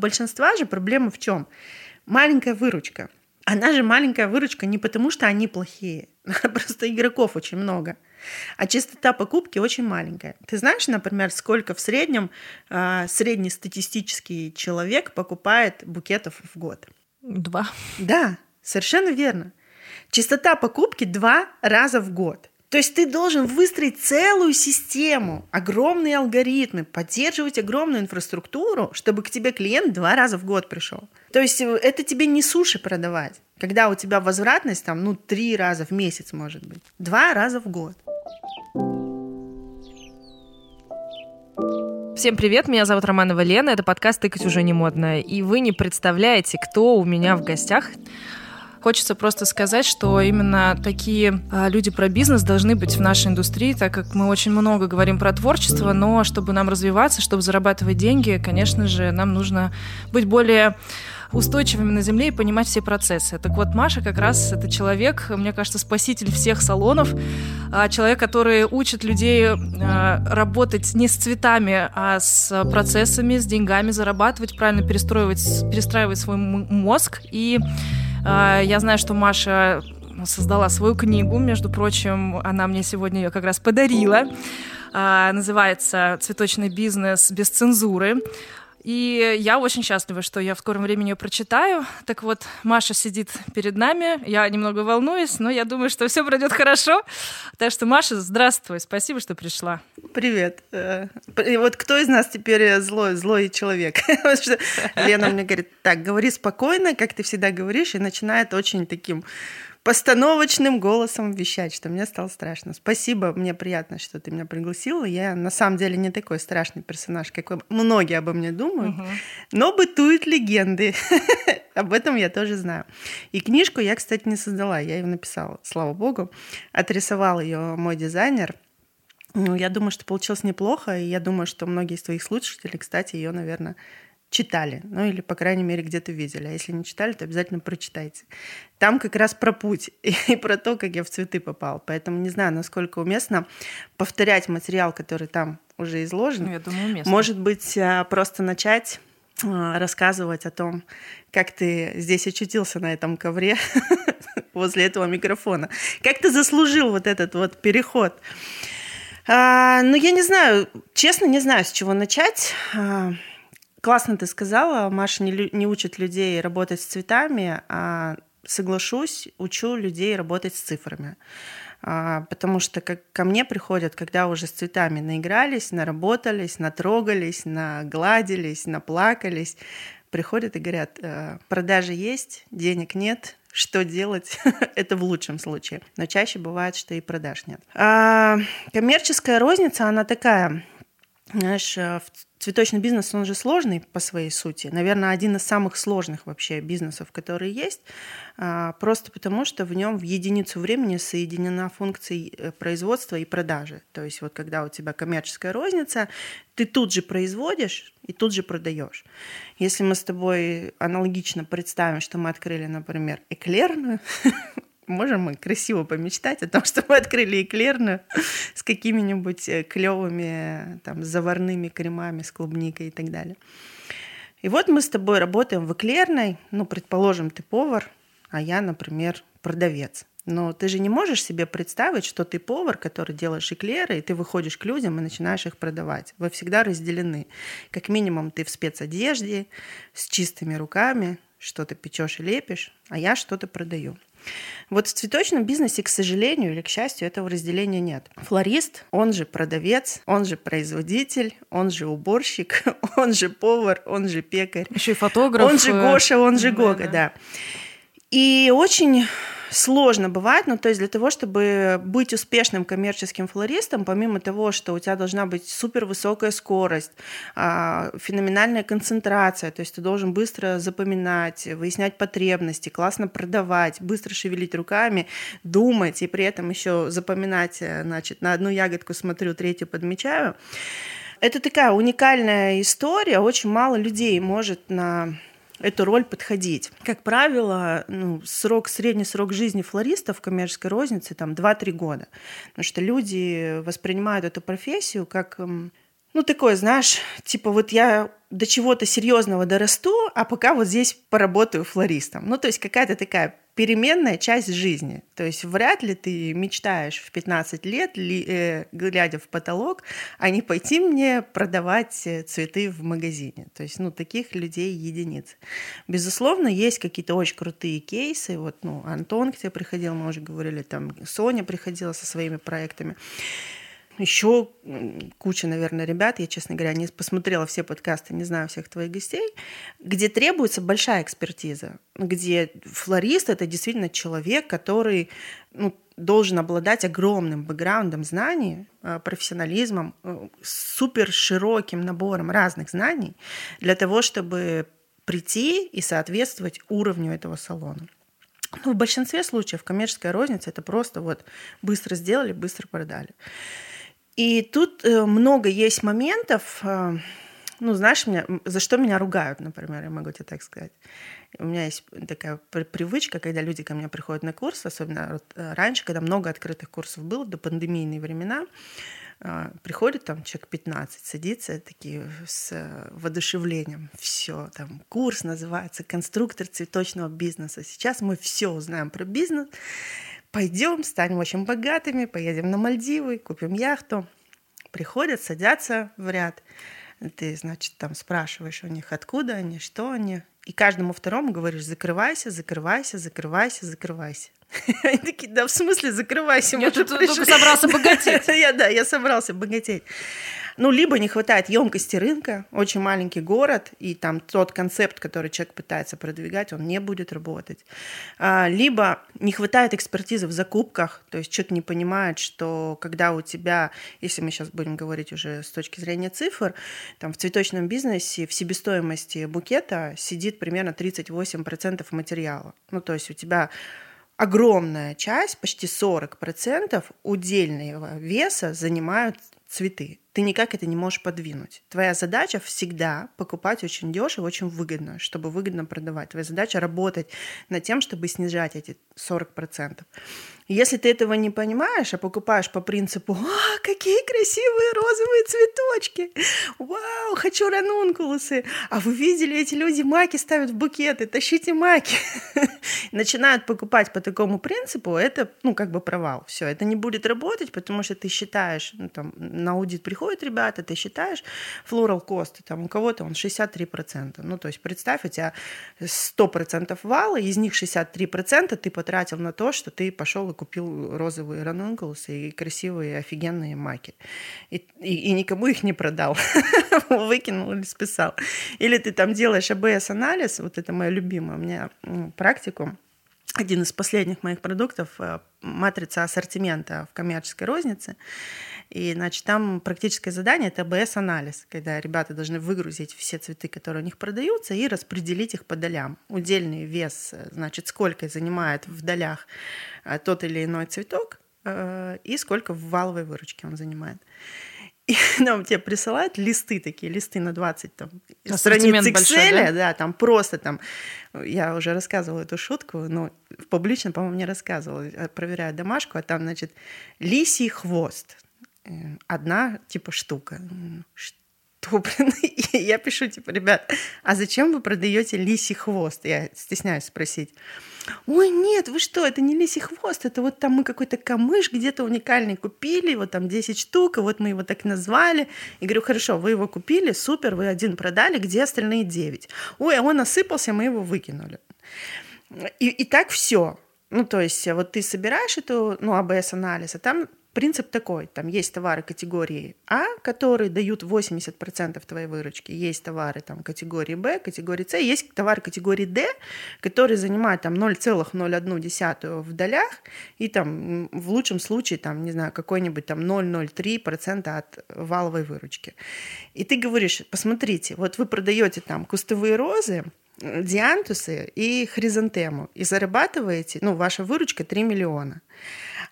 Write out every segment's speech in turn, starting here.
Большинства же проблема в чем? Маленькая выручка. Она же маленькая выручка не потому, что они плохие, просто игроков очень много. А частота покупки очень маленькая. Ты знаешь, например, сколько в среднем э, среднестатистический человек покупает букетов в год? Два. Да, совершенно верно. Частота покупки два раза в год. То есть ты должен выстроить целую систему, огромные алгоритмы, поддерживать огромную инфраструктуру, чтобы к тебе клиент два раза в год пришел. То есть э, это тебе не суши продавать, когда у тебя возвратность там, ну, три раза в месяц может быть, два раза в год. Всем привет, меня зовут Романова Лена, это подкаст «Тыкать уже не модно», и вы не представляете, кто у меня в гостях. Хочется просто сказать, что именно такие а, люди про бизнес должны быть в нашей индустрии, так как мы очень много говорим про творчество, но чтобы нам развиваться, чтобы зарабатывать деньги, конечно же, нам нужно быть более устойчивыми на земле и понимать все процессы. Так вот, Маша как раз это человек, мне кажется, спаситель всех салонов, а, человек, который учит людей а, работать не с цветами, а с процессами, с деньгами, зарабатывать, правильно перестраивать, перестраивать свой мозг и я знаю, что Маша создала свою книгу, между прочим, она мне сегодня ее как раз подарила. А, называется «Цветочный бизнес без цензуры». И я очень счастлива, что я в скором времени ее прочитаю. Так вот, Маша сидит перед нами. Я немного волнуюсь, но я думаю, что все пройдет хорошо. Так что, Маша, здравствуй. Спасибо, что пришла. Привет. Э, и вот кто из нас теперь злой, злой человек? Лена мне говорит, так, говори спокойно, как ты всегда говоришь, и начинает очень таким постановочным голосом вещать, что мне стало страшно. Спасибо, мне приятно, что ты меня пригласила. Я на самом деле не такой страшный персонаж, как многие обо мне думают, угу. но бытуют легенды. Об этом я тоже знаю. И книжку я, кстати, не создала, я ее написала, слава богу. Отрисовал ее мой дизайнер. Ну, я думаю, что получилось неплохо, и я думаю, что многие из твоих слушателей, кстати, ее, наверное, читали, ну или, по крайней мере, где-то видели. А если не читали, то обязательно прочитайте. Там как раз про путь и про то, как я в цветы попал. Поэтому не знаю, насколько уместно повторять материал, который там уже изложен. Ну, я думаю, уместно. Может быть, а, просто начать а, рассказывать о том, как ты здесь очутился на этом ковре возле этого микрофона. Как ты заслужил вот этот вот переход? А, ну, я не знаю, честно, не знаю, с чего начать. Классно ты сказала, Маша не, не учит людей работать с цветами, а соглашусь, учу людей работать с цифрами. А, потому что как ко мне приходят, когда уже с цветами наигрались, наработались, натрогались, нагладились, наплакались, приходят и говорят, «Э, продажи есть, денег нет, что делать, это в лучшем случае. Но чаще бывает, что и продаж нет. А, коммерческая розница, она такая, знаешь, э, цветочный бизнес, он же сложный по своей сути. Наверное, один из самых сложных вообще бизнесов, которые есть, а, просто потому что в нем в единицу времени соединена функция э, производства и продажи. То есть вот когда у тебя коммерческая розница, ты тут же производишь и тут же продаешь. Если мы с тобой аналогично представим, что мы открыли, например, эклерную, можем мы красиво помечтать о том, что мы открыли эклерную с какими-нибудь э, клевыми там заварными кремами с клубникой и так далее. И вот мы с тобой работаем в эклерной, ну, предположим, ты повар, а я, например, продавец. Но ты же не можешь себе представить, что ты повар, который делаешь эклеры, и ты выходишь к людям и начинаешь их продавать. Вы всегда разделены. Как минимум ты в спецодежде, с чистыми руками, что-то печешь и лепишь, а я что-то продаю. Вот в цветочном бизнесе, к сожалению или к счастью, этого разделения нет. Флорист, он же продавец, он же производитель, он же уборщик, он же повар, он же пекарь. Еще и фотограф. Он же Гоша, он же Гога, да. да. И очень сложно бывает, ну, то есть для того, чтобы быть успешным коммерческим флористом, помимо того, что у тебя должна быть супер высокая скорость, а, феноменальная концентрация, то есть ты должен быстро запоминать, выяснять потребности, классно продавать, быстро шевелить руками, думать и при этом еще запоминать, э, значит, на одну ягодку смотрю, третью подмечаю. Это такая уникальная история, очень мало людей может на эту роль подходить. Как правило, ну, срок, средний срок жизни флориста в коммерческой рознице там 2-3 года. Потому что люди воспринимают эту профессию как ну, такое, знаешь, типа вот я до чего-то серьезного дорасту, а пока вот здесь поработаю флористом. Ну, то есть какая-то такая переменная часть жизни. То есть вряд ли ты мечтаешь в 15 лет, э, глядя в потолок, а не пойти мне продавать э, цветы в магазине. То есть, ну, таких людей единиц. Безусловно, есть какие-то очень крутые кейсы. Вот, ну, Антон к тебе приходил, мы уже говорили, там, Соня приходила со своими проектами еще куча, наверное, ребят, я, честно говоря, не посмотрела все подкасты, не знаю всех твоих гостей, где требуется большая экспертиза, где флорист — это действительно человек, который ну, должен обладать огромным бэкграундом знаний, э, профессионализмом, э, супер широким набором разных знаний для того, чтобы прийти и соответствовать уровню этого салона. Ну, в большинстве случаев коммерческая розница это просто вот быстро сделали, быстро продали. И тут э, много есть моментов, э, ну, знаешь, меня, за что меня ругают, например, я могу тебе так сказать. У меня есть такая привычка, когда люди ко мне приходят на курс, особенно э, раньше, когда много открытых курсов было, до пандемийные времена, приходит там человек 15, садится такие с воодушевлением. Все, там курс называется «Конструктор цветочного бизнеса». Сейчас мы все узнаем про бизнес пойдем, станем очень богатыми, поедем на Мальдивы, купим яхту. Приходят, садятся в ряд. Ты, значит, там спрашиваешь у них, откуда они, что они. И каждому второму говоришь, закрывайся, закрывайся, закрывайся, закрывайся. Они такие, да в смысле закрывайся? Я тут только собрался богатеть. Я, да, я собрался богатеть. Ну, либо не хватает емкости рынка, очень маленький город, и там тот концепт, который человек пытается продвигать, он не будет работать. А, либо не хватает экспертизы в закупках, то есть человек не понимает, что когда у тебя, если мы сейчас будем говорить уже с точки зрения цифр, там в цветочном бизнесе в себестоимости букета сидит примерно 38% материала. Ну, то есть у тебя огромная часть, почти 40% удельного веса занимают цветы. Ты никак это не можешь подвинуть. Твоя задача всегда покупать очень дешево, очень выгодно, чтобы выгодно продавать. Твоя задача работать над тем, чтобы снижать эти 40%. Если ты этого не понимаешь, а покупаешь по принципу «А, какие красивые розовые цветочки! Вау, хочу ранункулусы!» А вы видели, эти люди маки ставят в букеты, тащите маки. Начинают покупать по такому принципу, это, ну, как бы провал. Все, это не будет работать, потому что ты считаешь, ну, там, на аудит приходят ребята, ты считаешь floral cost, там, у кого-то он 63%. Ну, то есть представь, у тебя 100% вала, из них 63% ты потратил на то, что ты пошел купил розовые ранункулусы и красивые офигенные маки. И, и, и никому их не продал. Выкинул или списал. Или ты там делаешь АБС-анализ, вот это мое любимое, у меня практику, один из последних моих продуктов э, матрица ассортимента в коммерческой рознице. И, значит, там практическое задание — это АБС-анализ, когда ребята должны выгрузить все цветы, которые у них продаются, и распределить их по долям. Удельный вес, э, значит, сколько занимает в долях э, тот или иной цветок, и сколько в валовой выручке он занимает. И нам тебе присылают листы такие, листы на 20 там, страниц Excel, большой, да? да, там просто там, я уже рассказывала эту шутку, но публично, по-моему, не рассказывала, проверяю домашку, а там, значит, лисий хвост, э, одна, типа, штука. Что, блин? И я пишу, типа, ребят, а зачем вы продаете лисий хвост? Я стесняюсь спросить. Ой, нет, вы что, это не лисий хвост, это вот там мы какой-то камыш где-то уникальный купили, вот там 10 штук, и вот мы его так назвали. И говорю, хорошо, вы его купили, супер, вы один продали, где остальные 9? Ой, а он осыпался, мы его выкинули. И, и так все. Ну, то есть, вот ты собираешь эту, ну, АБС-анализ, а там Принцип такой, там есть товары категории А, которые дают 80% твоей выручки, есть товары там категории Б, категории С, есть товары категории Д, которые занимают там 0,01 в долях, и там в лучшем случае там, не знаю, какой-нибудь там 0,03% от валовой выручки. И ты говоришь, посмотрите, вот вы продаете там кустовые розы, диантусы и хризантему, и зарабатываете, ну, ваша выручка 3 миллиона.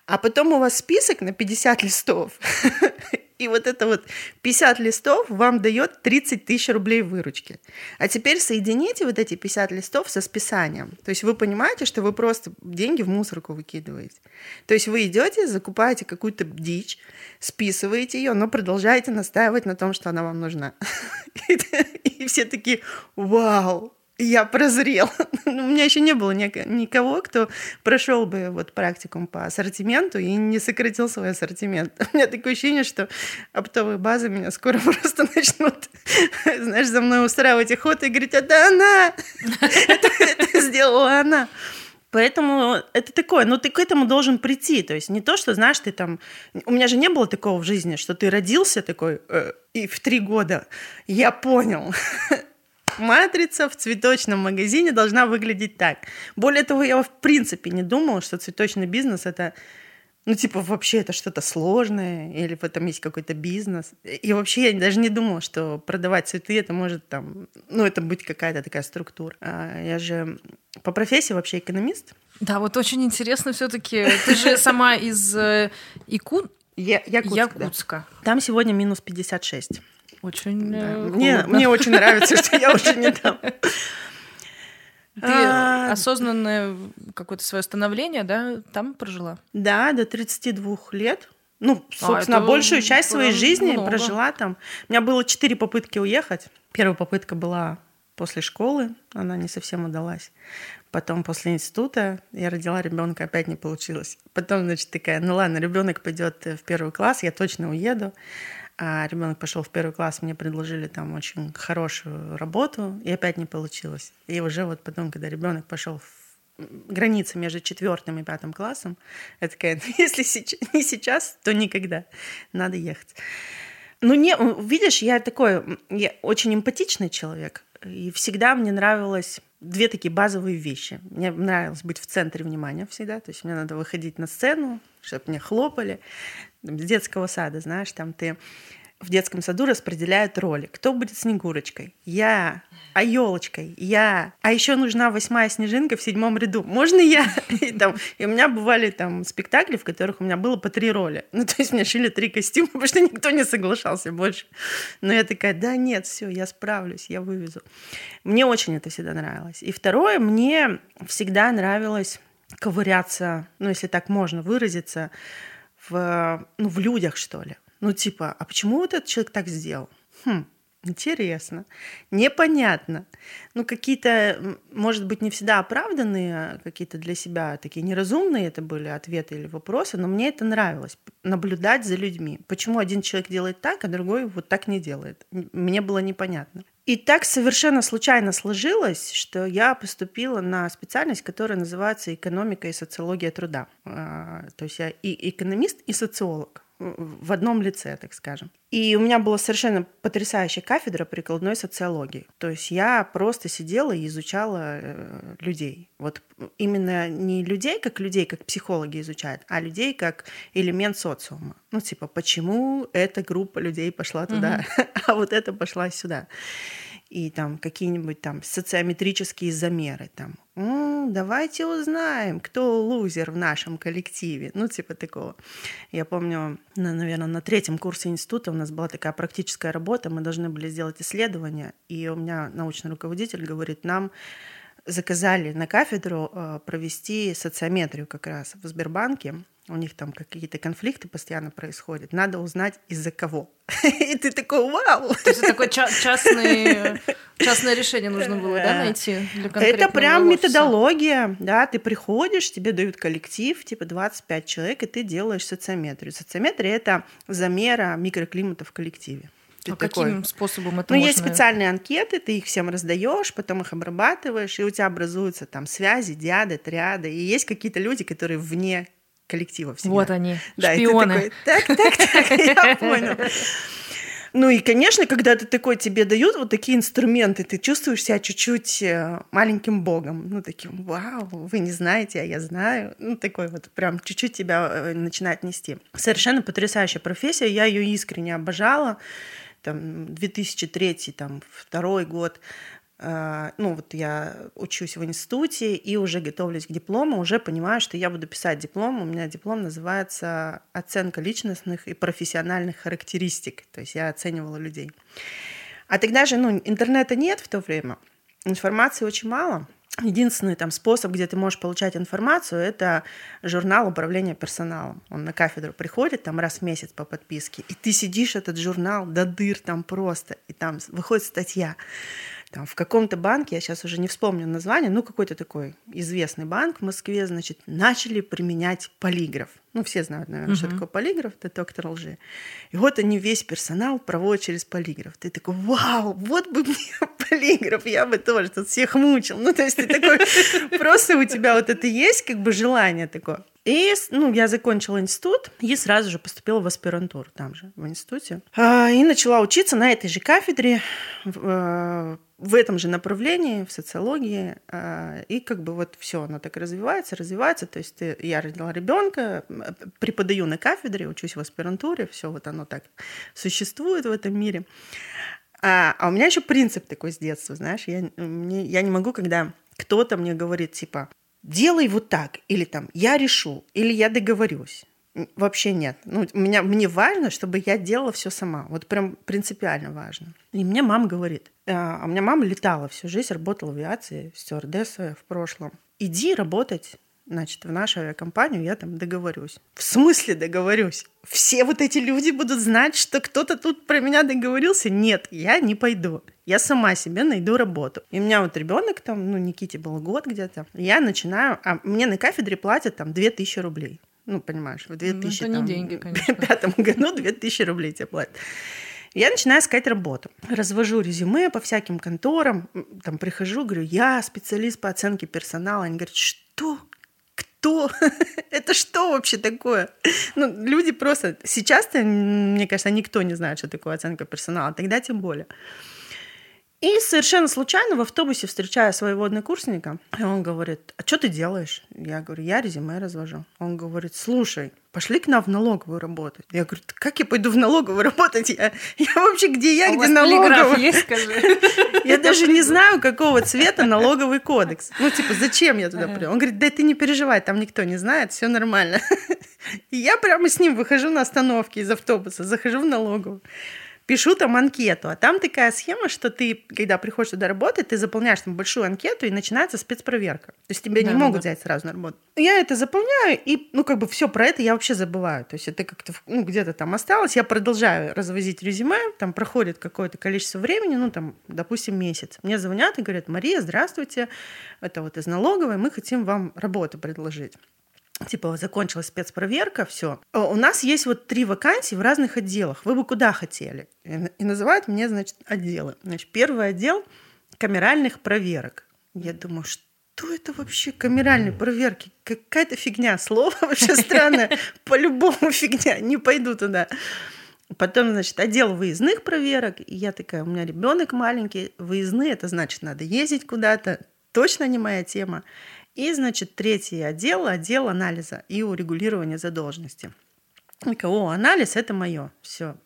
А потом у вас список на 50 листов, И вот это вот 50 листов вам дает 30 тысяч рублей выручки. А теперь соедините вот эти 50 листов со списанием. То есть вы понимаете, что вы просто деньги в мусорку выкидываете. То есть вы идете, закупаете какую-то дичь, списываете ее, но продолжаете настаивать на том, что она вам нужна. И все такие, вау, я прозрел. У меня еще не было никого, кто прошел бы вот практикум по ассортименту и не сократил свой ассортимент. У меня такое ощущение, что оптовые базы меня скоро просто начнут, знаешь, за мной устраивать охоту и говорить, а да она, это сделала она. Поэтому это такое, но ты к этому должен прийти. То есть не то, что, знаешь, ты там... У меня же не было такого в жизни, что ты родился такой, э, и в три года я понял, матрица в цветочном магазине должна выглядеть так. Более того, я в принципе не думала, что цветочный бизнес это ну, типа, вообще это что-то сложное, или в этом есть какой-то бизнес. И вообще я даже не думала, что продавать цветы, это может там, ну, это быть какая-то такая структура. А я же по профессии вообще экономист. Да, вот очень интересно все таки Ты же сама из э, Ику... Я, Якутска. Якутска. Да. Там сегодня минус 56. Очень да. Э, мне, мне очень нравится, что я уже не там. Ты а... осознанное какое-то свое становление, да, там прожила? Да, до 32 лет. Ну, а, собственно, а, большую часть своей жизни много. прожила там. У меня было четыре попытки уехать. Первая попытка была после школы, она не совсем удалась. Потом после института я родила ребенка, опять не получилось. Потом, значит, такая, ну ладно, ребенок пойдет в первый класс, я точно уеду а ребенок пошел в первый класс, мне предложили там очень хорошую работу, и опять не получилось. И уже вот потом, когда ребенок пошел в граница между четвертым и пятым классом, я такая, ну, если сейчас, не сейчас, то никогда. Надо ехать. Ну, не, видишь, я такой, я очень эмпатичный человек, и всегда мне нравилось две такие базовые вещи. Мне нравилось быть в центре внимания всегда, то есть мне надо выходить на сцену, чтобы мне хлопали. С детского сада, знаешь, там ты в детском саду распределяют роли. Кто будет Снегурочкой? Я. А елочкой? Я. А еще нужна восьмая снежинка в седьмом ряду. Можно я? И, там, и у меня бывали там спектакли, в которых у меня было по три роли. Ну, то есть мне шили три костюма, потому что никто не соглашался больше. Но я такая, да нет, все, я справлюсь, я вывезу. Мне очень это всегда нравилось. И второе, мне всегда нравилось ковыряться, ну, если так можно выразиться, в, ну, в людях, что ли. Ну, типа, а почему вот этот человек так сделал? Хм, интересно, непонятно. Ну, какие-то, может быть, не всегда оправданные, а какие-то для себя такие неразумные это были ответы или вопросы, но мне это нравилось, наблюдать за людьми. Почему один человек делает так, а другой вот так не делает? Мне было непонятно. И так совершенно случайно сложилось, что я поступила на специальность, которая называется экономика и социология труда. А, то есть я и экономист, и социолог в одном лице, так скажем. И у меня была совершенно потрясающая кафедра прикладной социологии. То есть я просто сидела и изучала э, людей. Вот именно не людей как людей, как психологи изучают, а людей как элемент социума. Ну, типа, почему эта группа людей пошла туда, угу. а вот эта пошла сюда и там какие-нибудь там социометрические замеры, там, М, давайте узнаем, кто лузер в нашем коллективе, ну, типа такого. Я помню, на, наверное, на третьем курсе института у нас была такая практическая работа, мы должны были сделать исследование, и у меня научный руководитель говорит, нам заказали на кафедру э, провести социометрию как раз в Сбербанке, у них там какие-то конфликты постоянно происходят, надо узнать из-за кого. И ты такой, вау! То есть такое частное, частное решение нужно было, да, найти для Это прям методология, да, ты приходишь, тебе дают коллектив, типа 25 человек, и ты делаешь социометрию. Социометрия — это замера микроклимата в коллективе. Ты а такой... каким способом это Ну, можно... есть специальные анкеты, ты их всем раздаешь, потом их обрабатываешь, и у тебя образуются там связи, диады, триады. И есть какие-то люди, которые вне коллектива всегда. Вот они, да, шпионы. так, так, так, я понял. Ну и, конечно, когда ты такой, тебе дают вот такие инструменты, ты чувствуешь себя чуть-чуть э, маленьким богом. Ну, таким, вау, вы не знаете, а я знаю. Ну, такой вот прям чуть-чуть тебя э, начинает нести. Совершенно потрясающая профессия, я ее искренне обожала. Там 2003, там, второй год ну вот я учусь в институте и уже готовлюсь к диплому, уже понимаю, что я буду писать диплом. У меня диплом называется «Оценка личностных и профессиональных характеристик». То есть я оценивала людей. А тогда же ну, интернета нет в то время, информации очень мало – Единственный там способ, где ты можешь получать информацию, это журнал управления персоналом. Он на кафедру приходит там раз в месяц по подписке, и ты сидишь этот журнал до дыр там просто, и там выходит статья там, в каком-то банке, я сейчас уже не вспомню название, ну, какой-то такой известный банк в Москве, значит, начали применять полиграф. Ну, все знают, наверное, uh-huh. что такое полиграф, детектор лжи. И вот они весь персонал проводят через полиграф. Ты такой, вау, вот бы мне полиграф, я бы тоже тут всех мучил. Ну, то есть ты такой, просто у тебя вот это есть как бы желание такое. И, ну, я закончила институт и сразу же поступила в аспирантуру там же, в институте. А, и начала учиться на этой же кафедре, в э, этом же направлении, в социологии. А, и как бы вот все, оно так развивается, развивается. То есть я родила ребенка, преподаю на кафедре, учусь в аспирантуре, все вот оно так существует в этом мире. А, а у меня еще принцип такой с детства, знаешь, я, мне, я не могу, когда кто-то мне говорит, типа, делай вот так, или там, я решу, или я договорюсь. Вообще нет. Ну, меня, мне важно, чтобы я делала все сама. Вот прям принципиально важно. И мне мама говорит, а, а у меня мама летала всю жизнь, работала в авиации, стюардессой в прошлом. Иди работать значит, в нашу авиакомпанию я там договорюсь. В смысле договорюсь? Все вот эти люди будут знать, что кто-то тут про меня договорился? Нет, я не пойду. Я сама себе найду работу. И у меня вот ребенок там, ну, Никите был год где-то. Я начинаю, а мне на кафедре платят там 2000 рублей. Ну, понимаешь, в 2000 ну, это не деньги, конечно. пятом году 2000 рублей тебе платят. Я начинаю искать работу. Развожу резюме по всяким конторам, там прихожу, говорю, я специалист по оценке персонала. Они говорят, что? Что? это что вообще такое? Ну, люди просто... Сейчас-то, мне кажется, никто не знает, что такое оценка персонала, тогда тем более. И совершенно случайно в автобусе встречаю своего однокурсника, и он говорит, а что ты делаешь? Я говорю, я резюме развожу. Он говорит, слушай, пошли к нам в налоговую работать. Я говорю, как я пойду в налоговую работать? Я, я вообще где я, а где налоговая? есть, скажи. Я даже не знаю, какого цвета налоговый кодекс. Ну, типа, зачем я туда приду? Он говорит, да ты не переживай, там никто не знает, все нормально. И я прямо с ним выхожу на остановке из автобуса, захожу в налоговую пишу там анкету. А там такая схема, что ты, когда приходишь туда работать, ты заполняешь там большую анкету, и начинается спецпроверка. То есть тебя да, не могут да. взять сразу на работу. Я это заполняю, и, ну, как бы все про это я вообще забываю. То есть это как-то ну, где-то там осталось. Я продолжаю развозить резюме, там проходит какое-то количество времени, ну, там, допустим, месяц. Мне звонят и говорят, Мария, здравствуйте, это вот из налоговой, мы хотим вам работу предложить типа закончилась спецпроверка, все. Э, у нас есть вот три вакансии в разных отделах. Вы бы куда хотели? И называют мне, значит, отделы. Значит, первый отдел камеральных проверок. Я думаю, что это вообще камеральные проверки? Какая-то фигня. Слово вообще странное. По-любому фигня. Не пойду туда. Потом, значит, отдел выездных проверок. И я такая, у меня ребенок маленький. Выездные, это значит, надо ездить куда-то. Точно не моя тема. И, значит, третий отдел – отдел анализа и урегулирования задолженности. О, анализ – это мое. Все.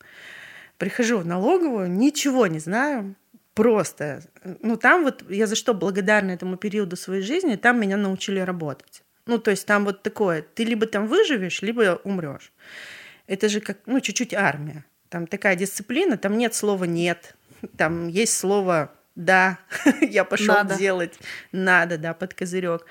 Прихожу в налоговую, ничего не знаю, просто. Ну, там вот я за что благодарна этому периоду своей жизни, там меня научили работать. Ну, то есть там вот такое, ты либо там выживешь, либо умрешь. Это же как, ну, чуть-чуть армия. Там такая дисциплина, там нет слова «нет», там есть слово да, я пошел Надо. делать. Надо, да, под козырек.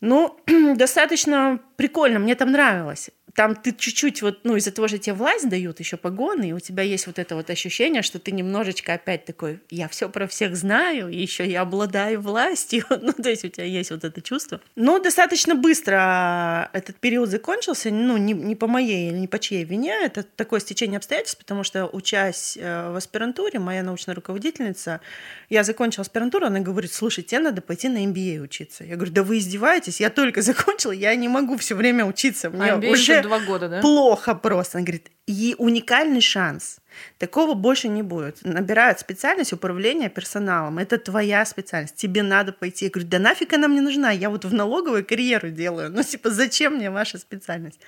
Ну, достаточно прикольно, мне там нравилось там ты чуть-чуть вот, ну, из-за того, что тебе власть дают еще погоны, и у тебя есть вот это вот ощущение, что ты немножечко опять такой, я все про всех знаю, и еще я обладаю властью, ну, то есть у тебя есть вот это чувство. Но достаточно быстро этот период закончился, ну, не, не по моей или не по чьей вине, это такое стечение обстоятельств, потому что, учась э, в аспирантуре, моя научная руководительница, я закончила аспирантуру, она говорит, слушай, тебе надо пойти на MBA учиться. Я говорю, да вы издеваетесь, я только закончила, я не могу все время учиться, мне а уже два года, да? Плохо просто. Она говорит, и уникальный шанс. Такого больше не будет. Набирают специальность управления персоналом. Это твоя специальность. Тебе надо пойти. Я говорю, да нафиг она мне нужна? Я вот в налоговой карьеру делаю. Ну, типа, зачем мне ваша специальность?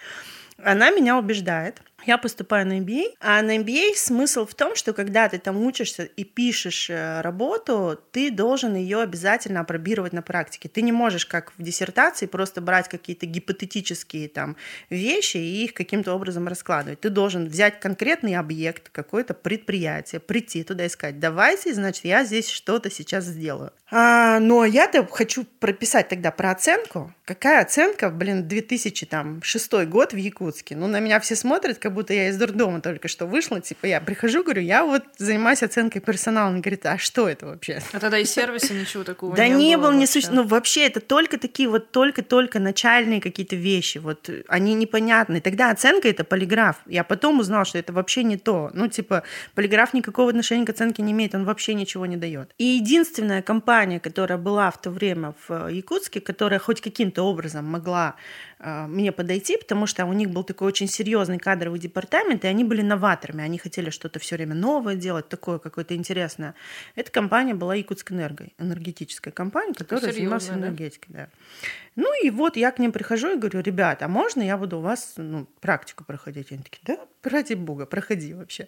Она меня убеждает. Я поступаю на MBA, а на MBA смысл в том, что когда ты там учишься и пишешь э, работу, ты должен ее обязательно опробировать на практике. Ты не можешь, как в диссертации, просто брать какие-то гипотетические там вещи и их каким-то образом раскладывать. Ты должен взять конкретный объект, какое-то предприятие, прийти туда и сказать, давайте, значит, я здесь что-то сейчас сделаю. А, но я-то хочу прописать тогда про оценку. Какая оценка, блин, 2006 год в Якутске? Ну, на меня все смотрят, как будто я из дурдома только что вышла. Типа, я прихожу, говорю, я вот занимаюсь оценкой персонала. Он говорит, а что это вообще? А тогда и сервиса ничего такого да не, не было. было, не вообще. суще... Ну, вообще, это только такие вот, только-только начальные какие-то вещи. Вот они непонятны. Тогда оценка — это полиграф. Я потом узнала, что это вообще не то. Ну, типа, полиграф никакого отношения к оценке не имеет, он вообще ничего не дает. И единственная компания, которая была в то время в Якутске, которая хоть каким-то образом могла мне подойти, потому что у них был такой очень серьезный кадровый департамент, и они были новаторами, они хотели что-то все время новое делать, такое какое-то интересное. Эта компания была Якутскэнерго, энергетическая компания, которая занималась да? энергетикой. Да. Ну и вот я к ним прихожу и говорю, ребята, а можно я буду у вас ну, практику проходить? Они такие, да, ради бога, проходи вообще.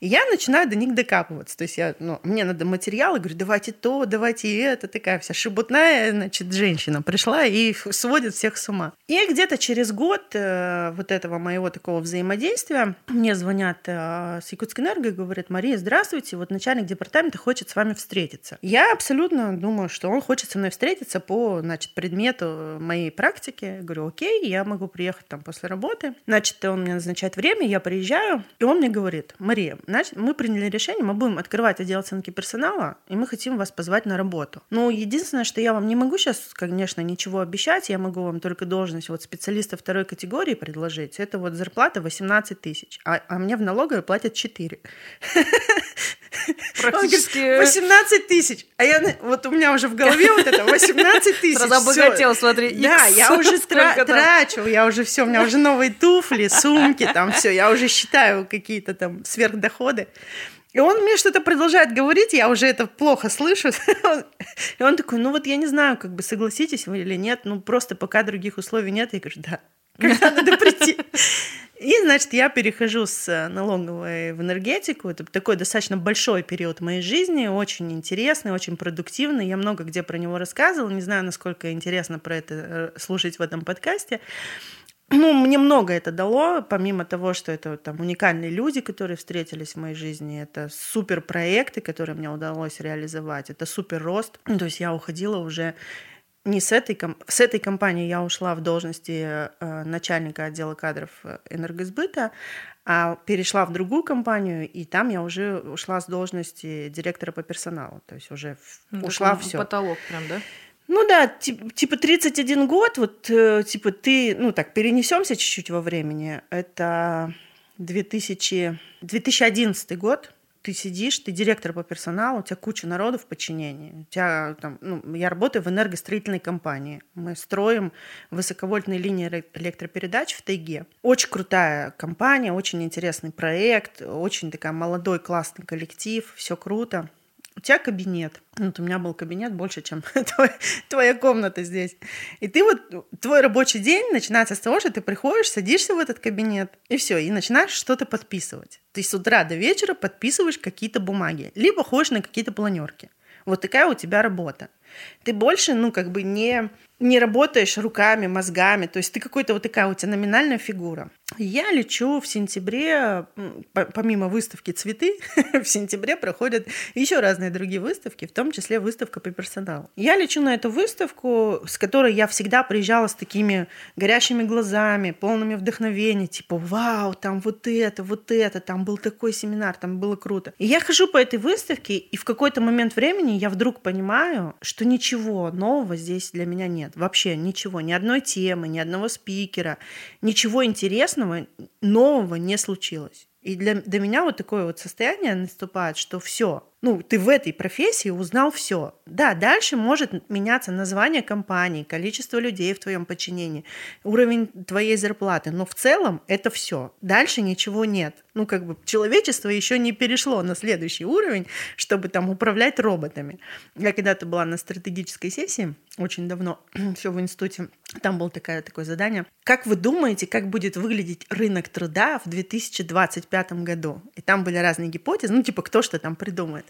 И я начинаю до них докапываться. То есть я, ну, мне надо материалы, говорю, давайте то, давайте это. Такая вся шебутная, значит, женщина пришла и сводит всех с ума. И где-то через год э, вот этого моего такого взаимодействия мне звонят э, с Якутскэнерго и говорят, Мария, здравствуйте, вот начальник департамента хочет с вами встретиться. Я абсолютно думаю, что он хочет со мной встретиться по, значит, предмету моей практики. Я говорю, окей, я могу приехать там после работы. Значит, он мне назначает время, я приезжаю, и он мне говорит, Мария, значит, мы приняли решение, мы будем открывать отдел оценки персонала, и мы хотим вас позвать на работу. Ну, единственное, что я вам не могу сейчас, конечно, ничего обещать, я могу вам только должность вот специалиста второй категории предложить. Это вот зарплата 18 тысяч, а, а мне в налоговой платят 4. Практически... 18 тысяч. А я, вот у меня уже в голове вот это 18 тысяч. Сразу обогател, смотри. Да, я уже трачу, я уже все, у меня уже новые туфли, сумки, там все, я уже считаю какие-то там сверхдоходы. И он мне что-то продолжает говорить, я уже это плохо слышу. И он такой, ну вот я не знаю, как бы согласитесь вы или нет, ну просто пока других условий нет. Я говорю, да, когда надо прийти. И, значит, я перехожу с э, налоговой в энергетику. Это такой достаточно большой период моей жизни, очень интересный, очень продуктивный. Я много где про него рассказывала. Не знаю, насколько интересно про это э, слушать в этом подкасте. Ну, мне много это дало, помимо того, что это там уникальные люди, которые встретились в моей жизни, это супер проекты, которые мне удалось реализовать, это супер рост. То есть я уходила уже не с этой, с этой компании я ушла в должности э, начальника отдела кадров э, энергосбыта, а перешла в другую компанию, и там я уже ушла с должности директора по персоналу. То есть уже Ну, ушла все. Потолок прям, да? Ну да, тип- типа 31 год, вот э, типа ты, ну так, перенесемся чуть-чуть во времени. Это 2000, 2011 год. Ты сидишь, ты директор по персоналу, у тебя куча народу в подчинении. У тебя там, ну, я работаю в энергостроительной компании. Мы строим высоковольтные линии эле- электропередач в тайге. Очень крутая компания, очень интересный проект, очень такая молодой классный коллектив, все круто. У тебя кабинет. Вот у меня был кабинет больше, чем твоя, твоя комната здесь. И ты вот, твой рабочий день начинается с того, что ты приходишь, садишься в этот кабинет, и все, и начинаешь что-то подписывать. Ты с утра до вечера подписываешь какие-то бумаги, либо ходишь на какие-то планерки. Вот такая у тебя работа. Ты больше, ну, как бы не, не работаешь руками, мозгами, то есть ты какой-то вот такая у тебя номинальная фигура. Я лечу в сентябре, помимо выставки «Цветы», в сентябре проходят еще разные другие выставки, в том числе выставка по персоналу. Я лечу на эту выставку, с которой я всегда приезжала с такими горящими глазами, полными вдохновения, типа «Вау, там вот это, вот это, там был такой семинар, там было круто». И я хожу по этой выставке, и в какой-то момент времени я вдруг понимаю, что ничего нового здесь для меня нет. Вообще ничего, ни одной темы, ни одного спикера, ничего интересного, нового не случилось. И для, для меня вот такое вот состояние наступает, что все, ну, ты в этой профессии узнал все. Да, дальше может меняться название компании, количество людей в твоем подчинении, уровень твоей зарплаты, но в целом это все. Дальше ничего нет. Ну, как бы человечество еще не перешло на следующий уровень, чтобы там управлять роботами. Я когда-то была на стратегической сессии, очень давно, все в институте, там было такое, такое задание. Как вы думаете, как будет выглядеть рынок труда в 2025 году? И там были разные гипотезы, ну, типа, кто что там придумает.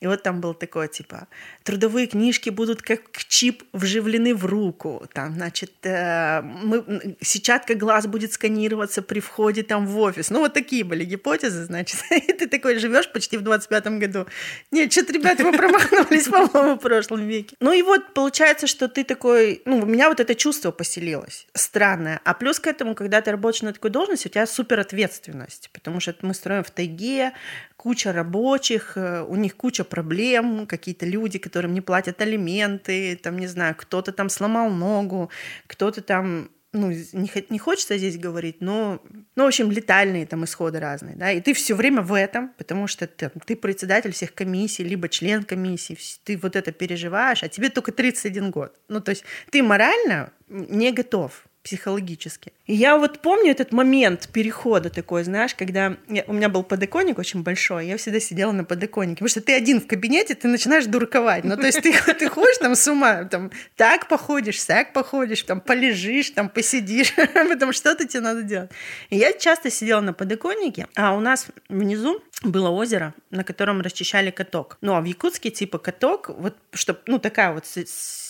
И вот там было такое, типа, трудовые книжки будут как чип вживлены в руку. Там, значит, э, мы, сетчатка глаз будет сканироваться при входе там в офис. Ну, вот такие были гипотезы, значит. И ты такой живешь почти в 25-м году. Нет, что-то, ребята, вы промахнулись, по-моему, в прошлом веке. Ну и вот получается, что ты такой... Ну, у меня вот это чувство поселилось. Странное. А плюс к этому, когда ты работаешь на такой должности, у тебя супер ответственность. Потому что мы строим в тайге, куча рабочих, э, у них куча проблем, какие-то люди, которым не платят алименты, там, не знаю, кто-то там сломал ногу, кто-то там ну, не, не хочется здесь говорить, но, ну, в общем, летальные там исходы разные, да, и ты все время в этом, потому что ты, ты председатель всех комиссий, либо член комиссии, ты вот это переживаешь, а тебе только 31 год. Ну, то есть ты морально не готов психологически. И я вот помню этот момент перехода такой, знаешь, когда я, у меня был подоконник очень большой, я всегда сидела на подоконнике, потому что ты один в кабинете, ты начинаешь дурковать. Ну, то есть ты, ты ходишь там с ума, там, так походишь, сяк походишь, там, полежишь, там, посидишь, потому что что-то тебе надо делать. И я часто сидела на подоконнике, а у нас внизу было озеро, на котором расчищали каток. Ну, а в Якутске типа каток, вот, чтобы, ну, такая вот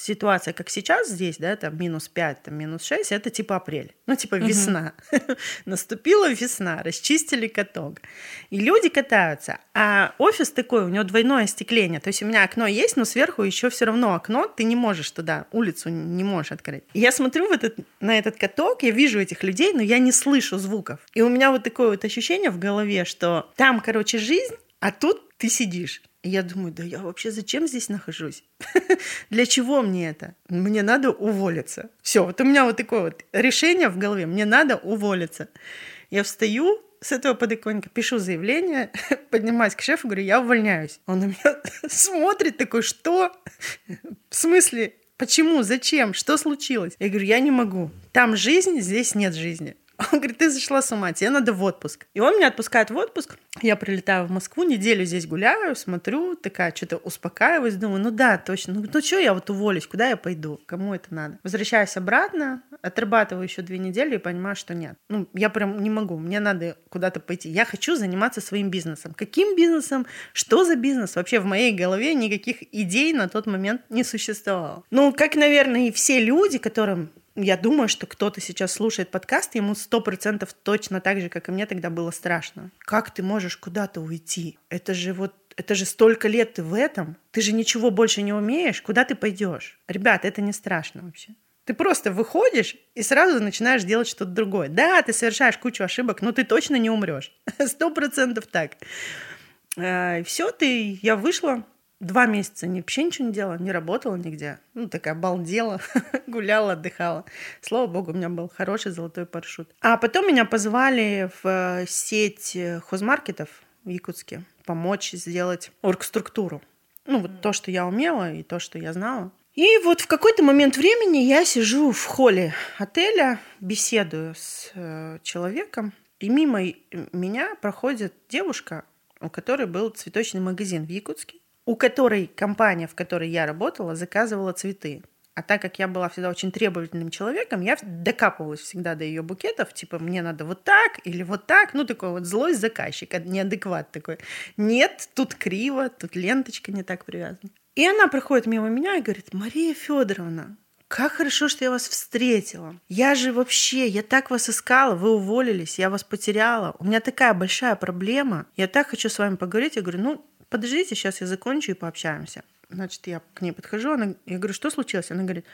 ситуация, как сейчас здесь, да, там минус 5, там минус 6, это типа апрель. Ну, типа весна. Наступила весна, расчистили каток. И люди катаются. А офис такой, у него двойное остекление. То есть у меня окно есть, но сверху еще все равно окно, ты не можешь туда, улицу не можешь открыть. И я смотрю в этот, на этот каток, я вижу этих людей, но я не слышу звуков. И у меня вот такое вот ощущение в голове, что там, короче, жизнь, а тут ты сидишь. Я думаю, да я вообще зачем здесь нахожусь? Для чего мне это? Мне надо уволиться. Все, вот у меня вот такое вот решение в голове. Мне надо уволиться. Я встаю с этого подоконника, пишу заявление, поднимаюсь к шефу, говорю, я увольняюсь. Он на меня смотрит такой, что? В смысле? Почему? Зачем? Что случилось? Я говорю, я не могу. Там жизнь, здесь нет жизни. Он говорит, ты зашла с ума, тебе надо в отпуск. И он меня отпускает в отпуск. Я прилетаю в Москву, неделю здесь гуляю, смотрю, такая, что-то успокаиваюсь, думаю, ну да, точно, ну, ну что я вот уволюсь, куда я пойду, кому это надо? Возвращаюсь обратно, отрабатываю еще две недели и понимаю, что нет. Ну, я прям не могу, мне надо куда-то пойти. Я хочу заниматься своим бизнесом. Каким бизнесом? Что за бизнес? Вообще в моей голове никаких идей на тот момент не существовало. Ну, как, наверное, и все люди, которым я думаю, что кто-то сейчас слушает подкаст, ему сто процентов точно так же, как и мне тогда было страшно. Как ты можешь куда-то уйти? Это же вот это же столько лет ты в этом, ты же ничего больше не умеешь, куда ты пойдешь? Ребят, это не страшно вообще. Ты просто выходишь и сразу начинаешь делать что-то другое. Да, ты совершаешь кучу ошибок, но ты точно не умрешь. Сто процентов так. Э, Все, ты, я вышла, Два месяца вообще ничего не делала, не работала нигде. Ну, такая балдела, гуляла, отдыхала. Слава богу, у меня был хороший золотой парашют. А потом меня позвали в э, сеть э, хозмаркетов в Якутске помочь сделать оргструктуру. Ну, вот то, что я умела и то, что я знала. И вот в какой-то момент времени я сижу в холле отеля, беседую с э, человеком, и мимо меня проходит девушка, у которой был цветочный магазин в Якутске у которой компания, в которой я работала, заказывала цветы. А так как я была всегда очень требовательным человеком, я докапывалась всегда до ее букетов, типа, мне надо вот так или вот так, ну, такой вот злой заказчик, неадекват такой. Нет, тут криво, тут ленточка не так привязана. И она проходит мимо меня и говорит, Мария Федоровна, как хорошо, что я вас встретила. Я же вообще, я так вас искала, вы уволились, я вас потеряла. У меня такая большая проблема. Я так хочу с вами поговорить. Я говорю, ну, подождите, сейчас я закончу и пообщаемся. Значит, я к ней подхожу, она, я говорю, что случилось? Она говорит,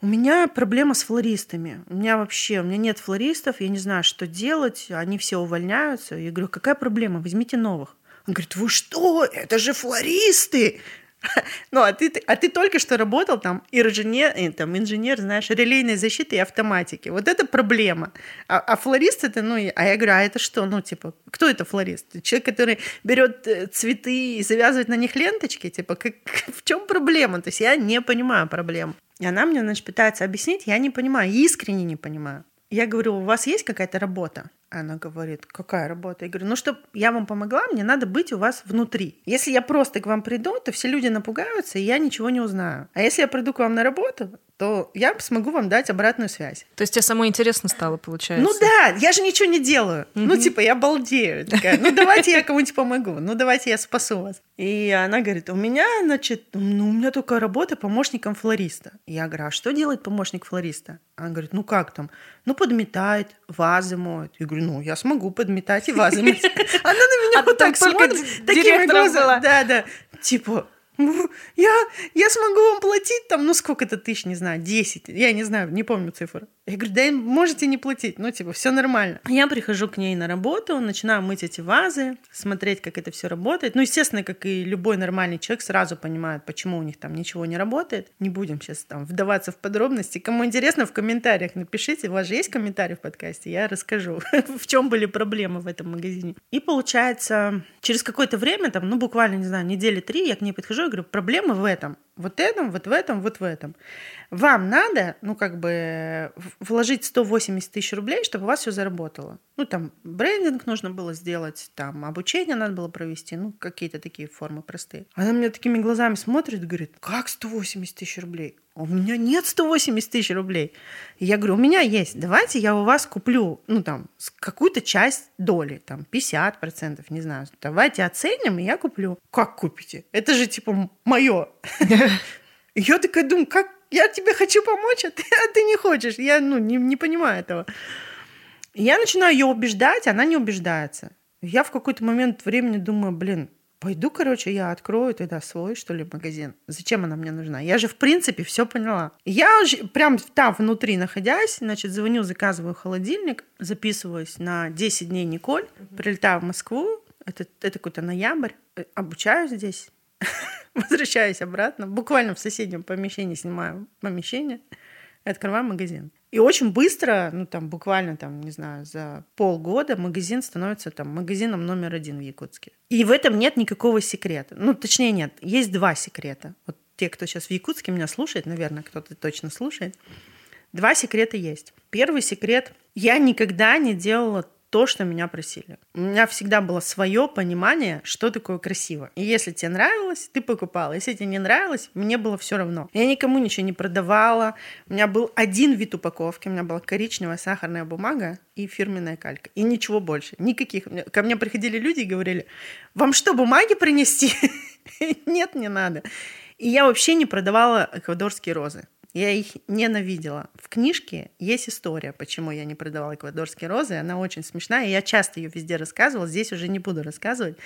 у меня проблема с флористами. У меня вообще, у меня нет флористов, я не знаю, что делать, они все увольняются. Я говорю, какая проблема? Возьмите новых. Он говорит, вы что? Это же флористы! Ну, а ты, а ты только что работал там инженер, э, там, инженер, знаешь, релейной защиты и автоматики. Вот это проблема. А, а флорист это, ну, а я говорю, а это что? Ну, типа, кто это флорист? Человек, который берет э, цветы и завязывает на них ленточки? Типа, как, в чем проблема? То есть я не понимаю проблем. И она мне, значит, пытается объяснить, я не понимаю, искренне не понимаю. Я говорю, у вас есть какая-то работа? Она говорит, какая работа? Я говорю, ну, чтобы я вам помогла, мне надо быть у вас внутри. Если я просто к вам приду, то все люди напугаются, и я ничего не узнаю. А если я приду к вам на работу, то я смогу вам дать обратную связь. То есть тебе самой интересно стало, получается? Ну да, я же ничего не делаю. Mm-hmm. Ну типа я балдею. Такая, ну давайте я кому-нибудь помогу, ну давайте я спасу вас. И она говорит, у меня, значит, ну у меня только работа помощником флориста. Я говорю, а что делает помощник флориста? Она говорит, ну как там? Ну подметает, вазы моет. Я говорю, ну я смогу подметать и вазы мыть. Она на меня а вот так смотрит, такими глазами. Да, да. Типа, я, я смогу вам платить там, ну сколько-то тысяч, не знаю, 10, я не знаю, не помню цифру. Я говорю, да можете не платить, ну типа все нормально. Я прихожу к ней на работу, начинаю мыть эти вазы, смотреть, как это все работает. Ну, естественно, как и любой нормальный человек сразу понимает, почему у них там ничего не работает. Не будем сейчас там вдаваться в подробности. Кому интересно, в комментариях напишите. У вас же есть комментарий в подкасте, я расскажу, в чем были проблемы в этом магазине. И получается, через какое-то время, там, ну буквально, не знаю, недели три, я к ней подхожу и говорю, проблема в этом вот этом, вот в этом, вот в этом. Вам надо, ну, как бы, вложить 180 тысяч рублей, чтобы у вас все заработало. Ну, там, брендинг нужно было сделать, там, обучение надо было провести, ну, какие-то такие формы простые. Она мне такими глазами смотрит говорит, как 180 тысяч рублей? У меня нет 180 тысяч рублей. И я говорю, у меня есть, давайте я у вас куплю, ну, там, какую-то часть доли, там, 50%, не знаю. Давайте оценим, и я куплю. Как купите? Это же, типа, мое. Я такая думаю, как я тебе хочу помочь, а ты, а ты не хочешь. Я ну, не, не понимаю этого. Я начинаю ее убеждать, она не убеждается. Я в какой-то момент времени думаю, блин, пойду, короче, я открою тогда свой, что ли, магазин. Зачем она мне нужна? Я же, в принципе, все поняла. Я уже прям там внутри находясь, значит, звоню, заказываю холодильник, записываюсь на 10 дней Николь, прилетаю в Москву, это, это какой-то ноябрь, э, обучаюсь здесь, возвращаюсь обратно, буквально в соседнем помещении снимаю помещение и открываю магазин. И очень быстро, ну там буквально там, не знаю, за полгода магазин становится там магазином номер один в Якутске. И в этом нет никакого секрета. Ну, точнее, нет, есть два секрета. Вот те, кто сейчас в Якутске меня слушает, наверное, кто-то точно слушает. Два секрета есть. Первый секрет. Я никогда не делала то, что меня просили. У меня всегда было свое понимание, что такое красиво. И если тебе нравилось, ты покупала. Если тебе не нравилось, мне было все равно. Я никому ничего не продавала. У меня был один вид упаковки. У меня была коричневая сахарная бумага и фирменная калька. И ничего больше. Никаких. Ко мне приходили люди и говорили, вам что, бумаги принести? Нет, не надо. И я вообще не продавала эквадорские розы. Я их ненавидела. В книжке есть история, почему я не продавала эквадорские розы. Она очень смешная, я часто ее везде рассказывала. Здесь уже не буду рассказывать.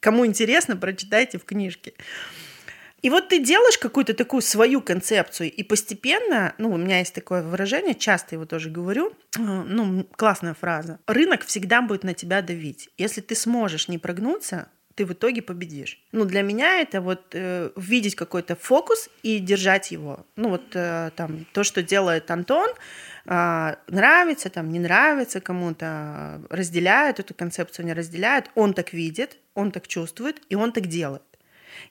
Кому интересно, прочитайте в книжке. И вот ты делаешь какую-то такую свою концепцию, и постепенно, ну, у меня есть такое выражение, часто его тоже говорю, э, ну, классная фраза. Рынок всегда будет на тебя давить. Если ты сможешь не прогнуться, ты в итоге победишь. Ну, для меня это вот э, видеть какой-то фокус и держать его. Ну, вот э, там то, что делает Антон, э, нравится, там, не нравится кому-то, разделяют эту концепцию, не разделяют, он так видит, он так чувствует, и он так делает.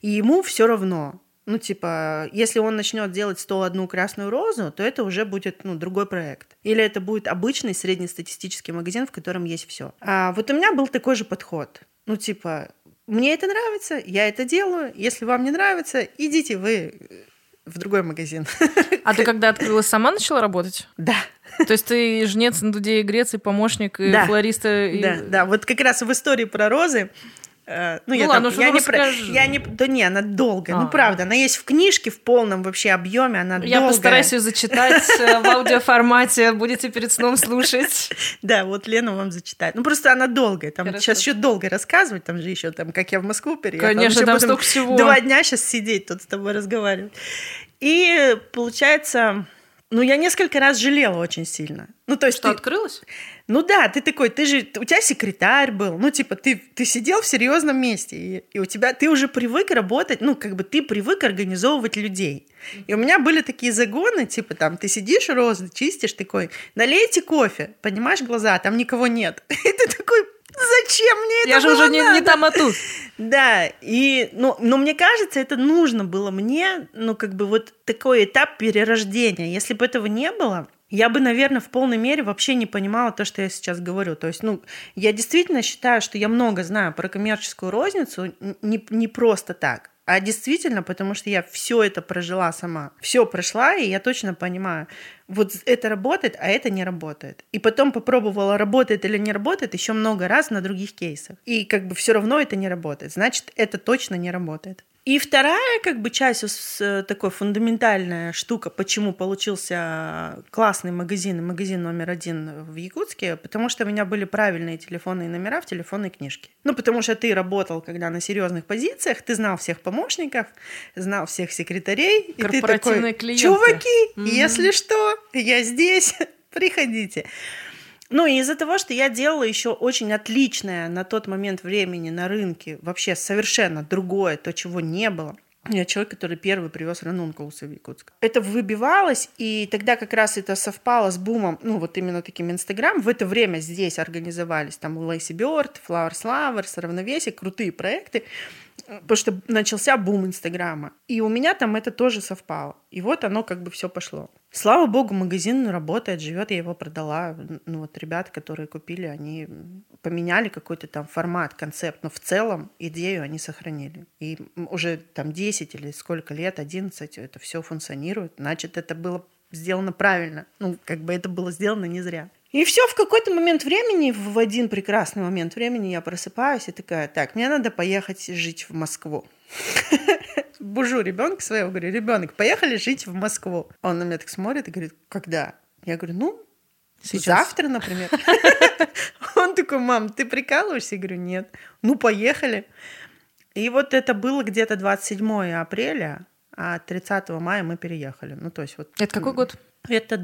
И ему все равно. Ну, типа, если он начнет делать 101 красную розу, то это уже будет, ну, другой проект. Или это будет обычный среднестатистический магазин, в котором есть все. А вот у меня был такой же подход. Ну, типа, мне это нравится, я это делаю. Если вам не нравится, идите вы в другой магазин. А ты когда открылась, сама начала работать? Да. То есть ты жнец на Дуде и Греции, помощник и да. флориста? И... Да, да. Вот как раз в истории про розы Э, ну, ну я ладно, там, я, не про, я не, да не, она долгая, ну, а. ну правда, она есть в книжке в полном вообще объеме, она я долгая. постараюсь ее зачитать э, в аудиоформате, будете перед сном слушать. Да, вот Лена вам зачитает. Ну просто она долгая, там сейчас еще долго рассказывать, там же еще там, как я в Москву переехала. Конечно, там столько всего. Два дня сейчас сидеть тут с тобой разговаривать. И получается, Ну, я несколько раз жалела очень сильно. Ну, то есть Что, ты... открылось? Ну да, ты такой, ты же, у тебя секретарь был, ну типа ты, ты сидел в серьезном месте, и, и у тебя, ты уже привык работать, ну как бы ты привык организовывать людей. И у меня были такие загоны, типа там, ты сидишь розы, чистишь, такой, налейте кофе, поднимаешь глаза, там никого нет. И ты такой, зачем мне это Я же уже не, не надо?» там, а тут. Да, и, ну, но мне кажется, это нужно было мне, ну, как бы вот такой этап перерождения. Если бы этого не было, я бы, наверное, в полной мере вообще не понимала то, что я сейчас говорю. То есть, ну, я действительно считаю, что я много знаю про коммерческую розницу не, не просто так, а действительно, потому что я все это прожила сама. Все прошла, и я точно понимаю, вот это работает, а это не работает. И потом попробовала, работает или не работает, еще много раз на других кейсах. И как бы все равно это не работает. Значит, это точно не работает. И вторая как бы часть э, такой фундаментальная штука, почему получился классный магазин, магазин номер один в Якутске, потому что у меня были правильные телефонные номера в телефонной книжке. Ну, потому что ты работал, когда на серьезных позициях, ты знал всех помощников, знал всех секретарей, и ты такой, клиенты. чуваки, Мгм. если что, я здесь, приходите. Ну и из-за того, что я делала еще очень отличное на тот момент времени на рынке, вообще совершенно другое, то, чего не было. Я человек, который первый привез ранункулусы в Якутск. Это выбивалось, и тогда как раз это совпало с бумом, ну вот именно таким Инстаграм. В это время здесь организовались там Лейси Бёрд, Flowers Lovers, Равновесие, крутые проекты, потому что начался бум Инстаграма. И у меня там это тоже совпало. И вот оно как бы все пошло. Слава богу, магазин работает, живет, я его продала. Ну вот ребята, которые купили, они поменяли какой-то там формат, концепт, но в целом идею они сохранили. И уже там 10 или сколько лет, 11, это все функционирует. Значит, это было сделано правильно. Ну, как бы это было сделано не зря. И все, в какой-то момент времени, в один прекрасный момент времени я просыпаюсь и такая, так, мне надо поехать жить в Москву. Бужу ребенка своего, говорю, ребенок, поехали жить в Москву. Он на меня так смотрит и говорит, когда? Я говорю, ну, Сейчас. завтра, например. Он такой, мам, ты прикалываешься? Я говорю, нет. Ну, поехали. И вот это было где-то 27 апреля, а 30 мая мы переехали. Ну, то есть вот... Это какой год? Это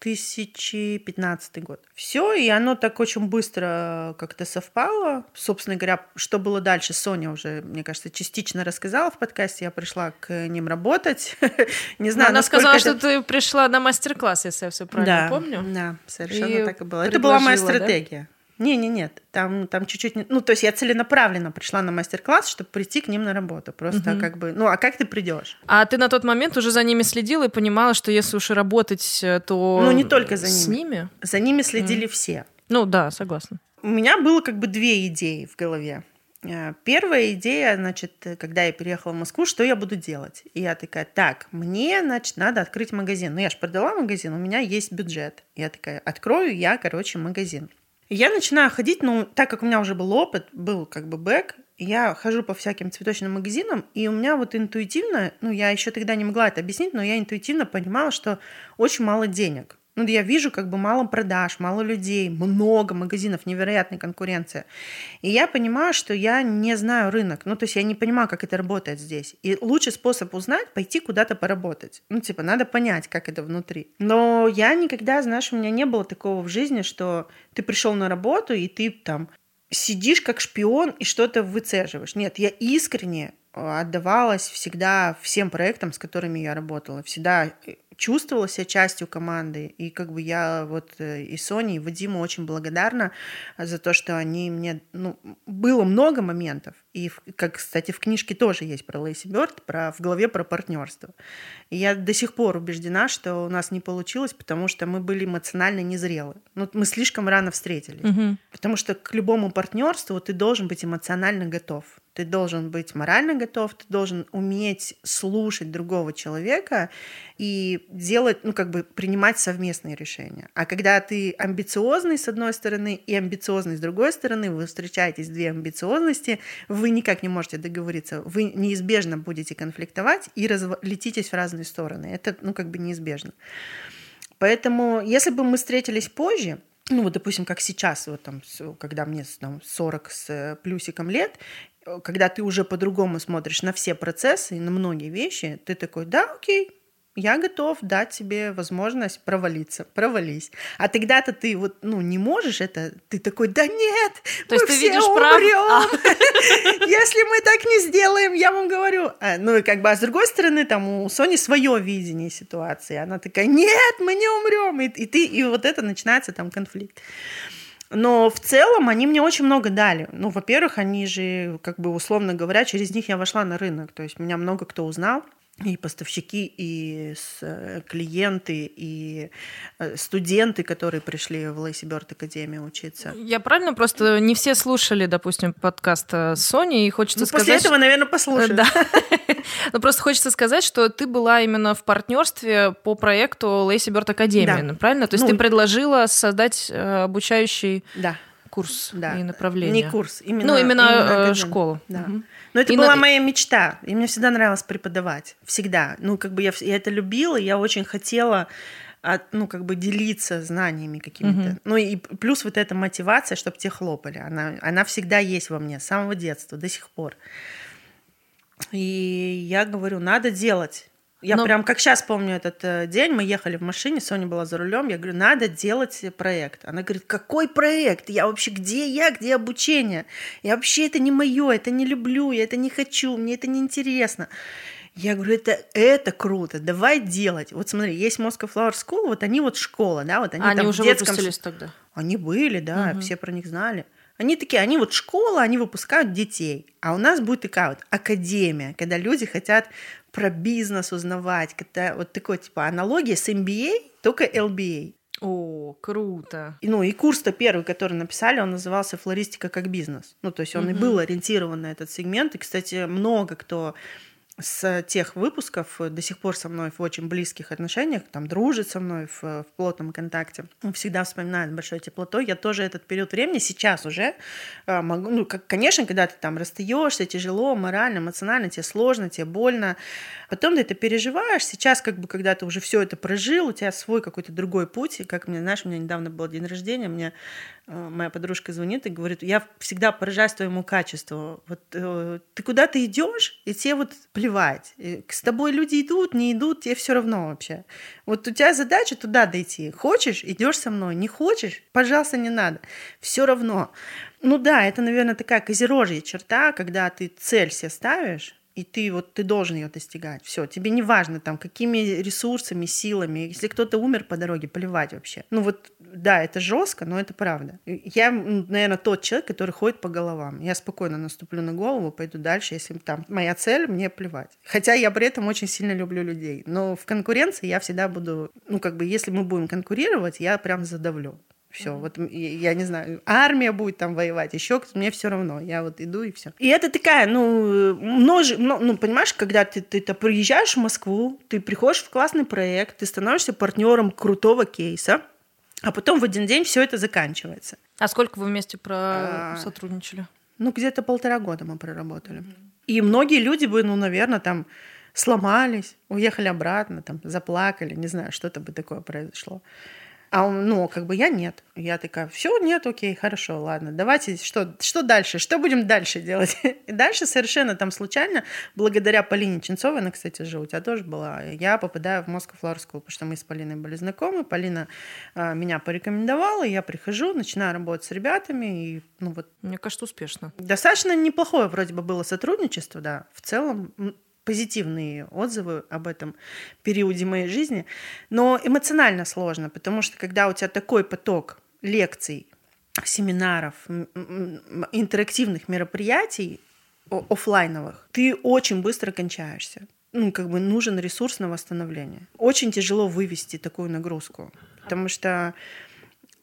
2015 год. Все, и оно так очень быстро как-то совпало. Собственно говоря, что было дальше, Соня уже, мне кажется, частично рассказала в подкасте. Я пришла к ним работать. Не знаю, Она сказала, это- что ты пришла на мастер-класс, если я все правильно да, помню. Да, совершенно И так и было. Это была моя предложила, да? Не, не, нет, там, там чуть-чуть, не- ну то есть я целенаправленно пришла на мастер-класс, чтобы прийти к ним на работу, просто Мгм. как бы, ну а как ты придешь? А ты на тот момент уже за ними следила и понимала, что если уж и работать, э, то... Ну, не только за С ними. ними? За ними следили все. Ну да, согласна. У меня было как бы две идеи в голове. Э, Первая идея, значит, когда я переехала в Москву, что я буду делать? И я такая, так, мне, значит, надо открыть магазин. Ну, я же продала магазин, у меня есть бюджет. Я такая, открою я, короче, магазин. Я начинаю ходить, ну, так как у меня уже был опыт, был как бы бэк, я хожу по всяким цветочным магазинам, и у меня вот интуитивно, ну, я еще тогда не могла это объяснить, но я интуитивно понимала, что очень мало денег. Ну, я вижу как бы мало продаж, мало людей, много магазинов, невероятная конкуренция. И я понимаю, что я не знаю рынок. Ну, то есть я не понимаю, как это работает здесь. И лучший способ узнать — пойти куда-то поработать. Ну, типа, надо понять, как это внутри. Но я никогда, знаешь, у меня не было такого в жизни, что ты пришел на работу, и ты там сидишь как шпион и что-то выцеживаешь. Нет, я искренне э, отдавалась всегда всем проектам, с которыми я работала. Всегда э, чувствовала себя частью команды. И как бы я вот э, и Соне, и Вадиму очень благодарна за то, что они мне... Ну, было много моментов. И, в- как, кстати, в книжке тоже есть про Лейси Бёрд, про, в главе про партнерство. И я до сих пор убеждена, что у нас не получилось, потому что мы были эмоционально незрелы. Ну, мы слишком рано встретились. Мгм. Потому что к любому партнерству ты должен быть эмоционально готов. Ты должен быть морально готов, ты должен уметь слушать другого человека и делать, ну, как бы принимать совместные решения. А когда ты амбициозный с одной стороны и амбициозный с другой стороны, вы встречаетесь две амбициозности, вы никак не можете договориться, вы неизбежно будете конфликтовать и разлетитесь в разные стороны. Это, ну, как бы неизбежно. Поэтому, если бы мы встретились позже, ну вот, допустим, как сейчас, вот там, когда мне там, 40 с э, плюсиком лет, э, когда ты уже по-другому смотришь на все процессы и на многие вещи, ты такой, да, окей, я готов дать тебе возможность провалиться, провались. А тогда-то ты вот, ну, не можешь это, ты такой, да нет, То есть ты видишь прав... А. Если мы так не сделаем, я вам говорю. А, ну, и как бы, а с другой стороны, там у Сони свое видение ситуации. Она такая, нет, мы не умрем. И, и ты, и вот это начинается там конфликт. Но в целом они мне очень много дали. Ну, во-первых, они же, как бы условно говоря, через них я вошла на рынок. То есть меня много кто узнал и поставщики, и э, клиенты, и э, студенты, которые пришли в Лейси Бёрд Академию учиться. Я правильно? Просто не все слушали, допустим, подкаст с Соней, и хочется ну, сказать... После этого, наверное, послушают. Да. Но просто хочется сказать, что ты была именно в партнерстве по проекту Лейси Бёрд Академии, правильно? То есть ну, ты предложила создать э, обучающий да курс да. и направление. Не курс, именно, ну, именно, именно школу. Да. Угу. Но это и была на... моя мечта, и мне всегда нравилось преподавать, всегда. Ну, как бы я, я это любила, я очень хотела от, ну, как бы делиться знаниями какими-то. Угу. Ну, и плюс вот эта мотивация, чтобы те хлопали, она, она всегда есть во мне, с самого детства, до сих пор. И я говорю, надо делать. Я Но... прям как сейчас помню этот э, день, мы ехали в машине, Соня была за рулем, я говорю, надо делать проект. Она говорит, какой проект? Я вообще, где я, где обучение? Я вообще, это не мое, это не люблю, я это не хочу, мне это не интересно. Я говорю, это, это круто, давай делать. Вот смотри, есть Moscow Flower School, вот они вот школа, да, вот они, они там уже в детском... выпустились тогда? Они были, да, угу. все про них знали. Они такие, они вот школа, они выпускают детей. А у нас будет такая вот академия, когда люди хотят про бизнес узнавать. Когда вот такой типа аналогия с MBA, только LBA. О, круто. И, ну, и курс-то первый, который написали, он назывался «Флористика как бизнес». Ну, то есть он угу. и был ориентирован на этот сегмент. И, кстати, много кто с тех выпусков до сих пор со мной в очень близких отношениях, там дружит со мной в, в плотном контакте, всегда вспоминает большой теплотой. Я тоже этот период времени сейчас уже э, могу, ну, как, конечно, когда ты там расстаешься, тяжело, морально, эмоционально, тебе сложно, тебе больно, потом ты это переживаешь. Сейчас, как бы, когда ты уже все это прожил, у тебя свой какой-то другой путь. И как мне, знаешь, у меня недавно был день рождения, мне Э, моя подружка звонит и говорит, я всегда поражаюсь твоему качеству. Вот э, ты куда ты идешь, и тебе вот плевать. И с тобой люди идут, не идут, тебе все равно вообще. Вот у тебя задача туда дойти. Хочешь, идешь со мной. Не хочешь, пожалуйста, не надо. Все равно. Ну да, это, наверное, такая козерожья черта, когда ты цель себе ставишь, и ты вот ты должен ее достигать. Все, тебе не важно там какими ресурсами, силами. Если кто-то умер по дороге, плевать вообще. Ну вот да, это жестко, но это правда. Я, наверное, тот человек, который ходит по головам. Я спокойно наступлю на голову, пойду дальше, если там моя цель, мне плевать. Хотя я при этом очень сильно люблю людей. Но в конкуренции я всегда буду, ну как бы, если мы будем конкурировать, я прям задавлю. Все, вот я не знаю, армия будет там воевать, еще мне все равно, я вот иду и все. И это такая, ну, множе, ну, понимаешь, когда ты, ты, ты приезжаешь в Москву, ты приходишь в классный проект, ты становишься партнером крутого кейса, а потом в один день все это заканчивается. А сколько вы вместе про а, сотрудничали? Ну, где-то полтора года мы проработали. И многие люди бы, ну, наверное, там сломались, уехали обратно, там, заплакали, не знаю, что-то бы такое произошло. А он, ну, как бы я нет. Я такая, все, нет, окей, хорошо, ладно, давайте, что, что дальше, что будем дальше делать? И дальше совершенно там случайно, благодаря Полине Ченцовой, она, кстати же, у тебя тоже была, я попадаю в Moscow Flower School, потому что мы с Полиной были знакомы, Полина а, меня порекомендовала, я прихожу, начинаю работать с ребятами, и, ну, вот... Мне кажется, успешно. Достаточно неплохое вроде бы было сотрудничество, да, в целом позитивные отзывы об этом периоде моей жизни, но эмоционально сложно, потому что когда у тебя такой поток лекций, семинаров, интерактивных мероприятий офлайновых, ты очень быстро кончаешься. Ну, как бы нужен ресурс на восстановление. Очень тяжело вывести такую нагрузку, потому что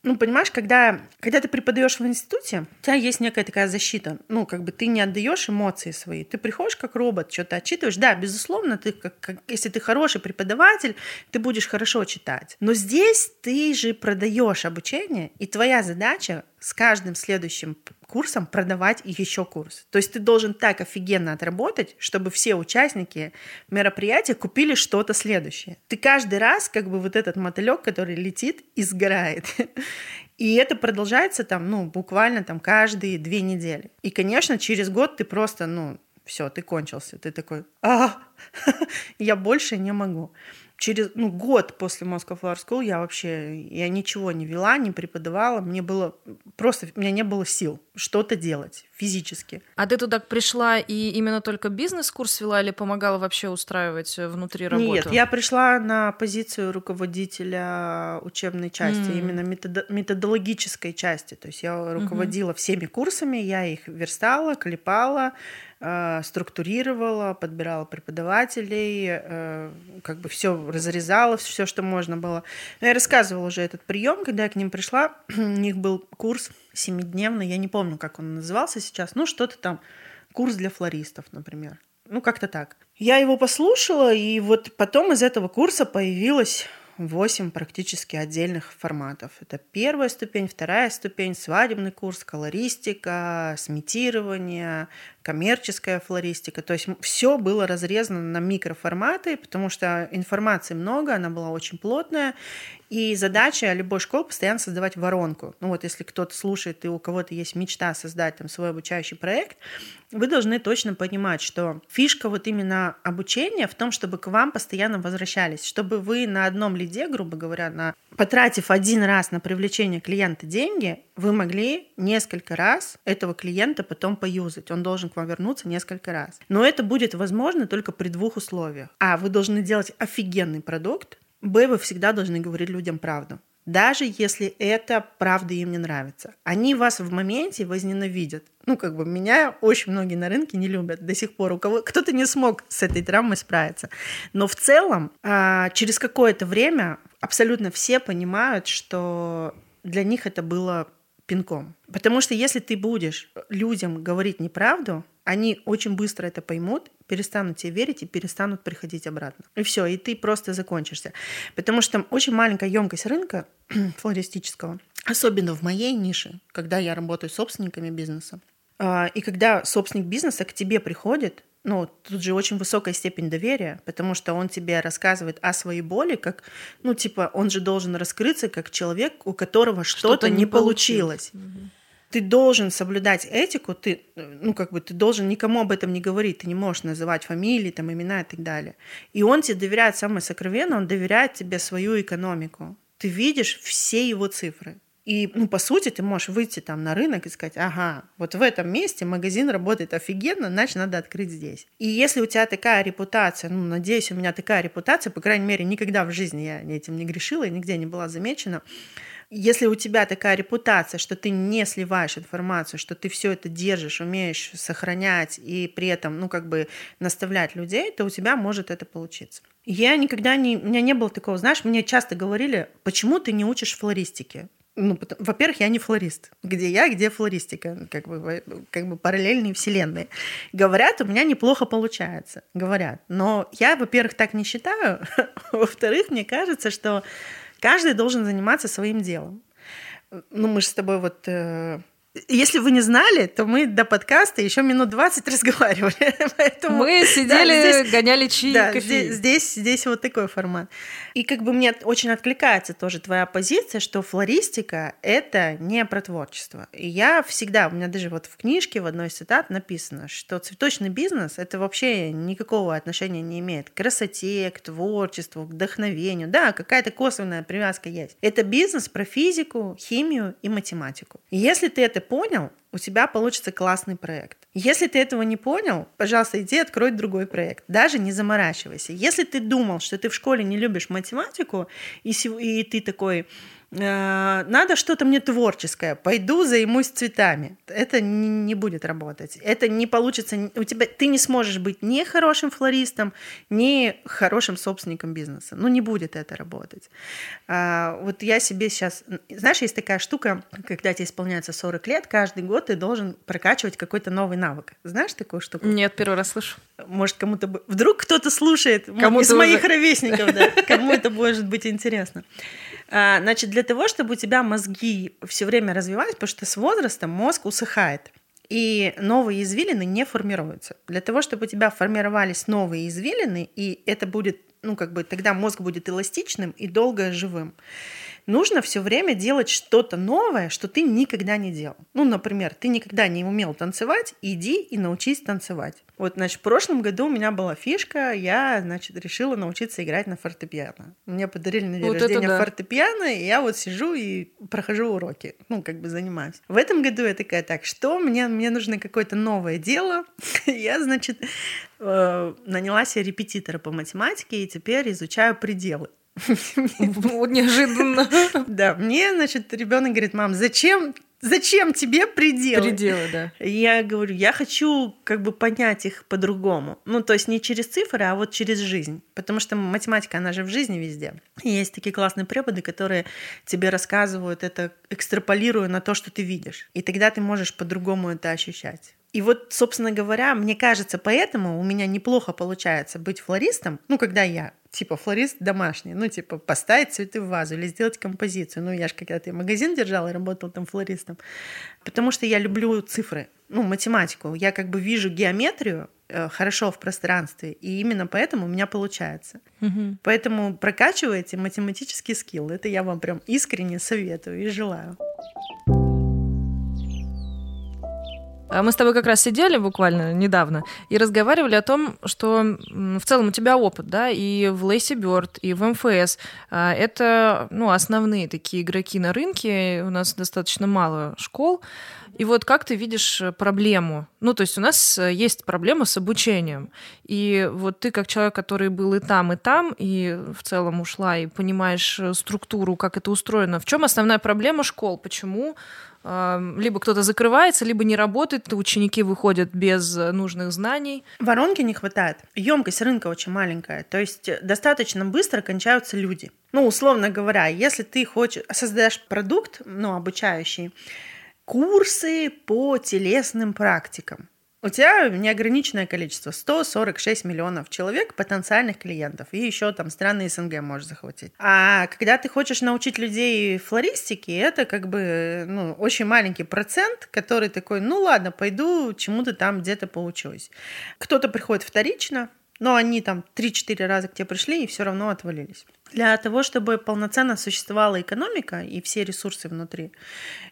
ну, понимаешь, когда, когда ты преподаешь в институте, у тебя есть некая такая защита. Ну, как бы ты не отдаешь эмоции свои. Ты приходишь как робот, что-то отчитываешь. Да, безусловно, ты как, как, если ты хороший преподаватель, ты будешь хорошо читать. Но здесь ты же продаешь обучение, и твоя задача с каждым следующим курсом продавать еще курс. То есть ты должен так офигенно отработать, чтобы все участники мероприятия купили что-то следующее. Ты каждый раз как бы вот этот мотылек, который летит и сгорает. И это продолжается там, ну, буквально там каждые две недели. И, конечно, через год ты просто, ну, все, ты кончился. Ты такой, а, я больше не могу. Через ну, год после Moscow Flower School я вообще я ничего не вела, не преподавала. Мне было просто, у меня не было сил что-то делать физически. А ты туда пришла и именно только бизнес-курс вела или помогала вообще устраивать э, внутри работы? Нет, я пришла на позицию руководителя учебной части, mm. именно методо- методологической части. То есть я руководила mm-hmm. всеми курсами, я их верстала, клепала, структурировала, подбирала преподавателей, э, как бы все разрезала, все, что можно было. Я рассказывала уже этот прием, когда я к ним пришла, у них был курс семидневный, я не помню, как он назывался сейчас, ну что-то там, курс для флористов, например. Ну, как-то так. Я его послушала, и вот потом из этого курса появилась 8 практически отдельных форматов. Это первая ступень, вторая ступень, свадебный курс, колористика, сметирование, коммерческая флористика. То есть все было разрезано на микроформаты, потому что информации много, она была очень плотная. И задача любой школы постоянно создавать воронку. Ну вот если кто-то слушает и у кого-то есть мечта создать там свой обучающий проект, вы должны точно понимать, что фишка вот именно обучения в том, чтобы к вам постоянно возвращались, чтобы вы на одном лиде, грубо говоря, на потратив один раз на привлечение клиента деньги, вы могли несколько раз этого клиента потом поюзать. Он должен к вам вернуться несколько раз. Но это будет возможно только при двух условиях. А, вы должны делать офигенный продукт, Б, вы всегда должны говорить людям правду. Даже если это правда им не нравится. Они вас в моменте возненавидят. Ну, как бы меня очень многие на рынке не любят до сих пор. У кого кто-то не смог с этой травмой справиться. Но в целом, а, через какое-то время абсолютно все понимают, что для них это было пинком. Потому что если ты будешь людям говорить неправду, они очень быстро это поймут, перестанут тебе верить и перестанут приходить обратно. И все, и ты просто закончишься. Потому что там очень маленькая емкость рынка флористического, особенно в моей нише, когда я работаю с собственниками бизнеса. А, и когда собственник бизнеса к тебе приходит, ну, тут же очень высокая степень доверия, потому что он тебе рассказывает о своей боли, как, ну, типа, он же должен раскрыться как человек, у которого что-то, что не получилось. получилось. Ты должен соблюдать этику, ты, ну, как бы, ты должен никому об этом не говорить, ты не можешь называть фамилии, там, имена и так далее. И он тебе доверяет самое сокровенное, он доверяет тебе свою экономику. Ты видишь все его цифры. И, ну, по сути, ты можешь выйти там на рынок и сказать, ага, вот в этом месте магазин работает офигенно, значит, надо открыть здесь. И если у тебя такая репутация, ну, надеюсь, у меня такая репутация, по крайней мере, никогда в жизни я этим не грешила и нигде не была замечена, если у тебя такая репутация, что ты не сливаешь информацию, что ты все это держишь, умеешь сохранять и при этом, ну, как бы наставлять людей, то у тебя может это получиться. Я никогда не... У меня не было такого, знаешь, мне часто говорили, почему ты не учишь флористики? Ну, во-первых, я не флорист. Где я, где флористика, как бы, как бы параллельные вселенные. Говорят, у меня неплохо получается, говорят. Но я, во-первых, так не считаю. Во-вторых, мне кажется, что каждый должен заниматься своим делом. Ну, мы же с тобой вот э, если вы не знали, то мы до подкаста еще минут 20 разговаривали. Поэтому, мы сидели, да, здесь, гоняли чаи, да, Здесь, здесь, здесь вот такой формат. И как бы мне очень откликается тоже твоя позиция, что флористика — это не про творчество. И я всегда, у меня даже вот в книжке в одной из цитат написано, что цветочный бизнес — это вообще никакого отношения не имеет к красоте, к творчеству, к вдохновению. Да, какая-то косвенная привязка есть. Это бизнес про физику, химию и математику. И если ты это понял, у тебя получится классный проект. Если ты этого не понял, пожалуйста, иди открой другой проект. Даже не заморачивайся. Если ты думал, что ты в школе не любишь математику, и, и ты такой, надо что-то мне творческое, пойду займусь цветами. Это не, не будет работать. Это не получится. У тебя ты не сможешь быть ни хорошим флористом, ни хорошим собственником бизнеса. Ну не будет это работать. А, вот я себе сейчас, знаешь, есть такая штука, когда тебе исполняется 40 лет, каждый год ты должен прокачивать какой-то новый навык. Знаешь такую штуку? Нет, первый раз слышу. Может кому-то вдруг кто-то слушает кому из моих уже... ровесников, да, кому это может быть интересно. А, значит, для того, чтобы у тебя мозги все время развивались, потому что с возрастом мозг усыхает, и новые извилины не формируются. Для того, чтобы у тебя формировались новые извилины, и это будет, ну, как бы, тогда мозг будет эластичным и долго живым, нужно все время делать что-то новое, что ты никогда не делал. Ну, например, ты никогда не умел танцевать, иди и научись танцевать. Вот, значит, в прошлом году у меня была фишка, я, значит, решила научиться играть на фортепиано. Мне подарили на день вот рождения да. фортепиано, и я вот сижу и прохожу уроки, ну, как бы занимаюсь. В этом году я такая, так, что мне, мне нужно какое-то новое дело. я, значит, э, наняла себе репетитора по математике, и теперь изучаю пределы. Вот неожиданно. Да, мне, значит, ребенок говорит, мам, зачем Зачем тебе пределы? Пределы, да. Я говорю, я хочу как бы понять их по-другому. Ну, то есть не через цифры, а вот через жизнь. Потому что математика, она же в жизни везде. И есть такие классные преподы, которые тебе рассказывают это, экстраполируя на то, что ты видишь. И тогда ты можешь по-другому это ощущать. И вот, собственно говоря, мне кажется, поэтому у меня неплохо получается быть флористом, ну, когда я типа флорист домашний, ну, типа поставить цветы в вазу или сделать композицию. Ну, я же когда-то магазин держала и работала там флористом. Потому что я люблю цифры, ну, математику. Я как бы вижу геометрию э, хорошо в пространстве, и именно поэтому у меня получается. Угу. Поэтому прокачивайте математический скилл. Это я вам прям искренне советую и желаю. А мы с тобой как раз сидели буквально недавно и разговаривали о том, что в целом у тебя опыт, да, и в Лейси Бёрд, и в МФС. А, это, ну, основные такие игроки на рынке. У нас достаточно мало школ. И вот как ты видишь проблему? Ну, то есть у нас есть проблема с обучением. И вот ты как человек, который был и там, и там, и в целом ушла, и понимаешь структуру, как это устроено. В чем основная проблема школ? Почему либо кто-то закрывается, либо не работает, ученики выходят без нужных знаний. Воронки не хватает. Емкость рынка очень маленькая. То есть достаточно быстро кончаются люди. Ну, условно говоря, если ты хочешь, создаешь продукт, ну, обучающий, курсы по телесным практикам у тебя неограниченное количество, 146 миллионов человек потенциальных клиентов, и еще там страны СНГ можешь захватить. А когда ты хочешь научить людей флористике, это как бы ну, очень маленький процент, который такой, ну ладно, пойду чему-то там где-то поучусь. Кто-то приходит вторично, но они там 3-4 раза к тебе пришли и все равно отвалились. Для того, чтобы полноценно существовала экономика и все ресурсы внутри,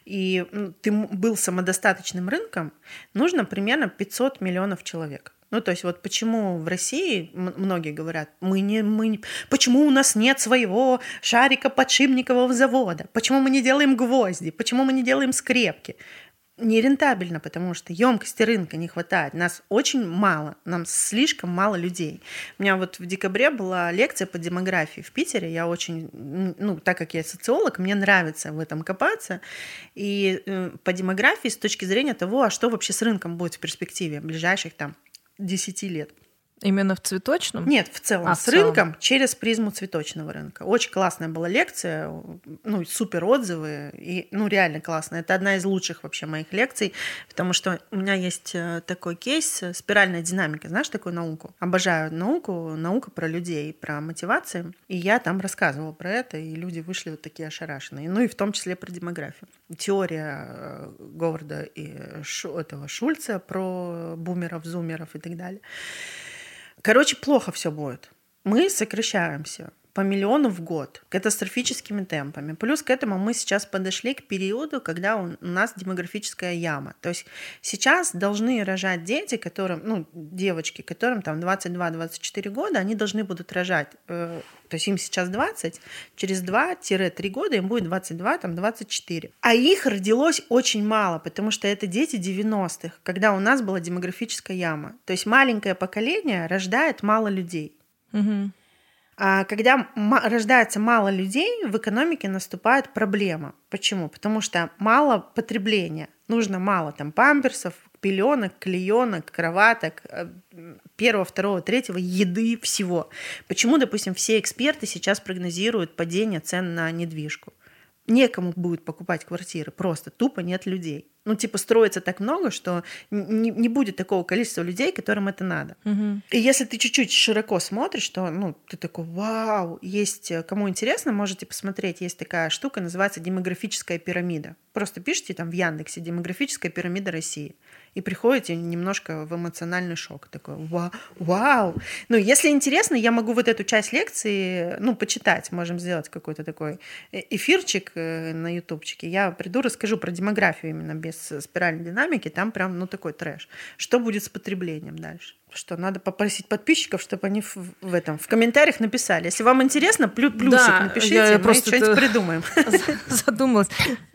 и ты был самодостаточным рынком, нужно примерно 500 миллионов человек. Ну, то есть вот почему в России многие говорят, мы не, мы не, почему у нас нет своего шарика подшипникового завода, почему мы не делаем гвозди, почему мы не делаем скрепки нерентабельно, потому что емкости рынка не хватает. Нас очень мало, нам слишком мало людей. У меня вот в декабре была лекция по демографии в Питере. Я очень, ну, так как я социолог, мне нравится в этом копаться. И э, по демографии с точки зрения того, а что вообще с рынком будет в перспективе ближайших там 10 лет. Именно в цветочном? Нет, в целом. А, с в целом. рынком через призму цветочного рынка. Очень классная была лекция, ну, супер отзывы. И, ну, реально классная. Это одна из лучших вообще моих лекций, потому что у меня есть э, такой кейс э, спиральная динамика. Знаешь такую науку? Обожаю науку, наука про людей, про мотивации. И я там рассказывала про это, и люди вышли вот такие ошарашенные. Ну и в том числе про демографию. Теория э, Говарда и Шу, этого Шульца про бумеров, зумеров и так далее. Короче, плохо все будет. Мы сокращаемся по миллиону в год катастрофическими темпами. Плюс к этому мы сейчас подошли к периоду, когда у нас демографическая яма. То есть сейчас должны рожать дети, которым, ну, девочки, которым там 22-24 года, они должны будут рожать, э, то есть им сейчас 20, через 2-3 года им будет 22, там 24. А их родилось очень мало, потому что это дети 90-х, когда у нас была демографическая яма. То есть маленькое поколение рождает мало людей. Угу. А когда рождается мало людей, в экономике наступает проблема. Почему? Потому что мало потребления. Нужно мало там памперсов, пеленок, клеенок, кроваток, э, первого, второго, третьего, еды, всего. Почему, допустим, все эксперты сейчас прогнозируют падение цен на недвижку? Некому будет покупать квартиры, просто тупо нет людей. Ну, типа, строится так много, что не, не будет такого количества людей, которым это надо. Угу. И если ты чуть-чуть широко смотришь, то, ну, ты такой, вау, есть, э, кому интересно, можете посмотреть, есть такая штука, называется демографическая пирамида. Просто пишите там в Яндексе «демографическая пирамида России» и приходите немножко в эмоциональный шок. Такой, вау, вау. Ну, если интересно, я могу вот эту часть лекции, ну, почитать. Можем сделать какой-то такой э, эфирчик э, на ютубчике. Я приду, расскажу про демографию именно без спиральной динамики, там прям, ну, такой трэш. Что будет с потреблением дальше? Что надо попросить подписчиков, чтобы они в, в этом в комментариях написали. Если вам интересно, плю, плюсик да, напишите, я, я мы просто что-нибудь придумаем. Задумалась.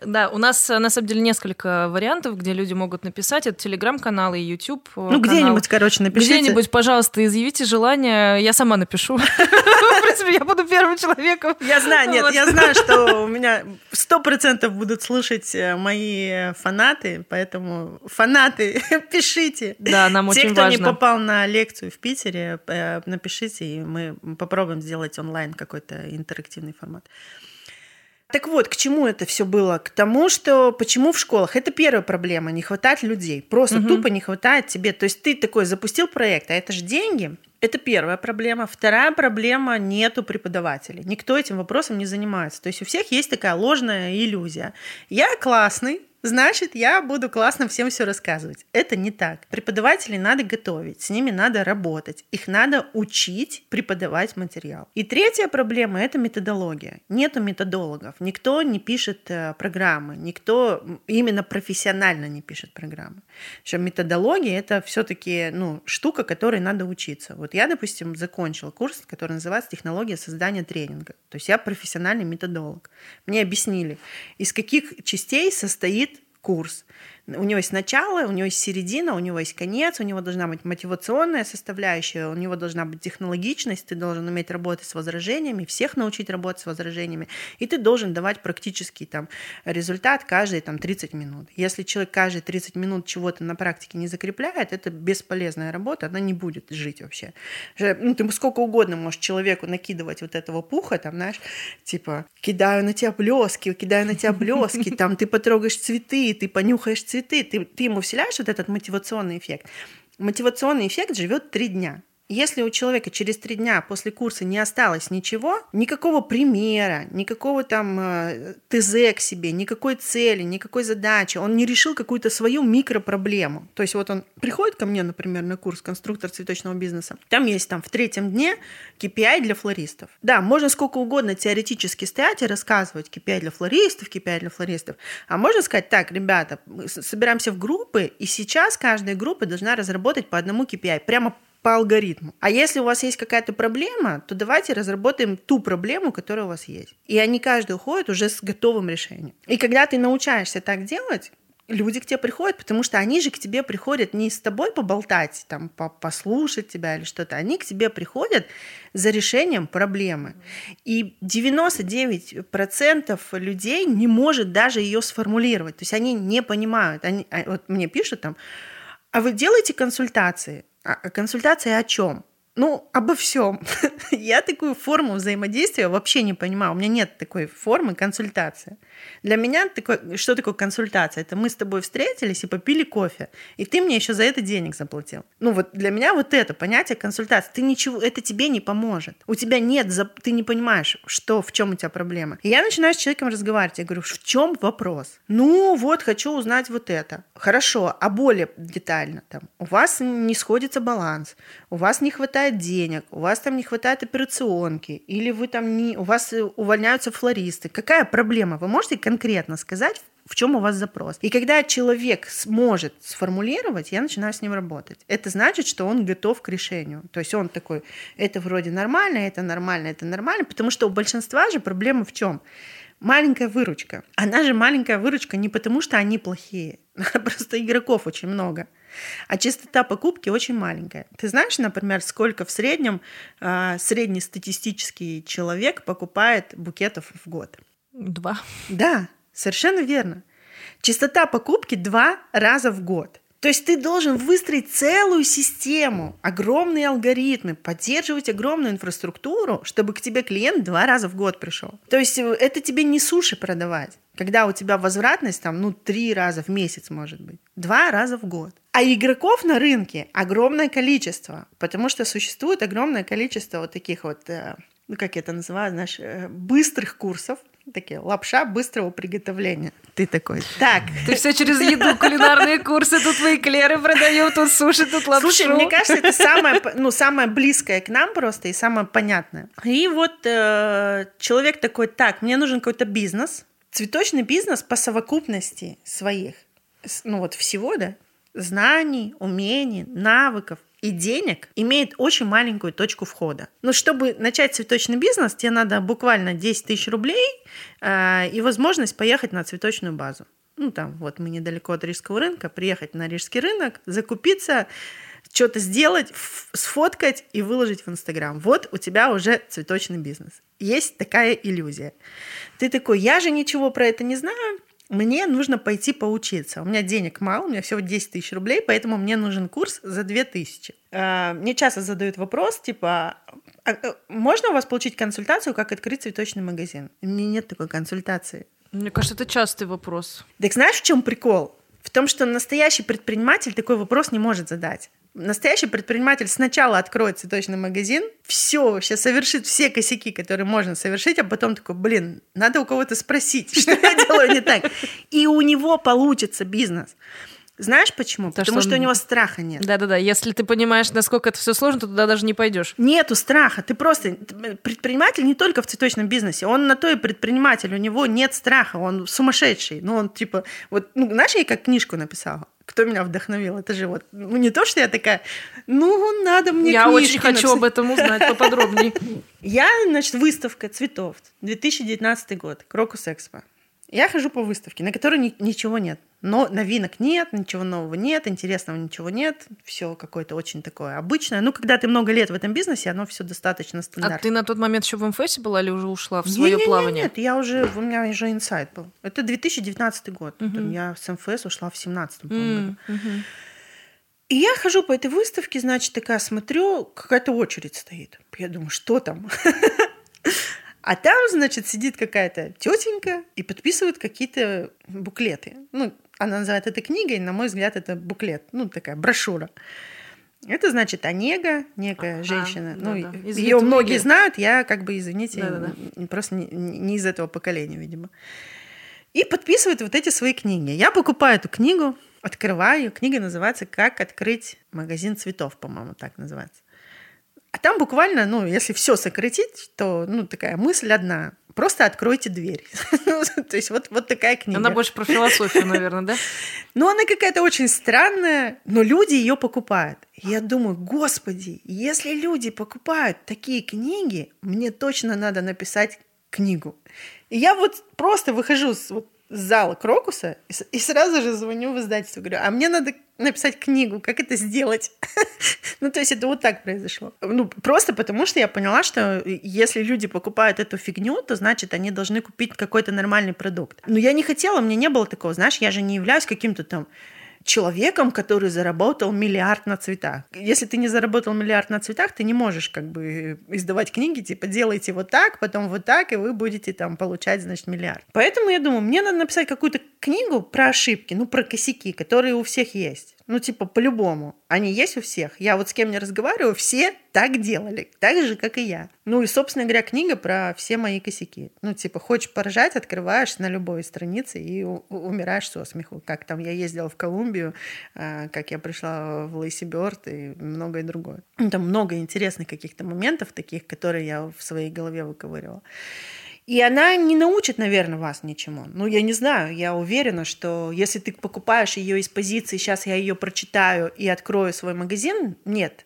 Да, у нас на самом деле несколько вариантов, где люди могут написать. Это телеграм-канал и YouTube. Ну, где-нибудь, короче, напишите. Где-нибудь, пожалуйста, изъявите желание. Я сама напишу. В принципе, я буду первым человеком. Я знаю, нет, я знаю, что у меня сто процентов будут слушать э, мои фанаты, поэтому фанаты, пишите. Да, нам очень важно. Те, кто не попал на лекцию в Питере, э, напишите, и мы попробуем сделать онлайн какой-то интерактивный формат. Так вот, к чему это все было? К тому, что почему в школах? Это первая проблема, не хватает людей. Просто угу. тупо не хватает тебе. То есть ты такой запустил проект, а это же деньги. Это первая проблема. Вторая проблема – нету преподавателей. Никто этим вопросом не занимается. То есть у всех есть такая ложная иллюзия. Я классный, значит, я буду классно всем все рассказывать. Это не так. Преподавателей надо готовить, с ними надо работать, их надо учить преподавать материал. И третья проблема – это методология. Нету методологов, никто не пишет э, программы, никто именно профессионально не пишет программы. Что методология – это все-таки ну, штука, которой надо учиться. Вот я, допустим, закончила курс, который называется «Технология создания тренинга». То есть я профессиональный методолог. Мне объяснили, из каких частей состоит курс. У него есть начало, у него есть середина, у него есть конец, у него должна быть мотивационная составляющая, у него должна быть технологичность, ты должен уметь работать с возражениями, всех научить работать с возражениями, и ты должен давать практический там, результат каждые там, 30 минут. Если человек каждые 30 минут чего-то на практике не закрепляет, это бесполезная работа, она не будет жить вообще. Ну, ты сколько угодно можешь человеку накидывать вот этого пуха, там, знаешь, типа, кидаю на тебя блески, кидаю на тебя блески, там, ты потрогаешь цветы, ты понюхаешь цветы, ты, ты ему вселяешь вот этот мотивационный эффект. Мотивационный эффект живет три дня. Если у человека через три дня после курса не осталось ничего, никакого примера, никакого там э, ТЗ к себе, никакой цели, никакой задачи, он не решил какую-то свою микропроблему. То есть вот он приходит ко мне, например, на курс конструктор цветочного бизнеса, там есть там в третьем дне KPI для флористов. Да, можно сколько угодно теоретически стоять и рассказывать KPI для флористов, KPI для флористов, а можно сказать так, ребята, собираемся в группы, и сейчас каждая группа должна разработать по одному KPI, прямо по алгоритму. А если у вас есть какая-то проблема, то давайте разработаем ту проблему, которая у вас есть. И они каждый уходит уже с готовым решением. И когда ты научаешься так делать, люди к тебе приходят, потому что они же к тебе приходят не с тобой поболтать, там, послушать тебя или что-то, они к тебе приходят за решением проблемы. И 99% людей не может даже ее сформулировать, то есть они не понимают. Они, а, вот мне пишут там, а вы делаете консультации? А, а консультация о чем? Ну, обо всем. Я такую форму взаимодействия вообще не понимаю. У меня нет такой формы консультации. Для меня такой, что такое консультация? Это мы с тобой встретились и попили кофе, и ты мне еще за это денег заплатил. Ну вот для меня вот это понятие консультации. Ты ничего, это тебе не поможет. У тебя нет, ты не понимаешь, что, в чем у тебя проблема. И я начинаю с человеком разговаривать. Я говорю, в чем вопрос? Ну вот, хочу узнать вот это. Хорошо, а более детально. Там, у вас не сходится баланс, у вас не хватает денег, у вас там не хватает операционки, или вы там не, у вас э, увольняются флористы. Какая проблема? Вы можете конкретно сказать, в чем у вас запрос. И когда человек сможет сформулировать, я начинаю с ним работать. Это значит, что он готов к решению. То есть он такой, это вроде нормально, это нормально, это нормально, потому что у большинства же проблема в чем? Маленькая выручка. Она же маленькая выручка не потому, что они плохие, просто игроков очень много. А частота покупки очень маленькая. Ты знаешь, например, сколько в среднем э, среднестатистический человек покупает букетов в год? Два. Да, совершенно верно. Частота покупки два раза в год. То есть ты должен выстроить целую систему, огромные алгоритмы, поддерживать огромную инфраструктуру, чтобы к тебе клиент два раза в год пришел. То есть э, это тебе не суши продавать, когда у тебя возвратность там, ну, три раза в месяц может быть, два раза в год. А игроков на рынке огромное количество, потому что существует огромное количество вот таких вот, э, ну, как я это называю, знаешь, э, быстрых курсов, такие лапша быстрого приготовления. Ты такой, так. Ты все через еду, кулинарные курсы, тут твои клеры продают, тут суши, тут лапшу. Слушай, мне кажется, это самое, ну, самое близкое к нам просто и самое понятное. И вот э, человек такой, так, мне нужен какой-то бизнес, цветочный бизнес по совокупности своих ну вот всего, да, знаний, умений, навыков и денег имеет очень маленькую точку входа. Но чтобы начать цветочный бизнес, тебе надо буквально 10 тысяч рублей э, и возможность поехать на цветочную базу. Ну, там, вот мы недалеко от Рижского рынка, приехать на Рижский рынок, закупиться, что-то сделать, сфоткать и выложить в Инстаграм. Вот у тебя уже цветочный бизнес. Есть такая иллюзия. Ты такой, я же ничего про это не знаю, мне нужно пойти поучиться. У меня денег мало, у меня всего 10 тысяч рублей, поэтому мне нужен курс за 2 тысячи. А, мне часто задают вопрос, типа, а, а можно у вас получить консультацию, как открыть цветочный магазин? У меня нет такой консультации. Мне кажется, это частый вопрос. Так знаешь, в чем прикол? В том, что настоящий предприниматель такой вопрос не может задать. Настоящий предприниматель сначала откроет цветочный магазин, все вообще совершит все косяки, которые можно совершить, а потом такой, блин, надо у кого-то спросить, что я делаю не так. И у него получится бизнес. Знаешь почему? То, Потому что, что у него страха нет. Да-да-да. Если ты понимаешь, насколько это все сложно, то туда даже не пойдешь. Нету страха. Ты просто предприниматель не только в цветочном бизнесе. Он на то и предприниматель. У него нет страха. Он сумасшедший. Ну, он типа... Вот, ну, знаешь, я как книжку написала? Кто меня вдохновил. Это же вот, ну не то, что я такая, ну надо мне Я очень хочу написать. об этом узнать поподробнее. Я, значит, выставка цветов, 2019 год, Крокус Экспо. Я хожу по выставке, на которой ни- ничего нет. Но новинок нет, ничего нового нет, интересного ничего нет. Все какое-то очень такое обычное. Ну, когда ты много лет в этом бизнесе, оно все достаточно стандартно. А ты на тот момент еще в МФС была или уже ушла в свое не, плавание? Нет, я уже, у меня уже инсайт был. Это 2019 год. Угу. Я с МФС ушла в 17 году. Угу. И я хожу по этой выставке, значит, такая смотрю, какая-то очередь стоит. Я думаю, что там? А там, значит, сидит какая-то тетенька и подписывает какие-то буклеты. Ну, она называет это книгой, на мой взгляд, это буклет, ну, такая брошюра. Это значит Онега, некая а, женщина. Да, ну, да. ее многие знают, я как бы, извините, да, да, просто не, не из этого поколения, видимо. И подписывает вот эти свои книги. Я покупаю эту книгу, открываю. Книга называется «Как открыть магазин цветов», по-моему, так называется. А там буквально, ну, если все сократить, то, ну, такая мысль одна. Просто откройте дверь. То есть вот, вот такая книга. Она больше про философию, наверное, да? Ну, она какая-то очень странная, но люди ее покупают. Я думаю, господи, если люди покупают такие книги, мне точно надо написать книгу. И я вот просто выхожу с, вот, с зала Крокуса и, и сразу же звоню в издательство, говорю, а мне надо написать книгу, как это сделать? ну, то есть это вот так произошло. Ну, просто потому что я поняла, что если люди покупают эту фигню, то значит, они должны купить какой-то нормальный продукт. Но я не хотела, мне не было такого, знаешь, я же не являюсь каким-то там человеком, который заработал миллиард на цветах. Если ты не заработал миллиард на цветах, ты не можешь как бы издавать книги, типа делайте вот так, потом вот так, и вы будете там получать, значит, миллиард. Поэтому я думаю, мне надо написать какую-то книгу про ошибки, ну, про косяки, которые у всех есть. Ну, типа, по-любому. Они есть у всех. Я вот с кем не разговариваю, все так делали. Так же, как и я. Ну, и, собственно говоря, книга про все мои косяки. Ну, типа, хочешь поржать, открываешь на любой странице и умираешь со смеху. Как там я ездила в Колумбию, а, как я пришла в Лейси Бёрд и многое другое. Там много интересных каких-то моментов таких, которые я в своей голове выковыривала. И она не научит, наверное, вас ничему. Ну, я не знаю, я уверена, что если ты покупаешь ее из позиции, сейчас я ее прочитаю и открою свой магазин, нет.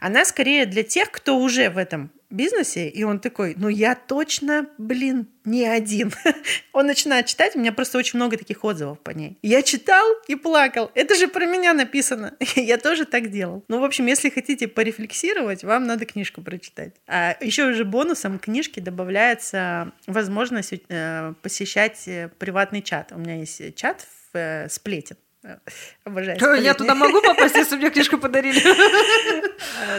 Она скорее для тех, кто уже в этом бизнесе, и он такой, ну я точно, блин, не один. он начинает читать, у меня просто очень много таких отзывов по ней. Я читал и плакал. Это же про меня написано. я тоже так делал. Ну, в общем, если хотите порефлексировать, вам надо книжку прочитать. А еще уже бонусом книжки добавляется возможность э, посещать э, приватный чат. У меня есть чат в э, сплетен. Обожаю. Я туда могу попасть, если мне книжку подарили?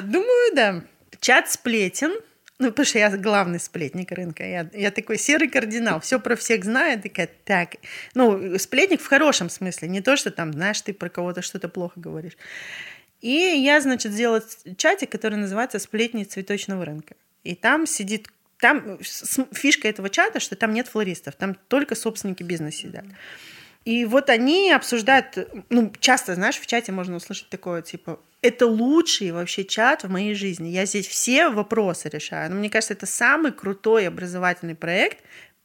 Думаю, да. Чат сплетен. Ну, потому что я главный сплетник рынка. Я, я такой серый кардинал, все про всех знаю. Такая, так. Ну, сплетник в хорошем смысле. Не то, что там, знаешь, ты про кого-то что-то плохо говоришь. И я, значит, сделала чатик, который называется «Сплетни цветочного рынка». И там сидит там фишка этого чата, что там нет флористов, там только собственники бизнеса сидят. И вот они обсуждают, ну, часто, знаешь, в чате можно услышать такое, типа, это лучший вообще чат в моей жизни. Я здесь все вопросы решаю. Но мне кажется, это самый крутой образовательный проект,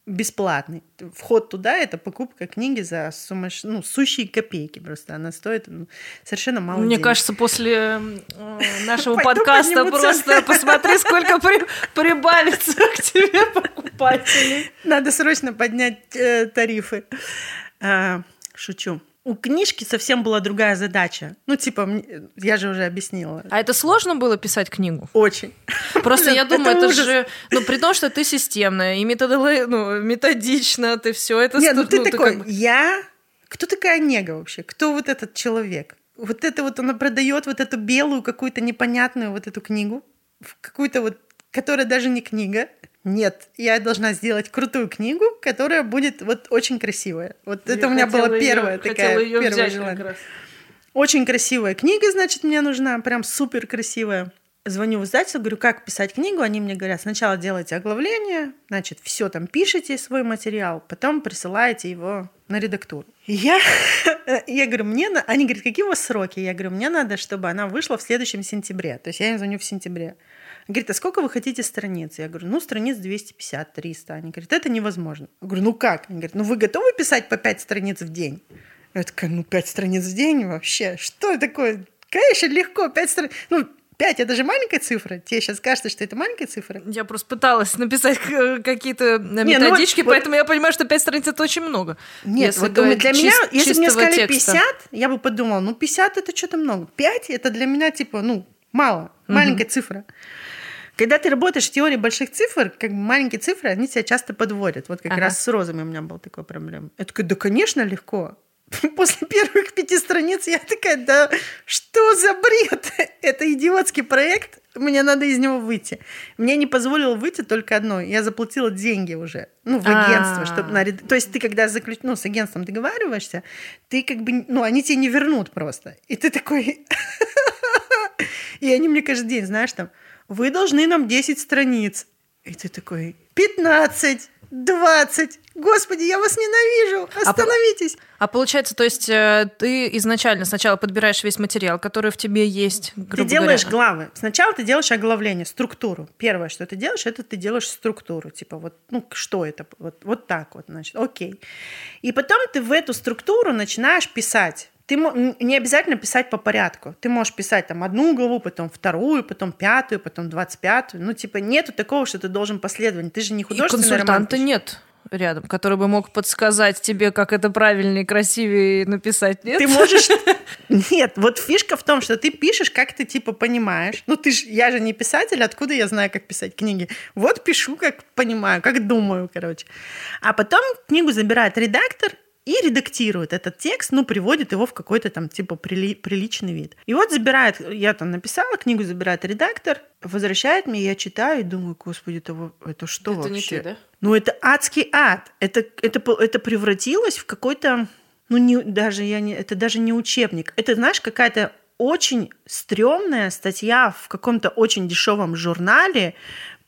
бесплатный. Вход туда — это покупка книги за сумасш... ну, сущие копейки просто. Она стоит ну, совершенно мало Мне денег. кажется, после э, нашего подкаста просто посмотри, сколько прибавится к тебе покупателей. Надо срочно поднять э, тарифы. А, шучу у книжки совсем была другая задача. Ну, типа, я же уже объяснила. А это сложно было писать книгу? Очень. Просто я думаю, это, же... Ну, при том, что ты системная и методолог... ну, методично, ты все это... Нет, ну ты ну, такой, как... я... Кто такая Нега вообще? Кто вот этот человек? Вот это вот она продает вот эту белую какую-то непонятную вот эту книгу, какую-то вот, которая даже не книга, нет, я должна сделать крутую книгу, которая будет вот очень красивая. Вот я это у меня была первая ее, такая ее первая желание. Очень красивая книга, значит, мне нужна, прям супер красивая. Звоню в издательство, говорю, как писать книгу. Они мне говорят, сначала делайте оглавление, значит, все там пишите свой материал, потом присылаете его на редактуру. И я, я говорю, мне... Они говорят, какие у вас сроки? Я говорю, мне надо, чтобы она вышла в следующем сентябре. То есть я им звоню в сентябре. Говорит, а сколько вы хотите страниц? Я говорю, ну, страниц 250-300. Они говорят, это невозможно. Я говорю, ну как? Они говорят, ну вы готовы писать по 5 страниц в день? Я такая, ну 5 страниц в день вообще? Что такое? Конечно, легко, 5 страниц. Ну, 5 это же маленькая цифра. Тебе сейчас кажется, что это маленькая цифра. Я просто пыталась написать какие-то ну методички, ну, вот, поэтому вот, я понимаю, что 5 страниц это очень много. Нет, вот для меня, если бы мне сказали текста. 50, я бы подумала, ну 50 это что-то много. 5 это для меня типа, ну, мало, маленькая угу. цифра. Когда ты работаешь в теории больших цифр, как маленькие цифры, они тебя часто подводят. Вот как ага. раз с розами у меня была такая проблема. Я такая, да, конечно, легко. После первых пяти страниц я такая, да что за бред? Это идиотский проект, мне надо из него выйти. Мне не позволило выйти только одно. Я заплатила деньги уже, ну, в агентство, чтобы на... То есть ты, когда заключ... ну, с агентством договариваешься, ты как бы, ну, они тебе не вернут просто. И ты такой... И они мне каждый день, знаешь, там, вы должны нам 10 страниц. И ты такой, 15, 20. Господи, я вас ненавижу. А Остановитесь. А, а получается, то есть э, ты изначально сначала подбираешь весь материал, который в тебе есть. Ты делаешь говоря. главы. Сначала ты делаешь оглавление, структуру. Первое, что ты делаешь, это ты делаешь структуру. Типа вот, ну что это? Вот, вот так вот, значит, окей. И потом ты в эту структуру начинаешь писать ты не обязательно писать по порядку. Ты можешь писать там одну главу, потом вторую, потом пятую, потом двадцать пятую. Ну, типа, нету такого, что ты должен последовать. Ты же не художественный И консультанта нет рядом, который бы мог подсказать тебе, как это правильнее, красивее написать, нет? Ты можешь... Нет, вот фишка в том, что ты пишешь, как ты типа понимаешь. Ну, ты ж, я же не писатель, откуда я знаю, как писать книги? Вот пишу, как понимаю, как думаю, короче. А потом книгу забирает редактор, и редактирует этот текст, ну, приводит его в какой-то там типа прили- приличный вид. И вот забирает, я там написала, книгу забирает редактор, возвращает мне, я читаю и думаю, господи, это, это что это вообще? Не ты, да? Ну, это адский ад. Это, это, это превратилось в какой-то, ну, не, даже я не, это даже не учебник. Это, знаешь, какая-то очень стрёмная статья в каком-то очень дешевом журнале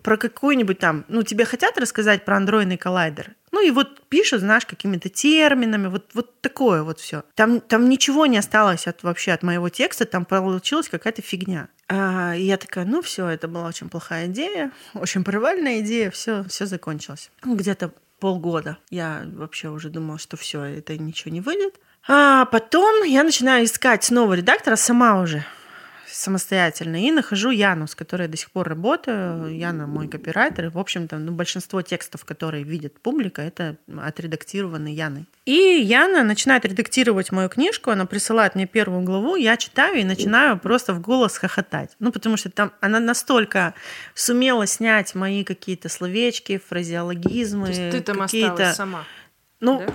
про какую-нибудь там, ну, тебе хотят рассказать про андроидный коллайдер? И вот пишут, знаешь, какими-то терминами, вот, вот такое вот все. Там, там ничего не осталось от, вообще от моего текста, там получилась какая-то фигня. А, и я такая, ну все, это была очень плохая идея, очень провальная идея, все, все закончилось. Ну, где-то полгода я вообще уже думала, что все, это ничего не выйдет. А потом я начинаю искать снова редактора сама уже самостоятельно и нахожу Яну, с которой я до сих пор работаю. Яна мой копирайтер. И, в общем-то, ну, большинство текстов, которые видит публика, это отредактированы Яной. И Яна начинает редактировать мою книжку, она присылает мне первую главу, я читаю и начинаю просто в голос хохотать. Ну, потому что там она настолько сумела снять мои какие-то словечки, фразеологизмы. То есть ты там осталась сама? Ну, да?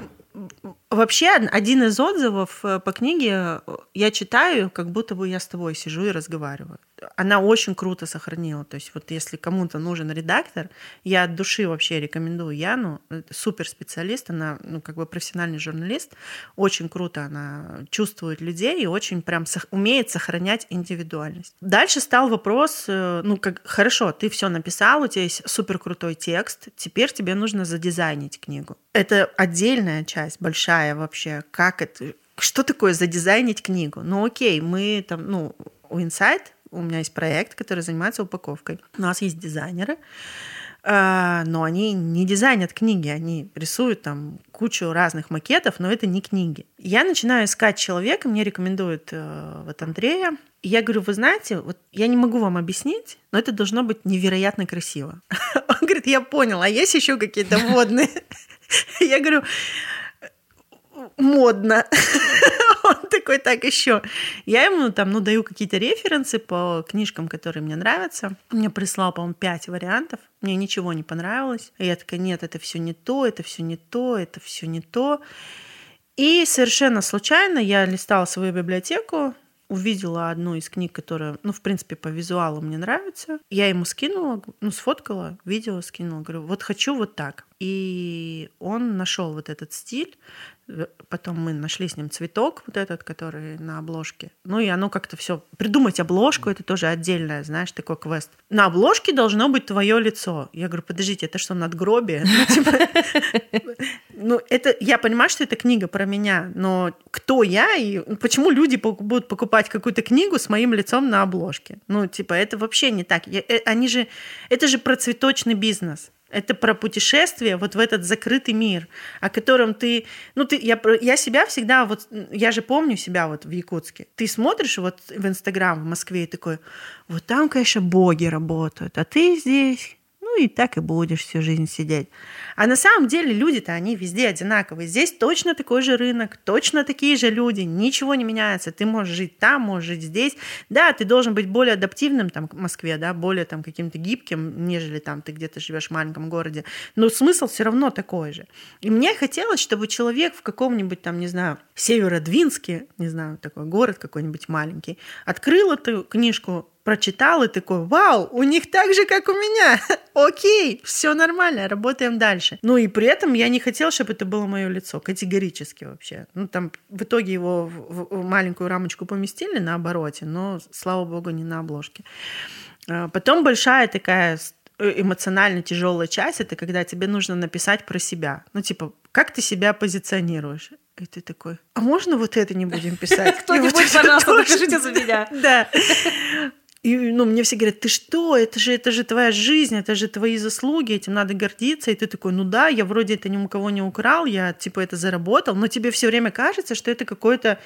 Вообще, один из отзывов э, по книге э, я читаю, как будто бы я с тобой сижу и разговариваю. Она очень круто сохранила. То есть вот если кому-то нужен редактор, я от души вообще рекомендую Яну. Супер специалист, она ну, как бы профессиональный журналист. Очень круто она чувствует людей и очень прям умеет сохранять индивидуальность. Дальше стал вопрос, э, ну как, хорошо, ты все написал, у тебя есть супер крутой текст, теперь тебе нужно задизайнить книгу. Это отдельная часть, большая большая вообще. Как это? Что такое задизайнить книгу? Ну окей, мы там, ну, у Insight у меня есть проект, который занимается упаковкой. У нас есть дизайнеры. А, но они не дизайнят книги, они рисуют там кучу разных макетов, но это не книги. Я начинаю искать человека, мне рекомендует э, вот Андрея. И я говорю, вы знаете, вот я не могу вам объяснить, но это должно быть невероятно красиво. Он говорит, я понял, а есть еще какие-то модные? Я говорю, модно. Он такой, так еще. Я ему там, ну, даю какие-то референсы по книжкам, которые мне нравятся. Он мне прислал, по-моему, пять вариантов. Мне ничего не понравилось. И я такая, нет, это все не то, это все не то, это все не то. И совершенно случайно я листала свою библиотеку, увидела одну из книг, которая, ну, в принципе, по визуалу мне нравится. Я ему скинула, ну, сфоткала, видео скинула, говорю, вот хочу вот так. И он нашел вот этот стиль, Потом мы нашли с ним цветок, вот этот, который на обложке. Ну и оно как-то все. Придумать обложку это тоже отдельное, знаешь, такой квест. На обложке должно быть твое лицо. Я говорю, подождите, это что, надгробие? Ну, типа, ну, это я понимаю, что это книга про меня, но кто я и почему люди будут покупать какую-то книгу с моим лицом на обложке? Ну, типа, это вообще не так. Э, они же, это же про цветочный бизнес. Это про путешествие вот в этот закрытый мир, о котором ты... Ну, ты, я, я себя всегда... Вот, я же помню себя вот в Якутске. Ты смотришь вот в Инстаграм в Москве и такой, вот там, конечно, боги работают, а ты здесь и так и будешь всю жизнь сидеть. А на самом деле люди-то, они везде одинаковые. Здесь точно такой же рынок, точно такие же люди, ничего не меняется. Ты можешь жить там, можешь жить здесь. Да, ты должен быть более адаптивным там, в Москве, да, более там каким-то гибким, нежели там ты где-то живешь в маленьком городе. Но смысл все равно такой же. И мне хотелось, чтобы человек в каком-нибудь там, не знаю, Северодвинске, не знаю, такой город какой-нибудь маленький, открыл эту книжку прочитал и такой, вау, у них так же, как у меня. Окей, все нормально, работаем дальше. Ну и при этом я не хотела, чтобы это было мое лицо, категорически вообще. Ну там в итоге его в маленькую рамочку поместили на обороте, но, слава богу, не на обложке. А, потом большая такая э, эмоционально тяжелая часть, это когда тебе нужно написать про себя. Ну, типа, как ты себя позиционируешь? И ты такой, а можно вот это не будем писать? Кто-нибудь, пожалуйста, напишите за меня. Да. И ну, мне все говорят, ты что, это же, это же твоя жизнь, это же твои заслуги, этим надо гордиться. И ты такой, ну да, я вроде это ни у кого не украл, я типа это заработал, но тебе все время кажется, что это какое-то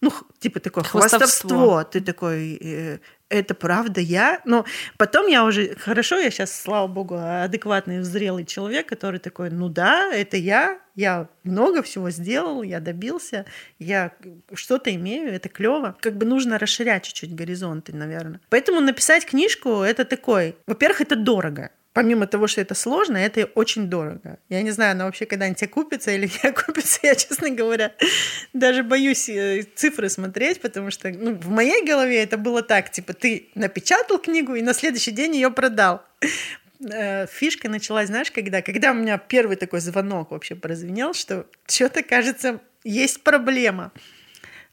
ну, типа такое хвастовство. хвастовство. Ты такой, э, это правда я. Но потом я уже, хорошо, я сейчас, слава богу, адекватный, зрелый человек, который такой, ну да, это я, я много всего сделал, я добился, я что-то имею, это клево. Как бы нужно расширять чуть-чуть горизонты, наверное. Поэтому написать книжку это такой, во-первых, это дорого помимо того, что это сложно, это очень дорого. Я не знаю, она вообще когда-нибудь окупится или не окупится. Я, честно говоря, даже боюсь э, цифры смотреть, потому что ну, в моей голове это было так, типа, ты напечатал книгу и на следующий день ее продал. Э, фишка началась, знаешь, когда? Когда у меня первый такой звонок вообще прозвенел, что что-то, кажется, есть проблема.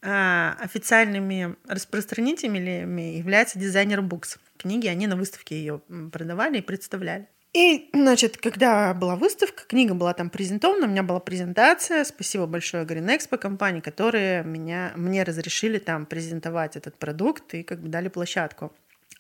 А, официальными распространителями является дизайнер Books книги, они на выставке ее продавали и представляли. И, значит, когда была выставка, книга была там презентована, у меня была презентация. Спасибо большое Green Expo компании, которые меня, мне разрешили там презентовать этот продукт и как бы дали площадку.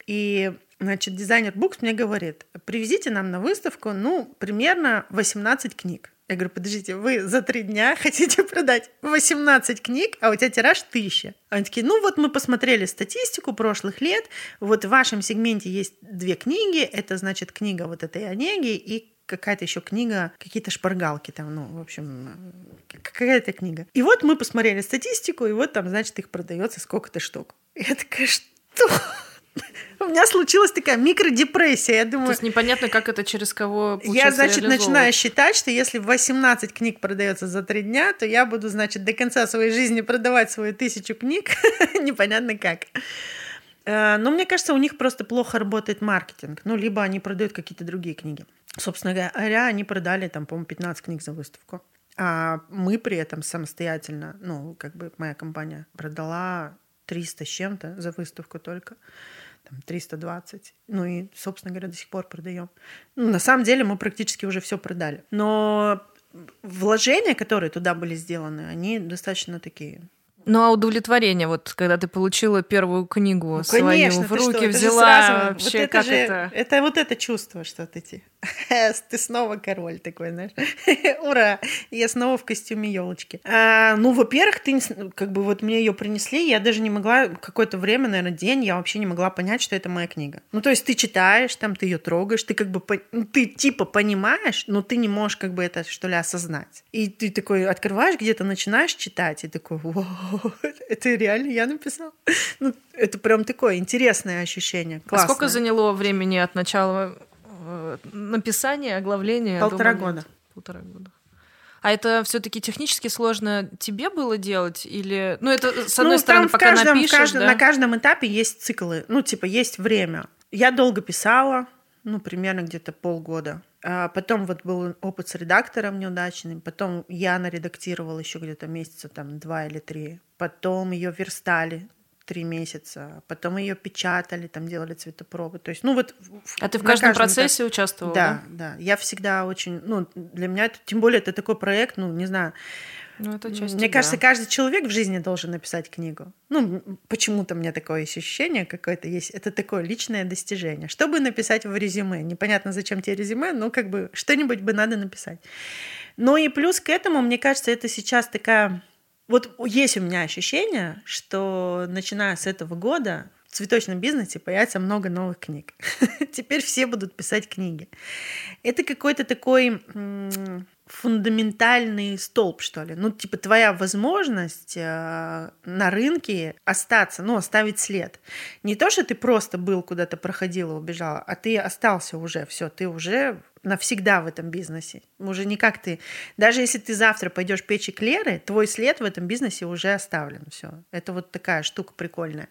И, значит, дизайнер Букс мне говорит, привезите нам на выставку, ну, примерно 18 книг. Я говорю, подождите, вы за три дня хотите продать 18 книг, а у тебя тираж тысяча. Они такие, ну вот мы посмотрели статистику прошлых лет, вот в вашем сегменте есть две книги, это значит книга вот этой Онеги и какая-то еще книга, какие-то шпаргалки там, ну, в общем, какая-то книга. И вот мы посмотрели статистику, и вот там, значит, их продается сколько-то штук. Я такая, что? У меня случилась такая микродепрессия. Я думаю, То есть непонятно, как это через кого Я, значит, начинаю считать, что если 18 книг продается за три дня, то я буду, значит, до конца своей жизни продавать свою тысячу книг. непонятно как. Э, но мне кажется, у них просто плохо работает маркетинг. Ну, либо они продают какие-то другие книги. Собственно говоря, они продали там, по-моему, 15 книг за выставку. А мы при этом самостоятельно, ну, как бы моя компания продала 300 с чем-то за выставку только. Там 320. Ну и, собственно говоря, до сих пор продаем. Ну, на самом деле мы практически уже все продали. Но вложения, которые туда были сделаны, они достаточно такие Ну а удовлетворение, вот когда ты получила первую книгу Ну, свою конечно, в ты руки что, взяла, сразу- вообще вот это как же- это? Это вот это чувство, что ты, ты снова король такой, знаешь. Ура! Я снова в костюме елочки. ну, во-первых, ты как бы вот мне ее принесли, я даже не могла какое-то время, наверное, день, я вообще не могла понять, что это моя книга. Ну, то есть ты читаешь, там ты ее трогаешь, ты как бы ну, ты типа понимаешь, но ты не можешь как бы это что ли осознать. И ты такой открываешь где-то, начинаешь читать, и такой, «Вау, это реально я написал. Ну, это прям такое интересное ощущение. А Классное. сколько заняло времени от начала э, написания, оглавления? Полтора года. Полтора года. А это все-таки технически сложно тебе было делать? Или. Ну, это с одной Ну, стороны, там пока каждом, напишешь, каждом- да? на каждом этапе есть циклы, ну, типа, есть время. Я долго писала, ну, примерно где-то полгода. А потом вот был опыт с редактором неудачным, потом я наредактировала еще где-то месяца там два или три, потом ее верстали три месяца, потом ее печатали, там делали цветопробы. То есть, ну вот... А ты в каждом каждом этапе. процессе участвовала? Да, да. Я всегда очень, ну, для меня это, тем более это такой проект, ну, не знаю, Ну, это часть мне тебя. кажется, каждый человек в жизни должен написать книгу. Ну, почему-то мне такое ощущение какое-то есть. Это такое личное достижение. Чтобы написать в резюме? Непонятно, зачем тебе резюме, но как бы что-нибудь бы надо написать. Ну и плюс к этому, мне кажется, это сейчас такая... Вот есть у меня ощущение, что начиная с этого года в цветочном бизнесе появится много новых книг. Теперь все будут писать книги. Это какой-то такой фундаментальный столб, что ли. Ну, типа, твоя возможность э, на рынке остаться, ну, оставить след. Не то, что ты просто был куда-то проходил и убежал, а ты остался уже, все, ты уже навсегда в этом бизнесе. Уже не как ты. Даже если ты завтра пойдешь печь эклеры, твой след в этом бизнесе уже оставлен. Все. Это вот такая штука прикольная.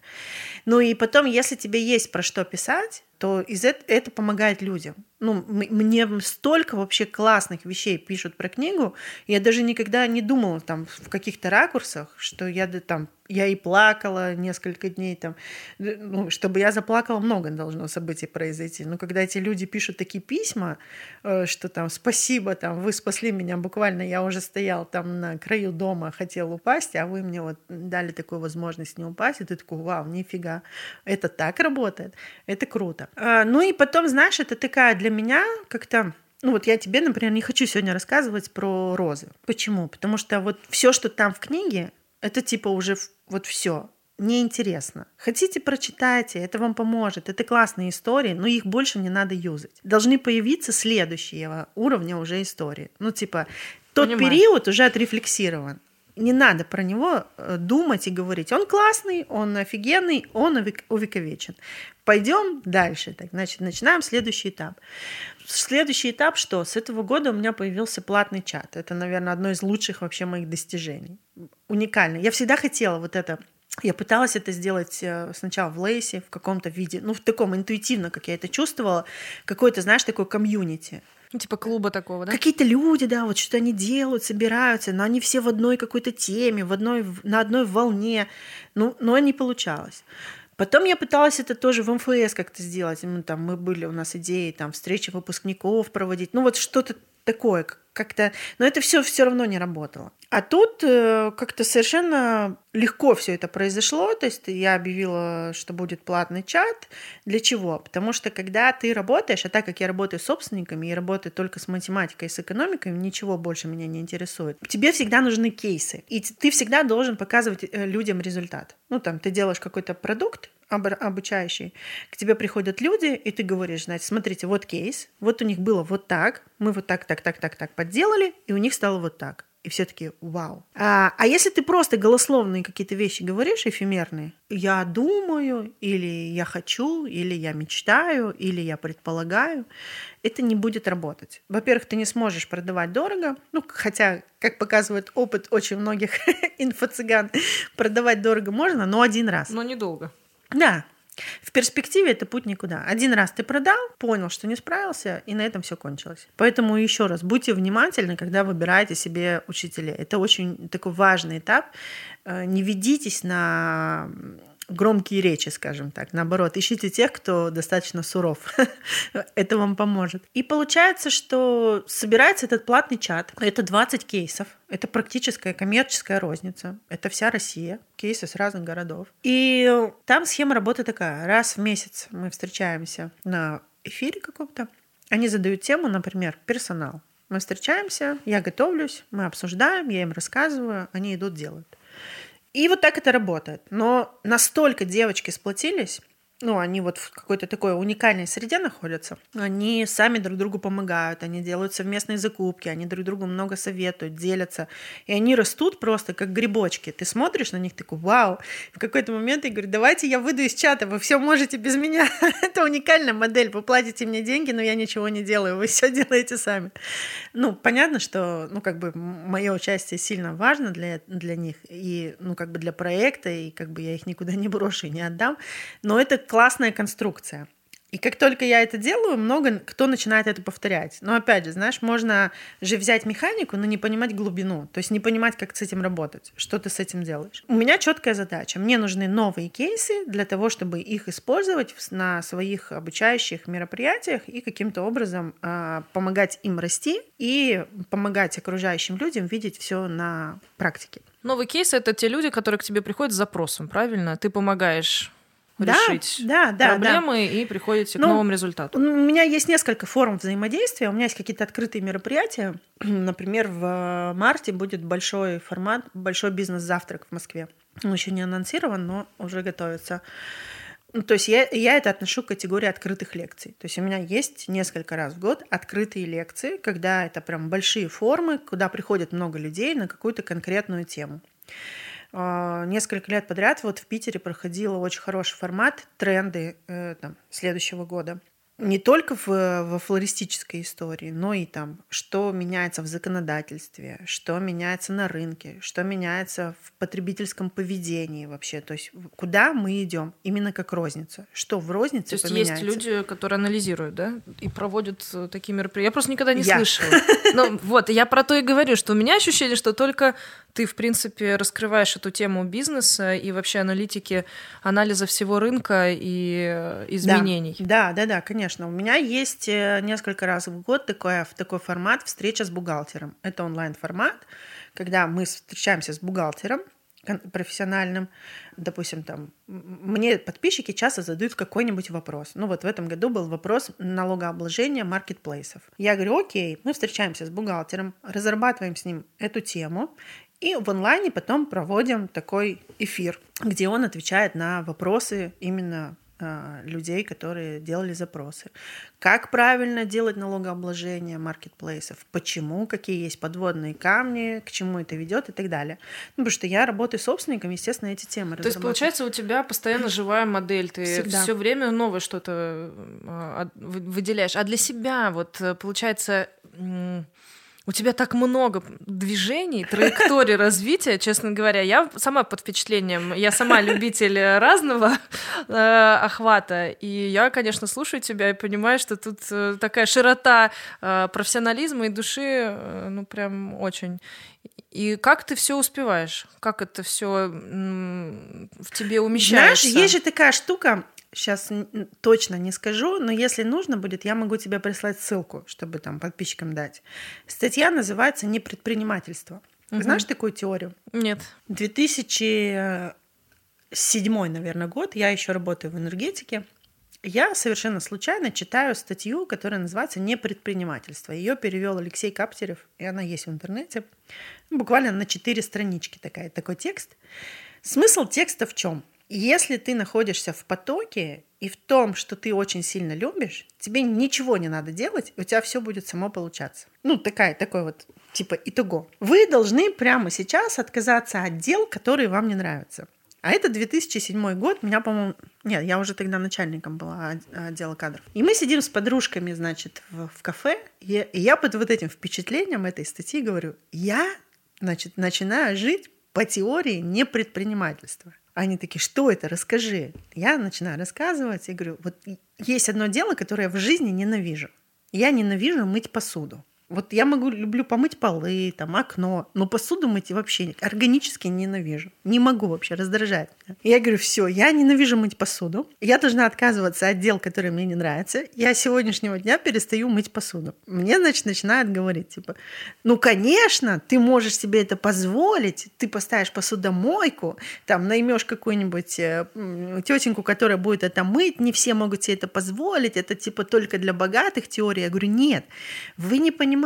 Ну и потом, если тебе есть про что писать, то из это, это помогает людям. Ну, мне столько вообще классных вещей пишут про книгу, я даже никогда не думала там в каких-то ракурсах, что я там я и плакала несколько дней там, ну, чтобы я заплакала, много должно событий произойти. Но когда эти люди пишут такие письма, э, что там спасибо, там вы спасли меня буквально, я уже стоял там на краю дома, хотел упасть, а вы мне вот дали такую возможность не упасть, и ты такой, вау, нифига, это так работает, это круто. А, ну и потом, знаешь, это такая для меня как-то ну вот я тебе, например, не хочу сегодня рассказывать про розы. Почему? Потому что вот все, что там в книге, это типа уже вот все неинтересно. Хотите, прочитайте, это вам поможет. Это классные истории, но их больше не надо юзать. Должны появиться следующего уровня уже истории. Ну, типа, тот Понимаю. период уже отрефлексирован. Не надо про него э, думать и говорить. Он классный, он офигенный, он увек- увековечен. Пойдем дальше. Так, значит, начинаем следующий этап. Следующий этап что? С этого года у меня появился платный чат. Это, наверное, одно из лучших вообще моих достижений. Уникально. Я всегда хотела вот это я пыталась это сделать э, сначала в Лейсе, в каком-то виде, ну, в таком интуитивно, как я это чувствовала, какой-то, знаешь, такой комьюнити. Ну, типа клуба такого, да? Какие-то люди, да, вот что они делают, собираются, но они все в одной какой-то теме, в одной, на одной волне, ну, но не получалось. Потом я пыталась это тоже в МФС как-то сделать. Мы, там, мы были, у нас идеи, там, встречи выпускников проводить. Ну, вот что-то такое, как- как-то... Но это все все равно не работало. А тут э, как-то совершенно легко все это произошло. То есть я объявила, что будет платный чат. Для чего? Потому что когда ты работаешь, а так как я работаю с собственниками и работаю только с математикой и с экономикой, ничего больше меня не интересует. Тебе всегда нужны кейсы. И ты всегда должен показывать э, людям результат. Ну, там, ты делаешь какой-то продукт, обучающий, к тебе приходят люди, и ты говоришь, значит, смотрите, вот кейс, вот у них было вот так, мы вот так, так, так, так, так подделали, и у них стало вот так. И все таки вау. А, а если ты просто голословные какие-то вещи говоришь, эфемерные, я думаю, или я хочу, или я мечтаю, или я предполагаю, это не будет работать. Во-первых, ты не сможешь продавать дорого, ну, хотя, как показывает опыт очень многих инфо-цыган, продавать дорого можно, но один раз. Но недолго. Да. В перспективе это путь никуда. Один раз ты продал, понял, что не справился, и на этом все кончилось. Поэтому еще раз, будьте внимательны, когда выбираете себе учителей. Это очень такой важный этап. Э, Не ведитесь на громкие речи, скажем так. Наоборот, ищите тех, кто достаточно суров. Это вам поможет. И получается, что собирается этот платный чат. Это 20 кейсов. Это практическая коммерческая розница. Это вся Россия. Кейсы с разных городов. И там схема работы такая. Раз в месяц мы встречаемся на эфире каком-то. Они задают тему, например, персонал. Мы встречаемся, я готовлюсь, мы обсуждаем, я им рассказываю, они идут делают. И вот так это работает. Но настолько девочки сплотились, ну, они вот в какой-то такой уникальной среде находятся, они сами друг другу помогают, они делают совместные закупки, они друг другу много советуют, делятся, и они растут просто как грибочки. Ты смотришь на них, такой, вау. В какой-то момент я говорю, давайте я выйду из чата, вы все можете без меня. Это уникальная модель, вы платите мне деньги, но я ничего не делаю, вы все делаете сами. Ну, понятно, что, ну, как бы мое участие сильно важно для, для них, и, ну, как бы для проекта, и как бы я их никуда не брошу и не отдам, но это классная конструкция. И как только я это делаю, много кто начинает это повторять. Но опять же, знаешь, можно же взять механику, но не понимать глубину, то есть не понимать, как с этим работать, что ты с этим делаешь. У меня четкая задача. Мне нужны новые кейсы для того, чтобы их использовать на своих обучающих мероприятиях и каким-то образом э, помогать им расти и помогать окружающим людям видеть все на практике. Новый кейс это те люди, которые к тебе приходят с запросом, правильно? Ты помогаешь решить да, да, проблемы да. и приходите ну, к новым результатам. У меня есть несколько форм взаимодействия. У меня есть какие-то открытые мероприятия. Например, в марте будет большой формат, большой бизнес-завтрак в Москве. Он еще не анонсирован, но уже готовится. Ну, то есть я, я это отношу к категории открытых лекций. То есть у меня есть несколько раз в год открытые лекции, когда это прям большие формы, куда приходит много людей на какую-то конкретную тему. А, несколько лет подряд вот в Питере проходил очень хороший формат тренды э, там, следующего года не только в, во флористической истории, но и там, что меняется в законодательстве, что меняется на рынке, что меняется в потребительском поведении вообще. То есть куда мы идем именно как розница, что в рознице То есть поменяется. есть люди, которые анализируют, да, и проводят э, такие мероприятия. Я просто никогда не я. слышала. Ну вот, я про то и говорю, что у меня ощущение, что только ты, в принципе, раскрываешь эту тему бизнеса и вообще аналитики, анализа всего рынка и э, изменений. Да, да, да, да конечно. У меня есть э, несколько раз в год такой, такой формат встреча с бухгалтером. Это онлайн-формат, когда мы встречаемся с бухгалтером, профессиональным, допустим, там, мне подписчики часто задают какой-нибудь вопрос. Ну вот в этом году был вопрос налогообложения маркетплейсов. Я говорю, окей, мы встречаемся с бухгалтером, разрабатываем с ним эту тему, и в онлайне потом проводим такой эфир, где он отвечает на вопросы именно а, людей, которые делали запросы. Как правильно делать налогообложение маркетплейсов, почему, какие есть подводные камни, к чему это ведет и так далее. Ну, потому что я работаю собственником, естественно, эти темы То есть, получается, у тебя постоянно живая модель, ты все время новое что-то а, выделяешь. А для себя, вот, получается, у тебя так много движений, траекторий развития, честно говоря. Я сама под впечатлением, я сама любитель разного э, охвата, и я, конечно, слушаю тебя и понимаю, что тут э, такая широта э, профессионализма и души, э, ну прям очень. И как ты все успеваешь? Как это все в тебе умещается? Знаешь, есть же такая штука, сейчас точно не скажу, но если нужно будет, я могу тебе прислать ссылку, чтобы там подписчикам дать. Статья называется «Не предпринимательство». Угу. Знаешь такую теорию? Нет. 2007, наверное, год, я еще работаю в энергетике. Я совершенно случайно читаю статью, которая называется «Не предпринимательство». Ее перевел Алексей Каптерев, и она есть в интернете. Буквально на четыре странички такая, такой текст. Смысл текста в чем? Если ты находишься в потоке и в том, что ты очень сильно любишь, тебе ничего не надо делать, и у тебя все будет само получаться. Ну, такая, такой вот типа итого. Вы должны прямо сейчас отказаться от дел, которые вам не нравятся. А это 2007 год, меня, по-моему... Нет, я уже тогда начальником была отдела кадров. И мы сидим с подружками, значит, в, в кафе, и, и я под вот этим впечатлением этой статьи говорю, я, значит, начинаю жить по теории непредпринимательства. Они такие, что это, расскажи. Я начинаю рассказывать и говорю, вот есть одно дело, которое я в жизни ненавижу. Я ненавижу мыть посуду. Вот я могу, люблю помыть полы, там, окно, но посуду мыть вообще органически ненавижу. Не могу вообще, раздражает. Я говорю, все, я ненавижу мыть посуду. Я должна отказываться от дел, которые мне не нравятся. Я с сегодняшнего дня перестаю мыть посуду. Мне, значит, начинают говорить, типа, ну, конечно, ты можешь себе это позволить, ты поставишь посудомойку, там, наймешь какую-нибудь э, тетеньку, которая будет это мыть, не все могут себе это позволить, это, типа, только для богатых теория. Я говорю, нет, вы не понимаете.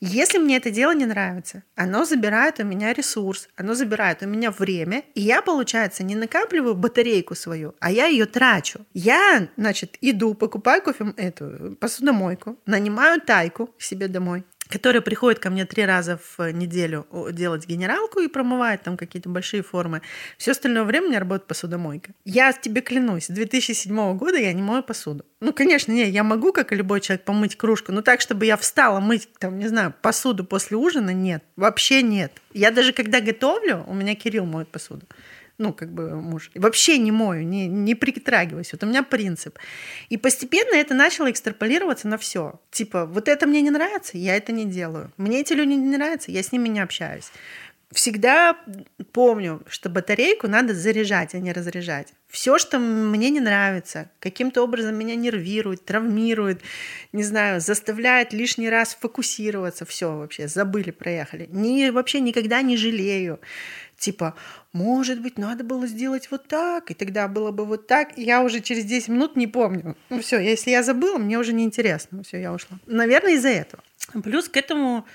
Если мне это дело не нравится, оно забирает у меня ресурс, оно забирает у меня время, и я, получается, не накапливаю батарейку свою, а я ее трачу. Я, значит, иду, покупаю кофе, эту посудомойку, нанимаю тайку себе домой, которая приходит ко мне три раза в неделю делать генералку и промывает там какие-то большие формы. Все остальное время у меня работает посудомойка. Я тебе клянусь, с 2007 года я не мою посуду. Ну, конечно, не, я могу, как и любой человек, помыть кружку, но так, чтобы я встала мыть, там, не знаю, посуду после ужина, нет, вообще нет. Я даже когда готовлю, у меня Кирилл моет посуду ну, как бы муж. Вообще не мою, не, не притрагиваюсь. Вот у меня принцип. И постепенно это начало экстраполироваться на все. Типа, вот это мне не нравится, я это не делаю. Мне эти люди не нравятся, я с ними не общаюсь. Всегда помню, что батарейку надо заряжать, а не разряжать. Все, что мне не нравится, каким-то образом меня нервирует, травмирует, не знаю, заставляет лишний раз фокусироваться, все вообще, забыли, проехали. Ни, вообще никогда не жалею типа, может быть, надо было сделать вот так, и тогда было бы вот так. И я уже через 10 минут не помню. Ну все, если я забыла, мне уже неинтересно. Все, я ушла. Наверное, из-за этого. Плюс к этому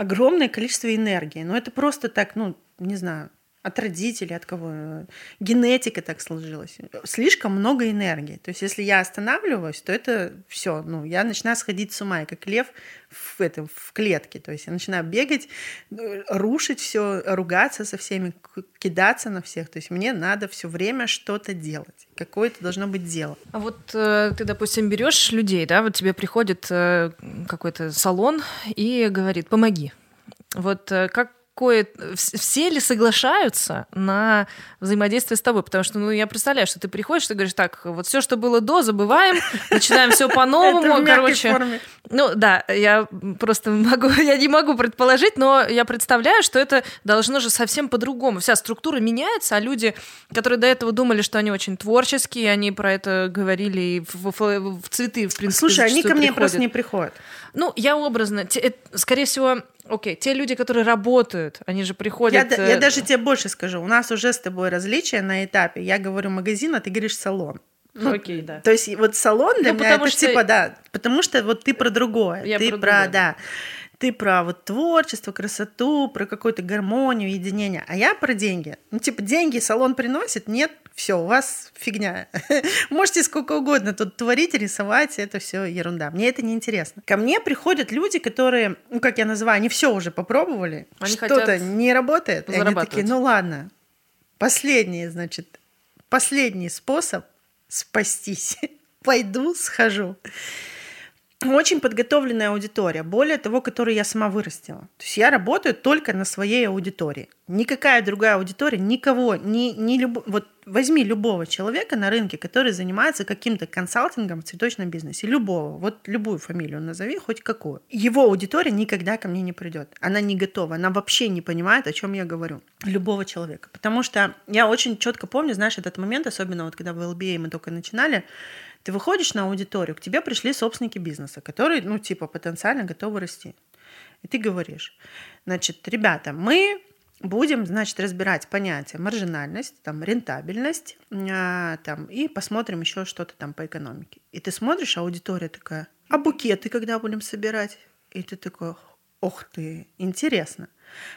огромное количество энергии. Но это просто так, ну, не знаю, от родителей, от кого. Генетика так сложилась. Слишком много энергии. То есть, если я останавливаюсь, то это все. Ну, я начинаю сходить с ума, как лев в, этом, в клетке. То есть, я начинаю бегать, рушить все, ругаться со всеми, кидаться на всех. То есть, мне надо все время что-то делать. Какое-то должно быть дело. А вот э, ты, допустим, берешь людей, да, вот тебе приходит э, какой-то салон и говорит, помоги. Вот э, как какое... Все ли соглашаются на взаимодействие с тобой? Потому что, ну, я представляю, что ты приходишь, ты говоришь, так, вот все, что было до, забываем, начинаем все по-новому, короче. Ну, да, я просто могу, я не могу предположить, но я представляю, что это должно же совсем по-другому. Вся структура меняется, а люди, которые до этого думали, что они очень творческие, они про это говорили и в, в, в цветы, в принципе, Слушай, они ко мне приходят. просто не приходят. Ну, я образно, э, скорее всего, Окей, те люди, которые работают, они же приходят... Я, я э, даже тебе больше скажу. У нас уже с тобой различия на этапе. Я говорю магазин, а ты говоришь салон. Ну, Окей, да. То есть вот салон для ну, меня это что... типа, да, потому что вот ты про другое. Я ты про, про да ты про вот творчество, красоту, про какую-то гармонию, единение, а я про деньги. Ну, типа, деньги салон приносит, нет, все, у вас фигня. Можете сколько угодно тут творить, рисовать, это все ерунда. Мне это не интересно. Ко мне приходят люди, которые, ну, как я называю, они все уже попробовали, что-то не работает. И они такие, ну ладно, последний, значит, последний способ спастись. Пойду, схожу очень подготовленная аудитория, более того, которую я сама вырастила. То есть я работаю только на своей аудитории. Никакая другая аудитория, никого, ни, ни люб... вот возьми любого человека на рынке, который занимается каким-то консалтингом в цветочном бизнесе, любого, вот любую фамилию назови, хоть какую. Его аудитория никогда ко мне не придет. Она не готова, она вообще не понимает, о чем я говорю. Любого человека. Потому что я очень четко помню, знаешь, этот момент, особенно вот когда в LBA мы только начинали, ты выходишь на аудиторию, к тебе пришли собственники бизнеса, которые, ну, типа, потенциально готовы расти. И ты говоришь, значит, ребята, мы будем, значит, разбирать понятия маржинальность, там, рентабельность, а, там, и посмотрим еще что-то там по экономике. И ты смотришь, аудитория такая, а букеты когда будем собирать? И ты такой, ох ты, интересно.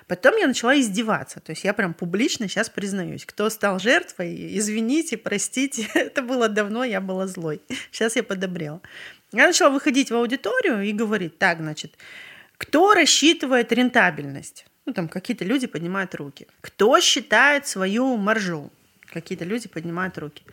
Потом я начала издеваться. То есть я прям публично сейчас признаюсь. Кто стал жертвой, извините, простите. Это было давно, я была злой. Сейчас я подобрела. Я начала выходить в аудиторию и говорить, так, значит, кто рассчитывает рентабельность? Ну, там какие-то люди поднимают руки. Кто считает свою маржу? Какие-то люди поднимают руки.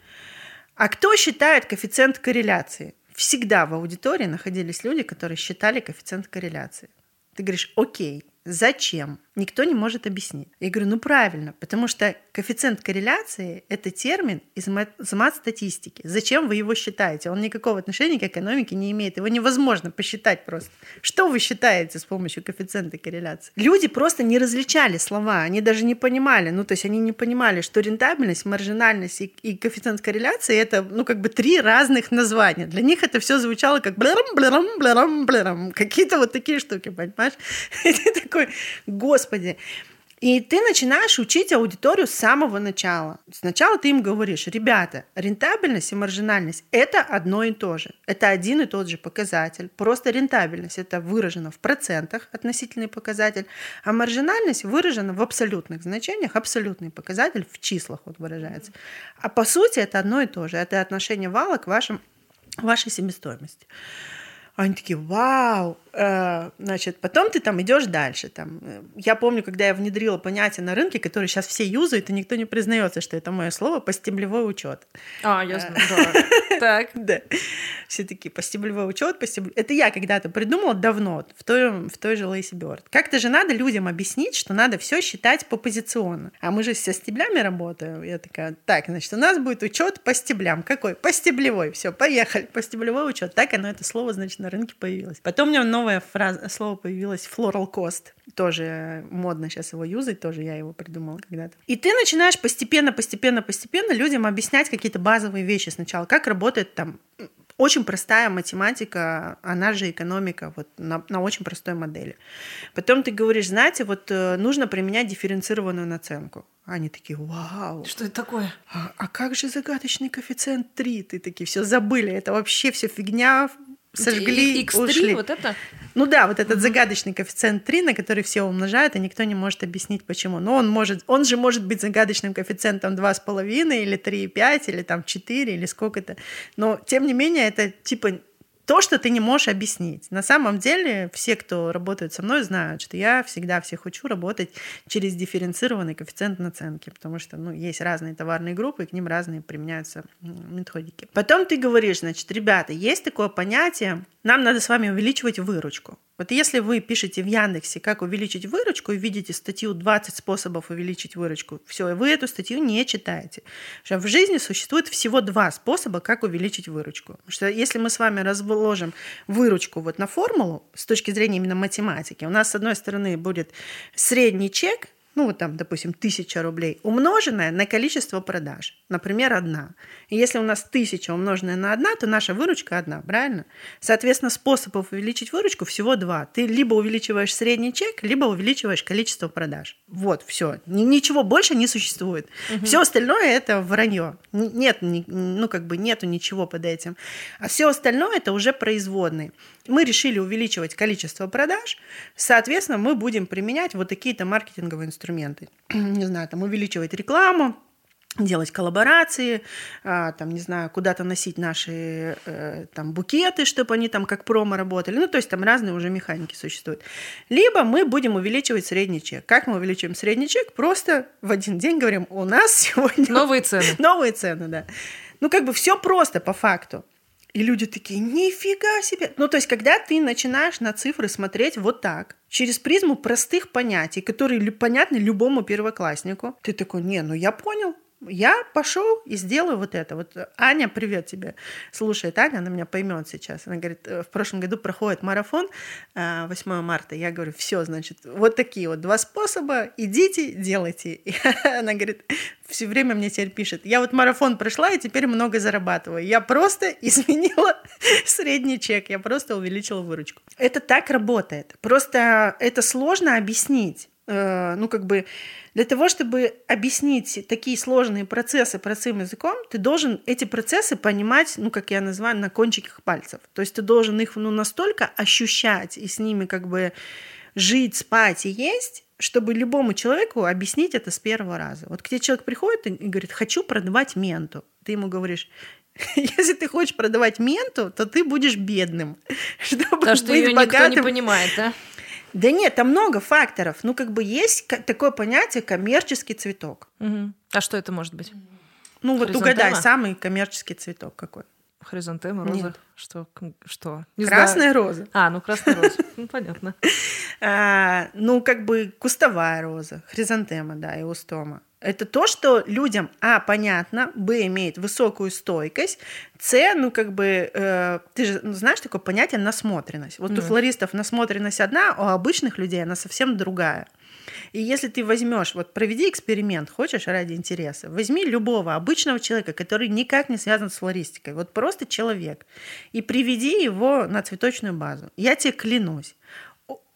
А кто считает коэффициент корреляции? Всегда в аудитории находились люди, которые считали коэффициент корреляции. Ты говоришь, окей, Зачем? Никто не может объяснить. Я говорю, ну правильно, потому что коэффициент корреляции — это термин из мат-статистики. Зачем вы его считаете? Он никакого отношения к экономике не имеет. Его невозможно посчитать просто. Что вы считаете с помощью коэффициента корреляции? Люди просто не различали слова, они даже не понимали, ну то есть они не понимали, что рентабельность, маржинальность и, и коэффициент корреляции — это, ну как бы три разных названия. Для них это все звучало как блерам, блерам, блерам, блерам. Какие-то вот такие штуки, понимаешь? И ты такой, господи. И ты начинаешь учить аудиторию с самого начала. Сначала ты им говоришь, ребята, рентабельность и маржинальность – это одно и то же. Это один и тот же показатель. Просто рентабельность – это выражено в процентах, относительный показатель, а маржинальность выражена в абсолютных значениях, абсолютный показатель в числах вот выражается. А по сути это одно и то же. Это отношение вала к вашим, вашей себестоимости. Они такие, вау, значит, потом ты там идешь дальше. Там. Я помню, когда я внедрила понятие на рынке, которое сейчас все юзают, и никто не признается, что это мое слово, постеблевой учет. А, я знаю, да. Так. Да. Все такие, постеблевой учет, постеблевой... Это я когда-то придумала давно, в той, в той же Лейси Бёрд. Как-то же надо людям объяснить, что надо все считать по позиционно. А мы же со стеблями работаем. Я такая, так, значит, у нас будет учет по стеблям. Какой? По стеблевой. Все, поехали. Постеблевой учет. Так оно, это слово, значит, на рынке появилось. Потом у меня новая фраза, слово появилось floral cost. Тоже модно сейчас его юзать, тоже я его придумала когда-то. И ты начинаешь постепенно, постепенно, постепенно людям объяснять какие-то базовые вещи сначала. Как работает там очень простая математика, она же экономика, вот на, на очень простой модели. Потом ты говоришь, знаете, вот э, нужно применять дифференцированную наценку. Они такие, вау. Что это такое? А, а как же загадочный коэффициент 3? Ты такие, все забыли, это вообще все фигня, сожгли, X3, ушли. вот это? Ну да, вот этот угу. загадочный коэффициент 3, на который все умножают, и никто не может объяснить, почему. Но он может, он же может быть загадочным коэффициентом 2,5 или 3,5 или там 4 или сколько-то. Но тем не менее это типа то, что ты не можешь объяснить. На самом деле все, кто работает со мной, знают, что я всегда всех учу работать через дифференцированный коэффициент наценки, потому что ну, есть разные товарные группы, и к ним разные применяются методики. Потом ты говоришь, значит, ребята, есть такое понятие, нам надо с вами увеличивать выручку. Вот если вы пишете в Яндексе, как увеличить выручку, и видите статью 20 способов увеличить выручку, все, вы эту статью не читаете. Что в жизни существует всего два способа, как увеличить выручку. Потому что если мы с вами разложим выручку вот на формулу с точки зрения именно математики, у нас с одной стороны будет средний чек – ну вот там, допустим, тысяча рублей, умноженное на количество продаж, например, одна. И если у нас тысяча умноженная на одна, то наша выручка одна, правильно? Соответственно, способов увеличить выручку всего два. Ты либо увеличиваешь средний чек, либо увеличиваешь количество продаж. Вот, все. Ничего больше не существует. Угу. Все остальное это вранье. Нет, ну как бы нету ничего под этим. А все остальное это уже производные мы решили увеличивать количество продаж, соответственно, мы будем применять вот такие-то маркетинговые инструменты. Не знаю, там увеличивать рекламу, делать коллаборации, а, там, не знаю, куда-то носить наши э, там букеты, чтобы они там как промо работали. Ну, то есть там разные уже механики существуют. Либо мы будем увеличивать средний чек. Как мы увеличиваем средний чек? Просто в один день говорим, у нас сегодня... Новые цены. Новые цены, да. Ну, как бы все просто по факту. И люди такие, нифига себе. Ну, то есть, когда ты начинаешь на цифры смотреть вот так, через призму простых понятий, которые понятны любому первокласснику, ты такой, не, ну я понял, я пошел и сделаю вот это. Вот Аня, привет тебе. Слушает Аня, она меня поймет сейчас. Она говорит, «Э, в прошлом году проходит марафон 8 э, марта. Я говорю, все, значит, вот такие вот два способа, идите, делайте. И она говорит, все время мне теперь пишет, я вот марафон прошла и теперь много зарабатываю. Я просто изменила средний чек, я просто увеличила выручку. Это так работает. Просто это сложно объяснить. Э, ну, как бы для того, чтобы объяснить такие сложные процессы простым языком, ты должен эти процессы понимать, ну, как я называю, на кончиках пальцев. То есть ты должен их ну, настолько ощущать и с ними как бы жить, спать и есть, чтобы любому человеку объяснить это с первого раза. Вот к тебе человек приходит и говорит, хочу продавать менту. Ты ему говоришь, если ты хочешь продавать менту, то ты будешь бедным. Чтобы Потому что ее богатым. никто не понимает, да? Да нет, там много факторов. Ну, как бы есть такое понятие коммерческий цветок. Угу. А что это может быть? Ну, вот угадай, самый коммерческий цветок какой? Хризантема, роза. Нет. Что? Что? Красная знаю. роза. А, ну красная роза. Ну, понятно. А, ну, как бы кустовая роза, хризантема, да, и устома. Это то, что людям, а, понятно, б, имеет высокую стойкость, с, ну, как бы, э, ты же ну, знаешь такое понятие насмотренность. Вот у Мгм. флористов насмотренность одна, а у обычных людей она совсем другая. И если ты возьмешь, вот проведи эксперимент, хочешь, ради интереса, возьми любого обычного человека, который никак не связан с флористикой, вот просто человек, и приведи его на цветочную базу. Я тебе клянусь,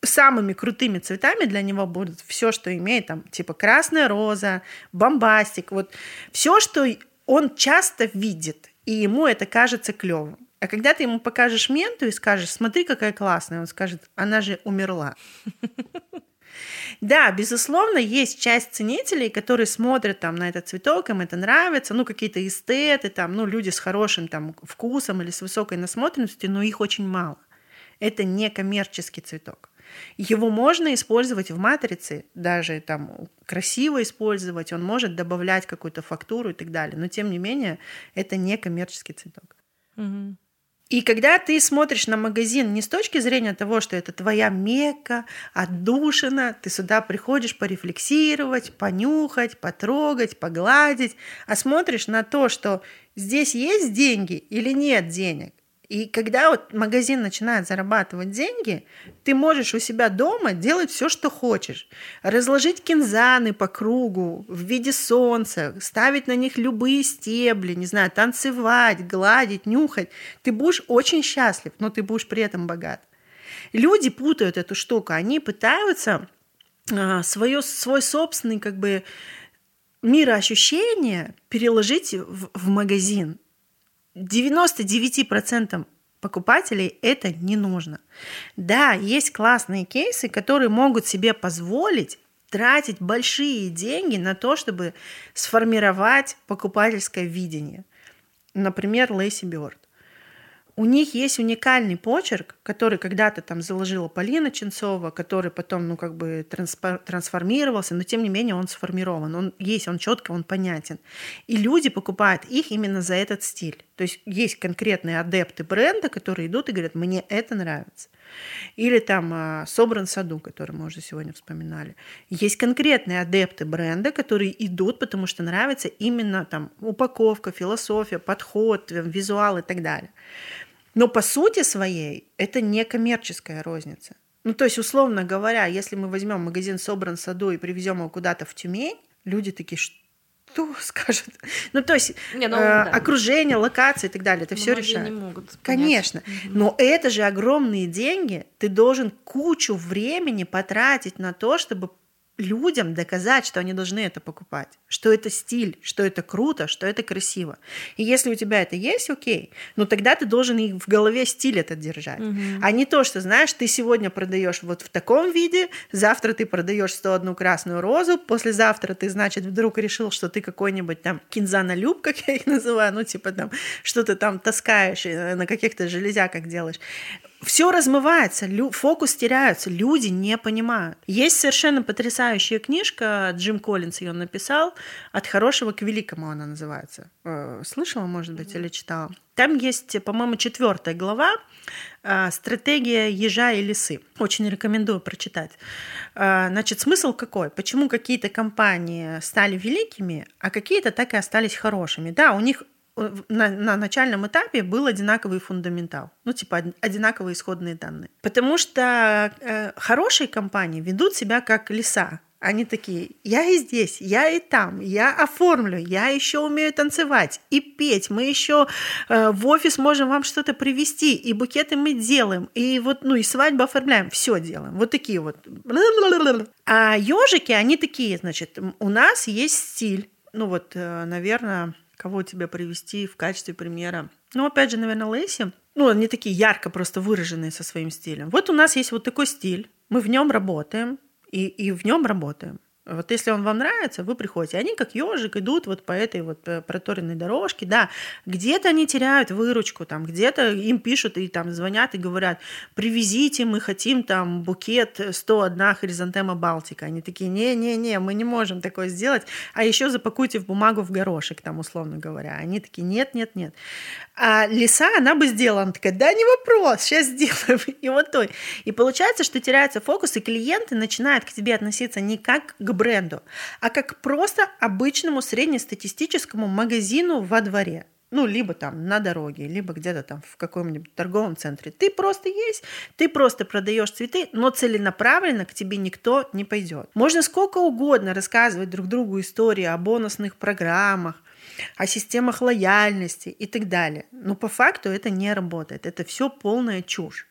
самыми крутыми цветами для него будут все, что имеет там, типа красная роза, бомбастик, вот все, что он часто видит, и ему это кажется клевым. А когда ты ему покажешь менту и скажешь, смотри, какая классная, он скажет, она же умерла. Да, безусловно, есть часть ценителей, которые смотрят там на этот цветок, им это нравится, ну, какие-то эстеты, там, ну, люди с хорошим там вкусом или с высокой насмотренностью, но их очень мало. Это не коммерческий цветок. Его можно использовать в матрице, даже там красиво использовать, он может добавлять какую-то фактуру и так далее, но тем не менее это не коммерческий цветок. Мгм. И когда ты смотришь на магазин не с точки зрения того, что это твоя мекка, отдушина, ты сюда приходишь порефлексировать, понюхать, потрогать, погладить, а смотришь на то, что здесь есть деньги или нет денег. И когда вот магазин начинает зарабатывать деньги, ты можешь у себя дома делать все, что хочешь. Разложить кинзаны по кругу в виде солнца, ставить на них любые стебли, не знаю, танцевать, гладить, нюхать. Ты будешь очень счастлив, но ты будешь при этом богат. Люди путают эту штуку, они пытаются а, свое, свой собственный как бы мироощущение переложить в, в магазин. 99% покупателей это не нужно. Да, есть классные кейсы, которые могут себе позволить тратить большие деньги на то, чтобы сформировать покупательское видение. Например, Лейси Бёрд. У них есть уникальный почерк, который когда-то там заложила Полина Ченцова, который потом, ну, как бы трансформировался, но тем не менее он сформирован. Он есть, он четко, он понятен. И люди покупают их именно за этот стиль. То есть есть конкретные адепты бренда, которые идут и говорят, мне это нравится. Или там а, Собран Саду, который мы уже сегодня вспоминали. Есть конкретные адепты бренда, которые идут, потому что нравится именно там упаковка, философия, подход, визуал и так далее. Но по сути своей это не коммерческая розница. Ну, то есть, условно говоря, если мы возьмем магазин Собран Саду и привезем его куда-то в Тюмень, люди такие, что скажут? Ну, то есть, Не, ну, э, да. окружение, локация и так далее, это все Многие решает. не могут. понять. Конечно. Но это же огромные деньги. Ты должен кучу времени потратить на то, чтобы людям доказать, что они должны это покупать, что это стиль, что это круто, что это красиво. И если у тебя это есть, окей, но тогда ты должен и в голове стиль этот держать. Мгм. А не то, что, знаешь, ты сегодня продаешь вот в таком виде, завтра ты продаешь 101 красную розу, послезавтра ты, значит, вдруг решил, что ты какой-нибудь там кинзанолюб, как я их называю, ну, типа там что-то там таскаешь, э, на каких-то железяках делаешь. Все размывается, фокус теряется, люди не понимают. Есть совершенно потрясающая книжка, Джим Коллинс ее написал, «От хорошего к великому» она называется. Э, Слышала, может быть, или читала? Там есть, по-моему, четвертая глава э, «Стратегия ежа и лисы». Очень рекомендую прочитать. Э, Значит, смысл какой? Почему какие-то компании стали великими, а какие-то так и остались хорошими? Да, у них на, на начальном этапе был одинаковый фундаментал, ну типа од- одинаковые исходные данные. Потому что э, хорошие компании ведут себя как леса. Они такие, я и здесь, я и там, я оформлю, я еще умею танцевать и петь, мы еще э, в офис можем вам что-то привезти, и букеты мы делаем, и вот, ну и свадьбу оформляем, все делаем. Вот такие вот. А ежики, они такие, значит, у нас есть стиль. Ну вот, э, наверное, кого тебе привести в качестве примера? Ну, опять же, наверное, Лейси. Ну, они такие ярко просто выраженные со своим стилем. Вот у нас есть вот такой стиль, мы в нем работаем, и, и в нем работаем. Вот если он вам нравится, вы приходите. Они как ежик идут вот по этой вот э, проторенной дорожке, да. Где-то они теряют выручку, там, где-то им пишут и там звонят и говорят, привезите, мы хотим там букет 101 хризантема Балтика. Они такие, не-не-не, мы не можем такое сделать, а еще запакуйте в бумагу в горошек, там, условно говоря. Они такие, нет-нет-нет. А лиса, она бы сделала, она такая, да, не вопрос, сейчас сделаем. И вот той. И получается, что теряется фокус, и клиенты начинают к тебе относиться не как к бренду, а как просто обычному среднестатистическому магазину во дворе ну, либо там на дороге, либо где-то там в каком-нибудь торговом центре. Ты просто есть, ты просто продаешь цветы, но целенаправленно к тебе никто не пойдет. Можно сколько угодно рассказывать друг другу истории о бонусных программах, о системах лояльности и так далее. Но по факту это не работает. Это все полная чушь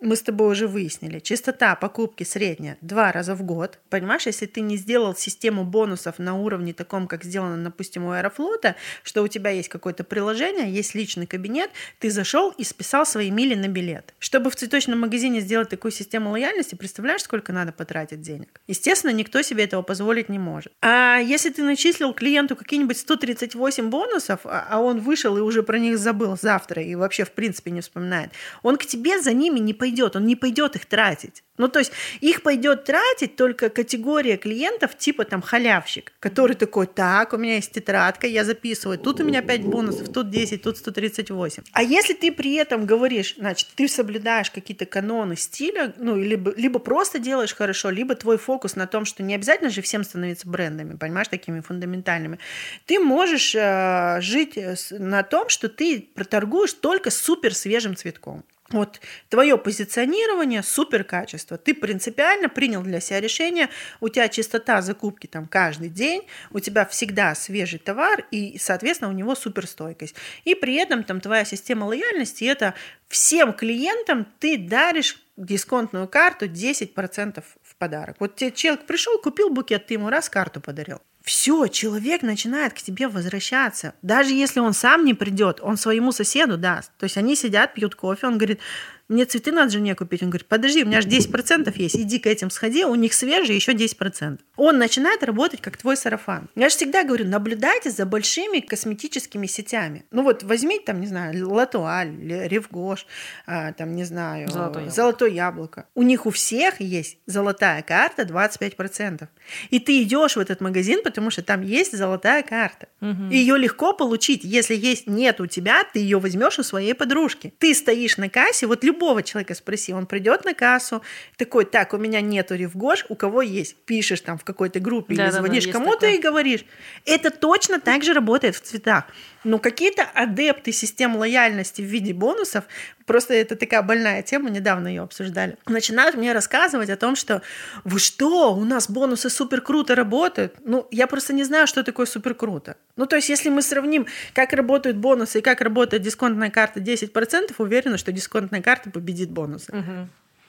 мы с тобой уже выяснили, частота покупки средняя два раза в год. Понимаешь, если ты не сделал систему бонусов на уровне таком, как сделано, допустим, у Аэрофлота, что у тебя есть какое-то приложение, есть личный кабинет, ты зашел и списал свои мили на билет. Чтобы в цветочном магазине сделать такую систему лояльности, представляешь, сколько надо потратить денег? Естественно, никто себе этого позволить не может. А если ты начислил клиенту какие-нибудь 138 бонусов, а, а он вышел и уже про них забыл завтра и вообще в принципе не вспоминает, он к тебе за ними не пойдет, он не пойдет их тратить. Ну, то есть их пойдет тратить только категория клиентов типа там халявщик, который такой, так, у меня есть тетрадка, я записываю, тут у меня 5 бонусов, тут 10, тут 138. А если ты при этом говоришь, значит, ты соблюдаешь какие-то каноны стиля, ну, либо, либо просто делаешь хорошо, либо твой фокус на том, что не обязательно же всем становиться брендами, понимаешь, такими фундаментальными. Ты можешь э, жить на том, что ты проторгуешь только супер свежим цветком. Вот твое позиционирование, супер качество. Ты принципиально принял для себя решение, у тебя чистота закупки там каждый день, у тебя всегда свежий товар и, соответственно, у него суперстойкость. И при этом там твоя система лояльности это всем клиентам ты даришь дисконтную карту 10% в подарок. Вот тебе человек пришел, купил букет, ты ему раз карту подарил все, человек начинает к тебе возвращаться. Даже если он сам не придет, он своему соседу даст. То есть они сидят, пьют кофе, он говорит, мне цветы надо жене купить. Он говорит, подожди, у меня же 10% есть, иди к этим сходи, у них свежие еще 10%. Он начинает работать как твой сарафан. Я же всегда говорю, наблюдайте за большими косметическими сетями. Ну вот возьмите там, не знаю, Латуаль, Ревгош, а, там, не знаю, Золотое яблоко. Золотое яблоко. У них у всех есть золотая карта 25%. И ты идешь в этот магазин, потому что там есть золотая карта. Угу. Ее легко получить. Если есть нет у тебя, ты ее возьмешь у своей подружки. Ты стоишь на кассе, вот любой любого человека спроси, он придет на кассу, такой, так, у меня нету ревгош, у кого есть? Пишешь там в какой-то группе да, или да, звонишь да, кому-то и говоришь. Это точно так же работает в цветах. Но какие-то адепты систем лояльности в виде бонусов, просто это такая больная тема, недавно ее обсуждали, начинают мне рассказывать о том, что вы что, у нас бонусы супер круто работают. Ну, я просто не знаю, что такое супер круто. Ну, то есть, если мы сравним, как работают бонусы и как работает дисконтная карта 10%, уверена, что дисконтная карта победит бонусы. Угу.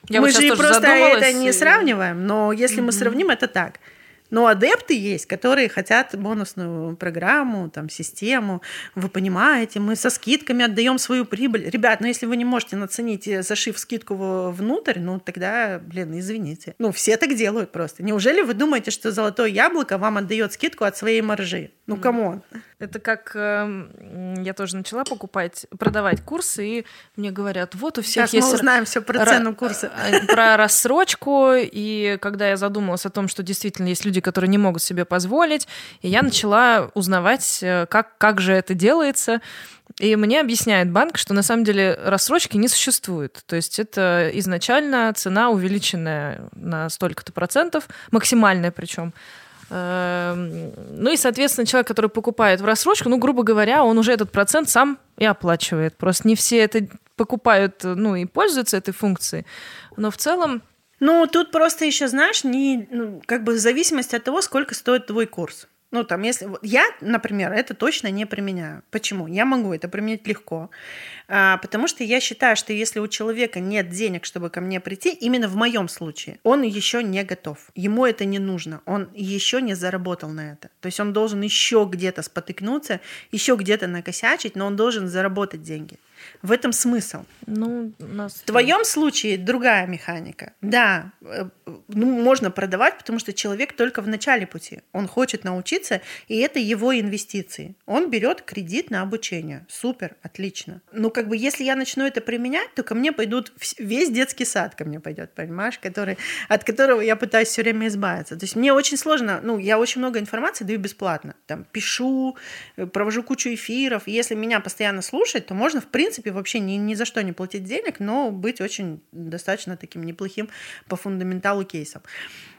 Я мы вот же просто это не сравниваем, но если угу. мы сравним, это так. Но адепты есть, которые хотят бонусную программу, там, систему. Вы понимаете, мы со скидками отдаем свою прибыль. Ребят, ну если вы не можете наценить, э, зашив скидку внутрь, ну тогда, блин, извините. Ну все так делают просто. Неужели вы думаете, что золотое яблоко вам отдает скидку от своей маржи? Ну, come on. Это как э, я тоже начала покупать, продавать курсы, и мне говорят, вот у всех Сейчас есть... мы узнаем все про цену курса. Э, про рассрочку, и когда я задумалась о том, что действительно есть люди, которые не могут себе позволить, и я начала узнавать, э, как, как же это делается, и мне объясняет банк, что на самом деле рассрочки не существует. То есть это изначально цена увеличенная на столько-то процентов, максимальная причем. Эм, ну и, соответственно, человек, который покупает в рассрочку, ну, грубо говоря, он уже этот процент сам и оплачивает. Просто не все это покупают, ну, и пользуются этой функцией. Но в целом... Ну, тут просто еще, знаешь, не, ну, как бы в зависимости от того, сколько стоит твой курс. Ну, там, если... Я, например, это точно не применяю. Почему? Я могу это применять легко. А, потому что я считаю, что если у человека нет денег, чтобы ко мне прийти, именно в моем случае, он еще не готов. Ему это не нужно. Он еще не заработал на это. То есть он должен еще где-то спотыкнуться, еще где-то накосячить, но он должен заработать деньги. В этом смысл. Ну, нас... В твоем случае другая механика. Да, э, ну, можно продавать, потому что человек только в начале пути. Он хочет научиться, и это его инвестиции. Он берет кредит на обучение. Супер, отлично. Ну, как бы, если я начну это применять, то ко мне пойдут весь детский сад ко мне пойдет, понимаешь, который, от которого я пытаюсь все время избавиться. То есть мне очень сложно, ну, я очень много информации даю бесплатно. Там пишу, э, провожу кучу эфиров. Если меня постоянно слушать, то можно, в принципе, вообще ни, ни за что не платить денег, но быть очень достаточно таким неплохим по фундаменталу кейсом.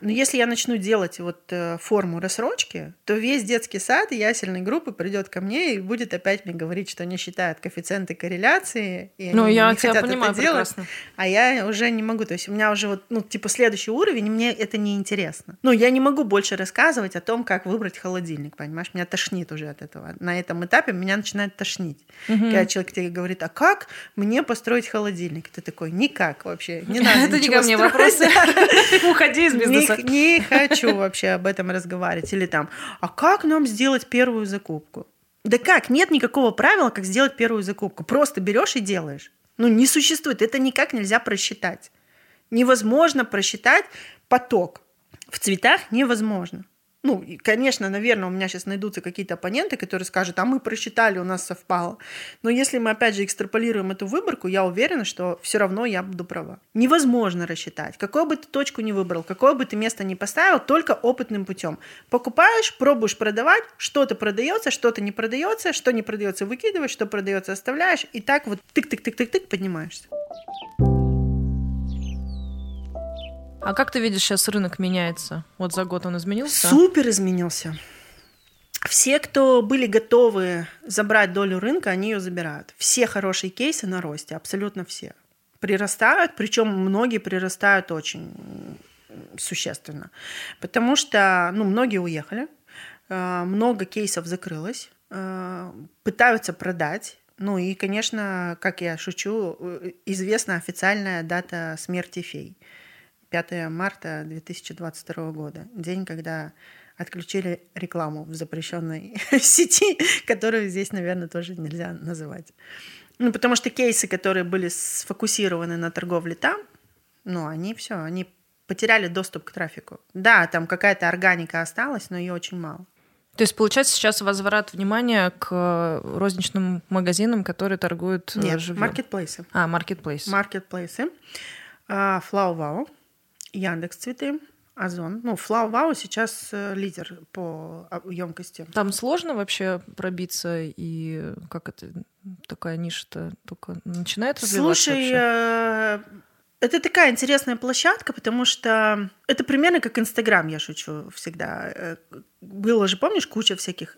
Но если я начну делать вот э, форму рассрочки, то весь детский сад и ясельной группы придет ко мне и будет опять мне говорить, что они считают коэффициенты корреляции, и ну, они я не хотят понимаю это делать, прекрасно. а я уже не могу. То есть у меня уже вот, ну, типа, следующий уровень, и мне это не интересно. Ну, я не могу больше рассказывать о том, как выбрать холодильник, понимаешь? Меня тошнит уже от этого. На этом этапе меня начинает тошнить. Когда человек тебе говорит, а как мне построить холодильник? Ты такой, никак вообще, не надо Это не ко мне вопросы. Уходи из бизнеса. Не, не хочу вообще об этом разговаривать. Или там, а как нам сделать первую закупку? Да как? Нет никакого правила, как сделать первую закупку. Просто берешь и делаешь. Ну, не существует. Это никак нельзя просчитать. Невозможно просчитать поток. В цветах невозможно. Ну, конечно, наверное, у меня сейчас найдутся какие-то оппоненты, которые скажут, а мы просчитали, у нас совпало. Но если мы, опять же, экстраполируем эту выборку, я уверена, что все равно я буду права. Невозможно рассчитать. Какую бы ты точку ни выбрал, какое бы ты место ни поставил, только опытным путем. Покупаешь, пробуешь продавать, что-то продается, что-то не продается, что не продается, выкидываешь, что продается, оставляешь, и так вот тык-тык-тык-тык-тык поднимаешься. А как ты видишь, сейчас рынок меняется? Вот за год он изменился? Супер изменился. Все, кто были готовы забрать долю рынка, они ее забирают. Все хорошие кейсы на росте, абсолютно все. Прирастают, причем многие прирастают очень существенно. Потому что ну, многие уехали, э, много кейсов закрылось, э, пытаются продать. Ну и, конечно, как я шучу, э, известна официальная дата смерти фей. 5 марта 2022 года, день, когда отключили рекламу в запрещенной сети, которую здесь, наверное, тоже нельзя называть. Ну, потому что кейсы, которые были сфокусированы на торговле там, ну, они все, они потеряли доступ к трафику. Да, там какая-то органика осталась, но ее очень мало. То есть, получается, сейчас возврат внимания к розничным магазинам, которые торгуют э, Нет, живьем. маркетплейсы. А, маркетплейс. Маркетплейсы. А, FlowWow, Яндекс Цветы, Озон. Ну, FlowWow сейчас э, лидер по емкости. Там сложно вообще пробиться, и как это такая ниша-то только начинает развиваться Слушай, вообще? э, это такая интересная площадка, потому что это примерно как Инстаграм, я шучу всегда. Э, Было же, помнишь, куча всяких...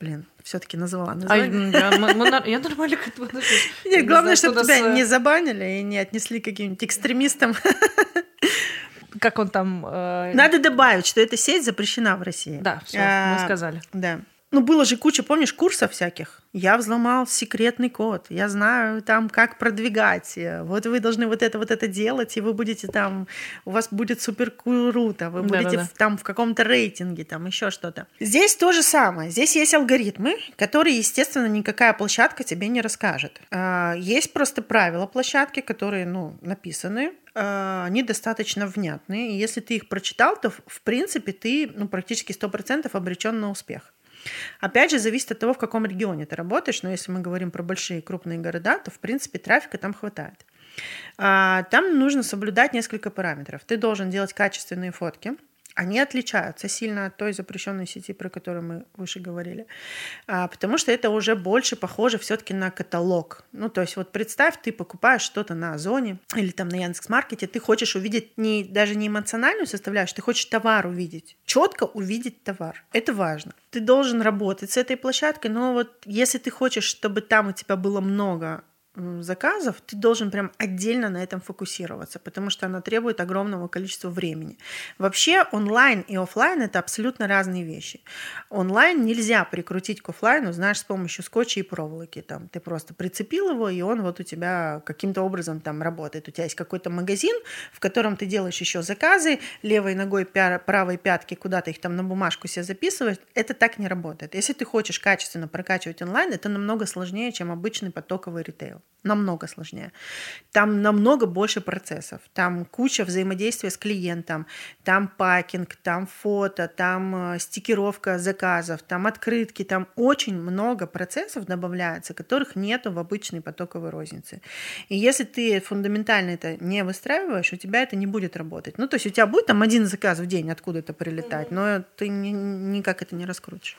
Блин, все-таки назвала А, название. я, мы- мы я нормально к этому отношусь. Нет, Не главное, чтобы тебя не забанили и не отнесли к каким-нибудь экстремистам. Как он там... э, Надо добавить, что эта сеть запрещена в России. Да, все, А, мы сказали. Да. Ну, было же куча, помнишь, курсов всяких. Я взломал секретный код. Я знаю там, как продвигать. Вот вы должны вот это, вот это делать, и вы будете там... У вас будет супер круто. Вы будете Да-да-да. там в каком-то рейтинге, там еще что-то. Здесь то же самое. Здесь есть алгоритмы, которые, естественно, никакая площадка тебе не расскажет. А, Есть просто правила площадки, которые, ну, написаны. А, Они достаточно внятные. И если ты их прочитал, то, в- в принципе, ты ну, практически 100% обречен на успех. Опять же, зависит от того, в каком регионе ты работаешь. Но если мы говорим про большие крупные города, то, в принципе, трафика там хватает. А, Там нужно соблюдать несколько параметров. Ты должен делать качественные фотки. Они отличаются сильно от той запрещенной сети, про которую мы выше говорили, А, потому что это уже больше похоже все-таки на каталог. Ну, то есть вот представь, ты покупаешь что-то на Озоне или там на Яндекс.Маркете, ты хочешь увидеть не, даже не эмоциональную составляющую, ты хочешь товар увидеть, четко увидеть товар. Это важно. Ты должен работать с этой площадкой, но вот если ты хочешь, чтобы там у тебя было много заказов, ты должен прям отдельно на этом фокусироваться, потому что она требует огромного количества времени. Вообще онлайн и офлайн это абсолютно разные вещи. Онлайн нельзя прикрутить к офлайну, знаешь, с помощью скотча и проволоки. Там ты просто прицепил его, и он вот у тебя каким-то образом там работает. У тебя есть какой-то магазин, в котором ты делаешь еще заказы, левой ногой правой пятки куда-то их там на бумажку себе записываешь. Это так не работает. Если ты хочешь качественно прокачивать онлайн, это намного сложнее, чем обычный потоковый ритейл. Намного сложнее. Там намного больше процессов. Там куча взаимодействия с клиентом, там пакинг, там фото, там э, стикировка заказов, там открытки, там очень много процессов добавляется, которых нету в обычной потоковой рознице. И если ты фундаментально это не выстраиваешь, у тебя это не будет работать. Ну, то есть у тебя будет там один заказ в день откуда-то прилетать, но ты ни, никак это не раскрутишь.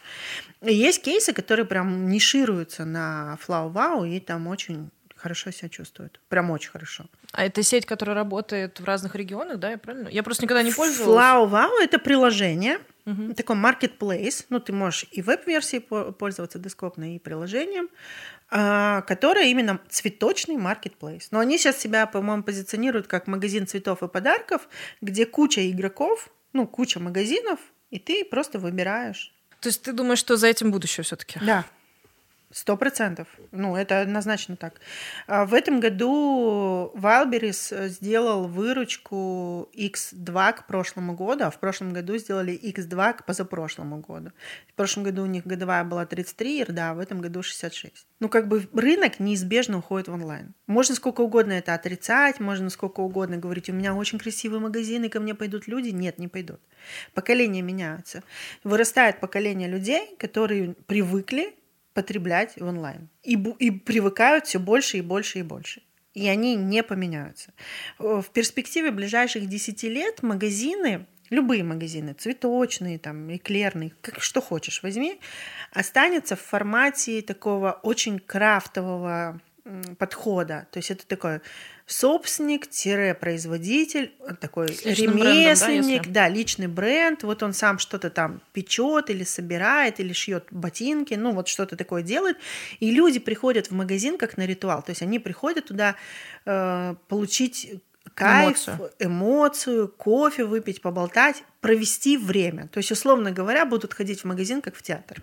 И есть кейсы, которые прям нишируются на Wow, и там очень хорошо себя чувствуют. Прям очень хорошо. А это сеть, которая работает в разных регионах, да, я правильно? Я просто никогда не пользовалась. Flow Wow — это приложение, угу. такой marketplace. Ну, ты можешь и веб-версией пользоваться дескопной, и приложением, а, которое именно цветочный marketplace. Но они сейчас себя, по-моему, позиционируют как магазин цветов и подарков, где куча игроков, ну, куча магазинов, и ты просто выбираешь. То есть ты думаешь, что за этим будущее все-таки? Да. Сто процентов. Ну, это однозначно так. А в этом году Wildberries сделал выручку X2 к прошлому году, а в прошлом году сделали X2 к позапрошлому году. В прошлом году у них годовая была 33 да, а в этом году 66. Ну, как бы рынок неизбежно уходит в онлайн. Можно сколько угодно это отрицать, можно сколько угодно говорить, у меня очень красивый магазин, и ко мне пойдут люди. Нет, не пойдут. Поколения меняются. Вырастает поколение людей, которые привыкли потреблять в онлайн. И, и привыкают все больше и больше и больше. И они не поменяются. В перспективе ближайших 10 лет магазины, любые магазины, цветочные, там, эклерные, как, что хочешь, возьми, останется в формате такого очень крафтового подхода. То есть это такой собственник-производитель, такой ремесленник, брендом, да, да, личный бренд. Вот он сам что-то там печет или собирает, или шьет ботинки, ну вот что-то такое делает. И люди приходят в магазин как на ритуал. То есть они приходят туда э, получить кайф, эмоцию. эмоцию, кофе выпить, поболтать, провести время. То есть, условно говоря, будут ходить в магазин как в театр.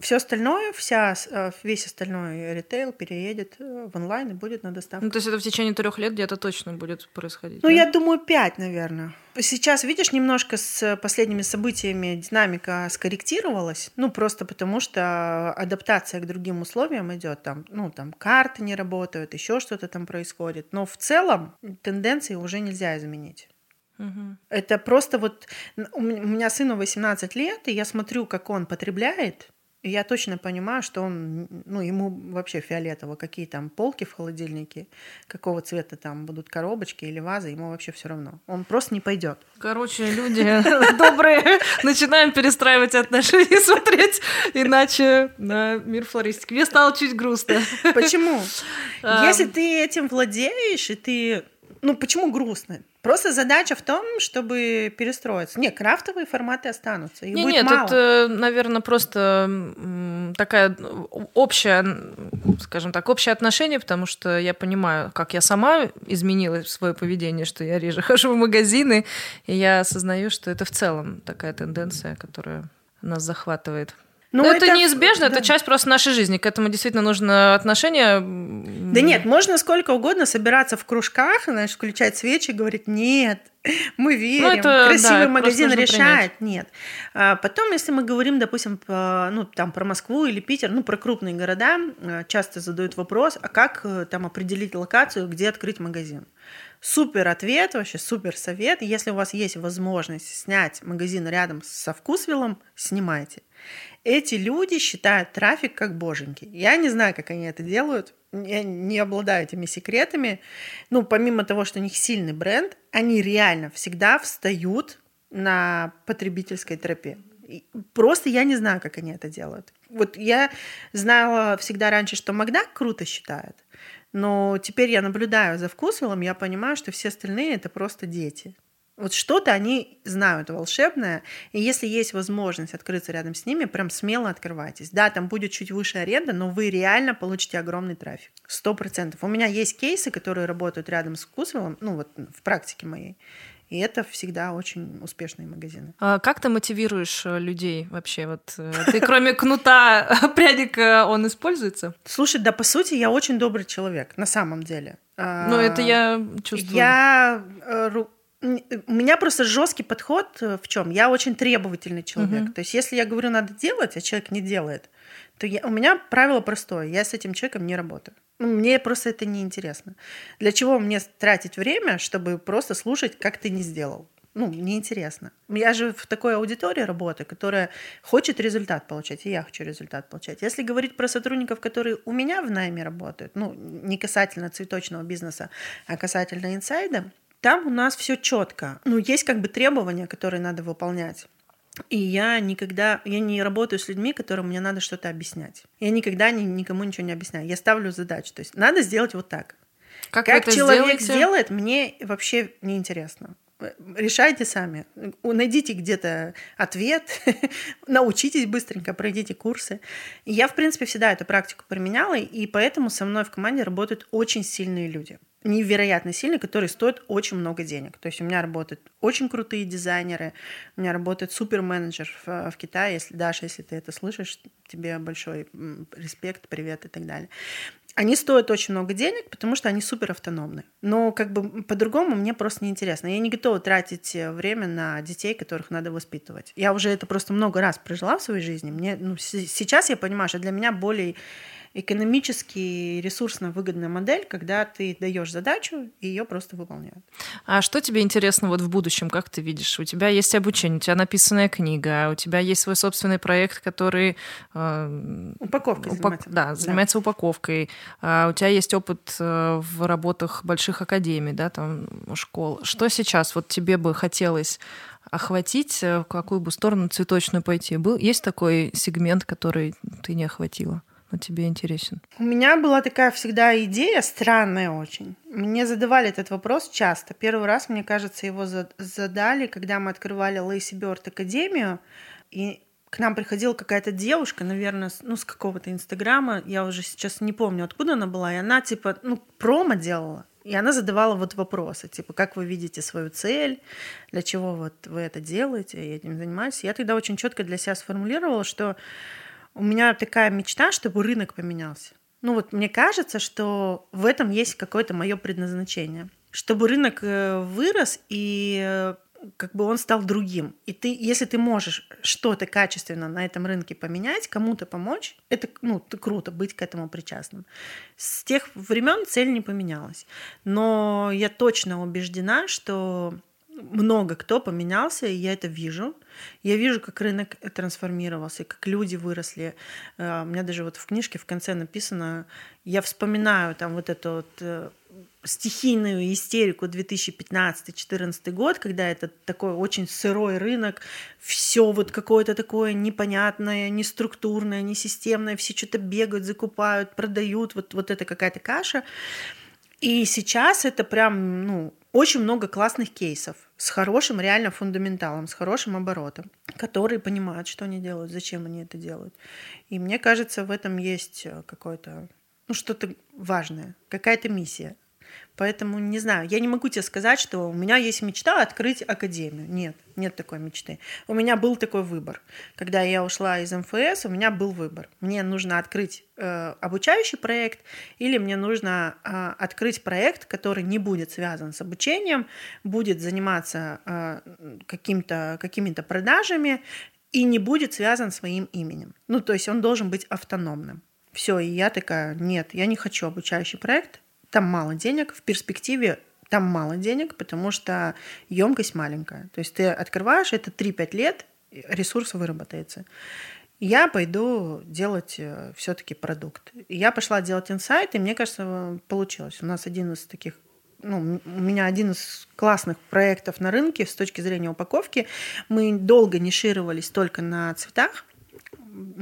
Все остальное, вся, э, весь остальной ритейл переедет э, в онлайн и будет на доставку. Ну, то есть это в течение трех лет где-то точно будет происходить? Ну, да? я думаю, пять, наверное. Сейчас, видишь, немножко с последними событиями динамика скорректировалась, ну, просто потому что адаптация к другим условиям идет, там, ну, там, карты не работают, еще что-то там происходит, но в целом тенденции уже нельзя изменить. Угу. Это просто вот... У меня сыну 18 лет, и я смотрю, как он потребляет, и я точно понимаю, что он, ну, ему вообще фиолетово, какие там полки в холодильнике, какого цвета там будут коробочки или вазы, ему вообще все равно. Он просто не пойдет. Короче, люди добрые, начинаем перестраивать отношения, смотреть иначе на мир флористики. Мне стало чуть грустно. Почему? Если ты этим владеешь, и ты... Ну, почему грустно? Просто задача в том, чтобы перестроиться. Не, крафтовые форматы останутся. Их не, будет нет, мало. тут, наверное, просто такая общая, скажем так, общее отношение, потому что я понимаю, как я сама изменила свое поведение, что я реже хожу в магазины, и я осознаю, что это в целом такая тенденция, которая нас захватывает. Ну, это, это неизбежно, да. это часть просто нашей жизни. К этому действительно нужно отношение. Да нет, можно сколько угодно собираться в кружках, знаешь, включать свечи и говорить, нет, мы верим, ну, это, красивый да, магазин решает. Принять. Нет. А потом, если мы говорим, допустим, по, ну, там, про Москву или Питер, ну, про крупные города, а, часто задают вопрос, а как э, там определить локацию, где открыть магазин? Супер ответ, вообще супер совет. Если у вас есть возможность снять магазин рядом со Вкусвиллом, снимайте. Эти люди считают трафик как боженьки. Я не знаю, как они это делают. Я не обладаю этими секретами. Ну, помимо того, что у них сильный бренд, они реально всегда встают на потребительской тропе. Просто я не знаю, как они это делают. Вот я знала всегда раньше, что Макдак круто считает, но теперь я наблюдаю за вкусвиллом, я понимаю, что все остальные это просто дети. Вот что-то они знают волшебное, и если есть возможность открыться рядом с ними, прям смело открывайтесь. Да, там будет чуть выше аренда, но вы реально получите огромный трафик. Сто процентов. У меня есть кейсы, которые работают рядом с Вкусвиллом, ну вот в практике моей. И это всегда очень успешные магазины. А как ты мотивируешь э, людей вообще? Вот э, ты кроме кнута прядика он используется? Слушай, да по сути я очень добрый человек на самом деле. Ну это я чувствую. Я э, у меня просто жесткий подход э, в чем? Я очень требовательный человек. Угу. То есть, если я говорю, надо делать, а человек не делает, то я, у меня правило простое: я с этим человеком не работаю. Ну, мне просто это не интересно. Для чего мне тратить время, чтобы просто слушать, как ты не сделал? Ну, мне интересно. Я же в такой аудитории работаю, которая хочет результат получать, и я хочу результат получать. Если говорить про сотрудников, которые у меня в найме работают, ну, не касательно цветочного бизнеса, а касательно инсайда, там у нас все четко. Ну, есть как бы требования, которые надо выполнять. И я никогда, я не работаю с людьми, которым мне надо что-то объяснять. Я никогда ни, никому ничего не объясняю. Я ставлю задачу. То есть надо сделать вот так. Как, как человек сделаете? сделает, мне вообще не интересно. Решайте сами. Найдите где-то ответ, научитесь быстренько, пройдите курсы. Я, в принципе, всегда эту практику применяла, и поэтому со мной в команде работают очень сильные люди невероятно сильные, которые стоят очень много денег. То есть у меня работают очень крутые дизайнеры, у меня работает супер-менеджер в, в Китае. Если, Даша, если ты это слышишь, тебе большой респект, привет и так далее. Они стоят очень много денег, потому что они супер автономны. Но как бы по-другому мне просто неинтересно. Я не готова тратить э, время на детей, которых надо воспитывать. Я уже это просто много раз прожила в своей жизни. Мне, ну, сейчас я понимаю, что для меня более экономически ресурсно выгодная модель, когда ты даешь задачу, и ее просто выполняют. А что тебе интересно вот в будущем, как ты видишь? У тебя есть обучение, у тебя написанная книга, у тебя есть свой собственный проект, который... Э, Упаковкой упак... занимается. Да, занимается да. упаковкой. А у тебя есть опыт э, в работах больших академий, да, там, школ. Что сейчас вот тебе бы хотелось охватить, э, в какую бы сторону цветочную пойти? Был, есть такой сегмент, который ты не охватила? Он тебе интересен? У меня была такая всегда идея, странная очень. Мне задавали этот вопрос часто. Первый раз, мне кажется, его задали, когда мы открывали Лейси Бёрд Академию, и к нам приходила какая-то девушка, наверное, ну, с какого-то инстаграма, я уже сейчас не помню, откуда она была, и она, типа, ну, промо делала. И она задавала вот вопросы, типа, как вы видите свою цель, для чего вот вы это делаете, и этим занимаетесь. Я тогда очень четко для себя сформулировала, что у меня такая мечта, чтобы рынок поменялся. Ну вот мне кажется, что в этом есть какое-то мое предназначение. Чтобы рынок э, вырос и э, как бы он стал другим. И ты, если ты можешь что-то качественно на этом рынке поменять, кому-то помочь, это ну, круто быть к этому причастным. С тех времен цель не поменялась. Но я точно убеждена, что много кто поменялся, и я это вижу. Я вижу, как рынок трансформировался, как люди выросли. Э, у меня даже вот в книжке в конце написано, я вспоминаю там вот эту вот э, стихийную истерику 2015-2014 год, когда это такой очень сырой рынок, все вот какое-то такое непонятное, неструктурное, несистемное, все что-то бегают, закупают, продают, вот, вот это какая-то каша. И сейчас это прям, ну, очень много классных кейсов с хорошим реально фундаменталом, с хорошим оборотом, которые понимают, что они делают, зачем они это делают. И мне кажется, в этом есть э, какое-то, ну, что-то важное, какая-то миссия. Поэтому не знаю, я не могу тебе сказать, что у меня есть мечта открыть академию. Нет, нет такой мечты. У меня был такой выбор. Когда я ушла из МФС, у меня был выбор. Мне нужно открыть э, обучающий проект или мне нужно э, открыть проект, который не будет связан с обучением, будет заниматься э, каким-то, какими-то продажами и не будет связан своим именем. Ну, то есть он должен быть автономным. Все, и я такая, нет, я не хочу обучающий проект, там мало денег, в перспективе там мало денег, потому что емкость маленькая. То есть ты открываешь, это 3-5 лет, ресурс выработается. Я пойду делать э, все-таки продукт. Я пошла делать инсайт, и мне кажется, получилось. У нас один из таких ну, у меня один из классных проектов на рынке с точки зрения упаковки. Мы долго нишировались только на цветах,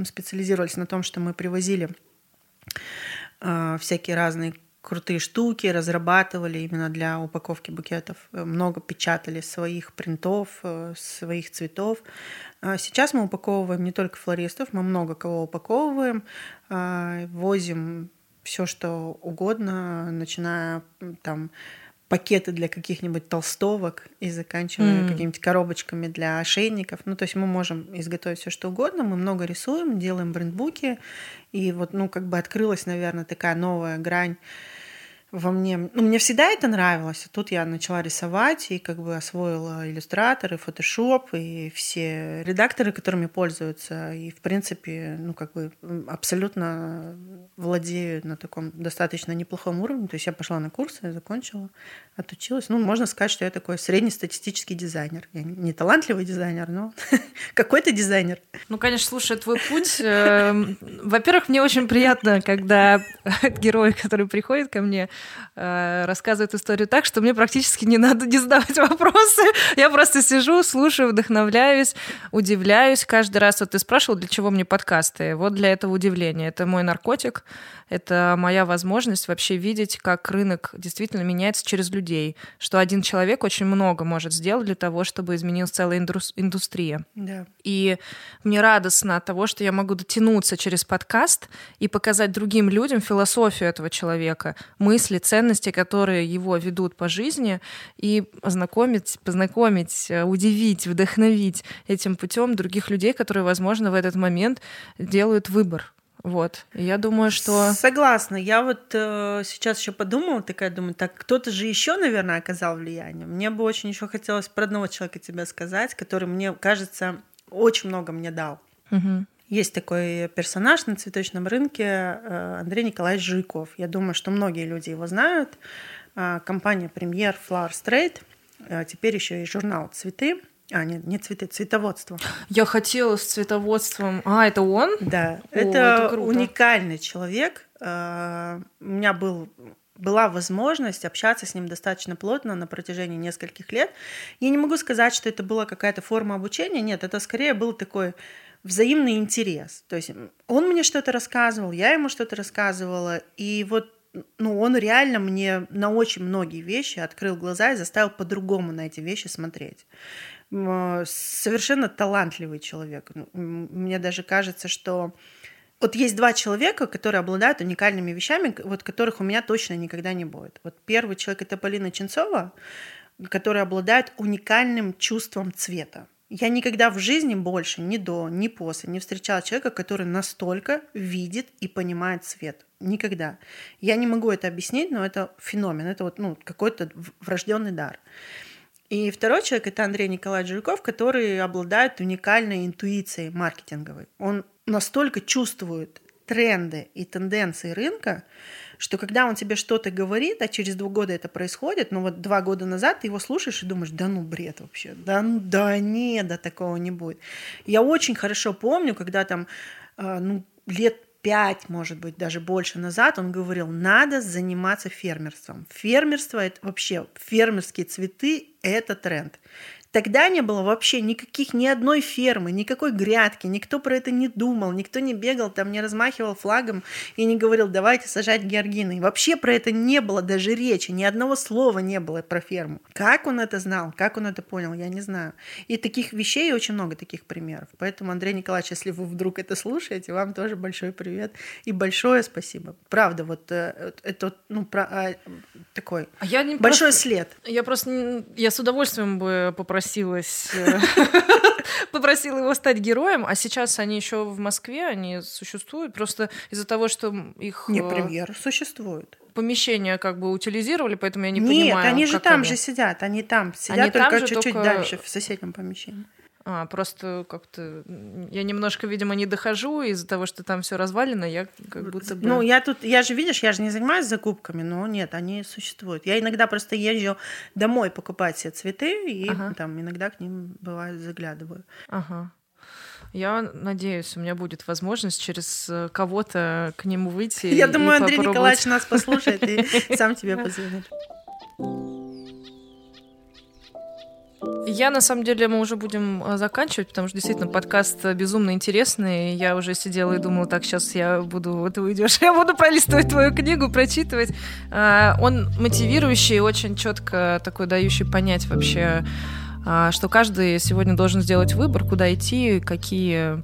специализировались на том, что мы привозили э, всякие разные крутые штуки, разрабатывали именно для упаковки букетов, э, много печатали своих принтов, э, своих цветов. А сейчас мы упаковываем не только флористов, мы много кого упаковываем, возим все, что угодно, начиная там пакеты для каких-нибудь толстовок и заканчивая mm. какими-нибудь коробочками для ошейников. Ну, то есть мы можем изготовить все что угодно, мы много рисуем, делаем брендбуки, и вот, ну, как бы открылась, наверное, такая новая грань во мне. Ну, мне всегда это нравилось. Тут я начала рисовать и как бы освоила иллюстраторы, фотошоп и все редакторы, которыми пользуются. И, в принципе, ну, как бы абсолютно владею на таком достаточно неплохом уровне. То есть я пошла на курсы, закончила, отучилась. Ну, можно сказать, что я такой среднестатистический дизайнер. Я не талантливый дизайнер, но какой-то дизайнер. Ну, конечно, слушай, твой путь... Эм, во-первых, мне очень приятно, когда герои, которые приходят ко мне, э, рассказывают историю так, что мне практически не надо не задавать вопросы. Я просто сижу, слушаю, вдохновляюсь, удивляюсь каждый раз. Вот ты спрашивал, для чего мне подкасты? Вот для этого удивления. Это мой наркотик, это моя возможность вообще видеть, как рынок действительно меняется через людей, что один человек очень много может сделать для того, чтобы изменилась целая индустрия. Да. И мне радостно от того, что я могу дотянуться через подкаст и показать другим людям философию этого человека, мысли, ценности, которые его ведут по жизни, и познакомить, познакомить, э, удивить, вдохновить этим путем других людей, которые, возможно, в этот момент делают выбор вот. Я думаю, что... Согласна. Я вот э, сейчас еще подумала, такая думаю, так кто-то же еще, наверное, оказал влияние. Мне бы очень еще хотелось про одного человека тебе сказать, который, мне кажется, очень много мне дал. Угу. Есть такой персонаж на цветочном рынке э, Андрей Николаевич Жуйков. Я думаю, что многие люди его знают. Э, компания «Премьер» Flower Straight, э, теперь еще и журнал «Цветы». А, нет, не цветы, цветоводство. Я хотела с цветоводством. А, это он? Да, О, это, это уникальный человек. А, у меня был была возможность общаться с ним достаточно плотно на протяжении нескольких лет. Я не могу сказать, что это была какая-то форма обучения. Нет, это скорее был такой взаимный интерес. То есть он мне что-то рассказывал, я ему что-то рассказывала. И вот ну, он реально мне на очень многие вещи открыл глаза и заставил по-другому на эти вещи смотреть совершенно талантливый человек. Ну, мне даже кажется, что вот есть два человека, которые обладают уникальными вещами, вот которых у меня точно никогда не будет. Вот первый человек это Полина Ченцова, которая обладает уникальным чувством цвета. Я никогда в жизни больше, ни до, ни после, не встречала человека, который настолько видит и понимает цвет. Никогда. Я не могу это объяснить, но это феномен, это вот ну, какой-то врожденный дар. И второй человек это Андрей Николаевич Жуков, который обладает уникальной интуицией маркетинговой. Он настолько чувствует тренды и тенденции рынка, что когда он тебе что-то говорит, а через два года это происходит, ну вот два года назад ты его слушаешь и думаешь, да ну бред вообще, да ну да нет, да такого не будет. Я очень хорошо помню, когда там а, ну, лет пять, может быть, даже больше назад он говорил, надо заниматься фермерством. Фермерство это вообще фермерские цветы это тренд. Тогда не было вообще никаких, ни одной фермы, никакой грядки, никто про это не думал, никто не бегал там, не размахивал флагом и не говорил, давайте сажать георгины. И вообще про это не было даже речи, ни одного слова не было про ферму. Как он это знал, как он это понял, я не знаю. И таких вещей очень много таких примеров. Поэтому, Андрей Николаевич, если вы вдруг это слушаете, вам тоже большой привет и большое спасибо. Правда, вот э, это ну, про, а, такой а я не большой просто, след. Я просто, я с удовольствием бы попросила попросилась, э, попросила его стать героем, а сейчас они еще в Москве, они существуют просто из-за того, что их... Не, э, премьер существует помещение как бы утилизировали, поэтому я не Нет, понимаю. Нет, они же там они... же сидят, они там сидят, они только чуть-чуть только... дальше, в соседнем помещении. А, просто как-то я немножко, видимо, не дохожу из-за того, что там все развалено, я как будто бы... Ну, я тут, я же, видишь, я же не занимаюсь закупками, но нет, они существуют. Я иногда просто езжу домой покупать все цветы, и ага. там иногда к ним, бывает, заглядываю. Ага. Я надеюсь, у меня будет возможность через э, кого-то к нему выйти. Я думаю, Андрей Николаевич нас послушает и сам тебе позвонит. Я, на самом деле, мы уже будем э, заканчивать, потому что действительно подкаст э, безумно интересный. Я уже сидела и думала, так, сейчас я буду, вот ты уйдешь, я буду пролистывать твою книгу, прочитывать. А, он мотивирующий, очень четко такой дающий понять вообще, а, что каждый сегодня должен сделать выбор, куда идти, какие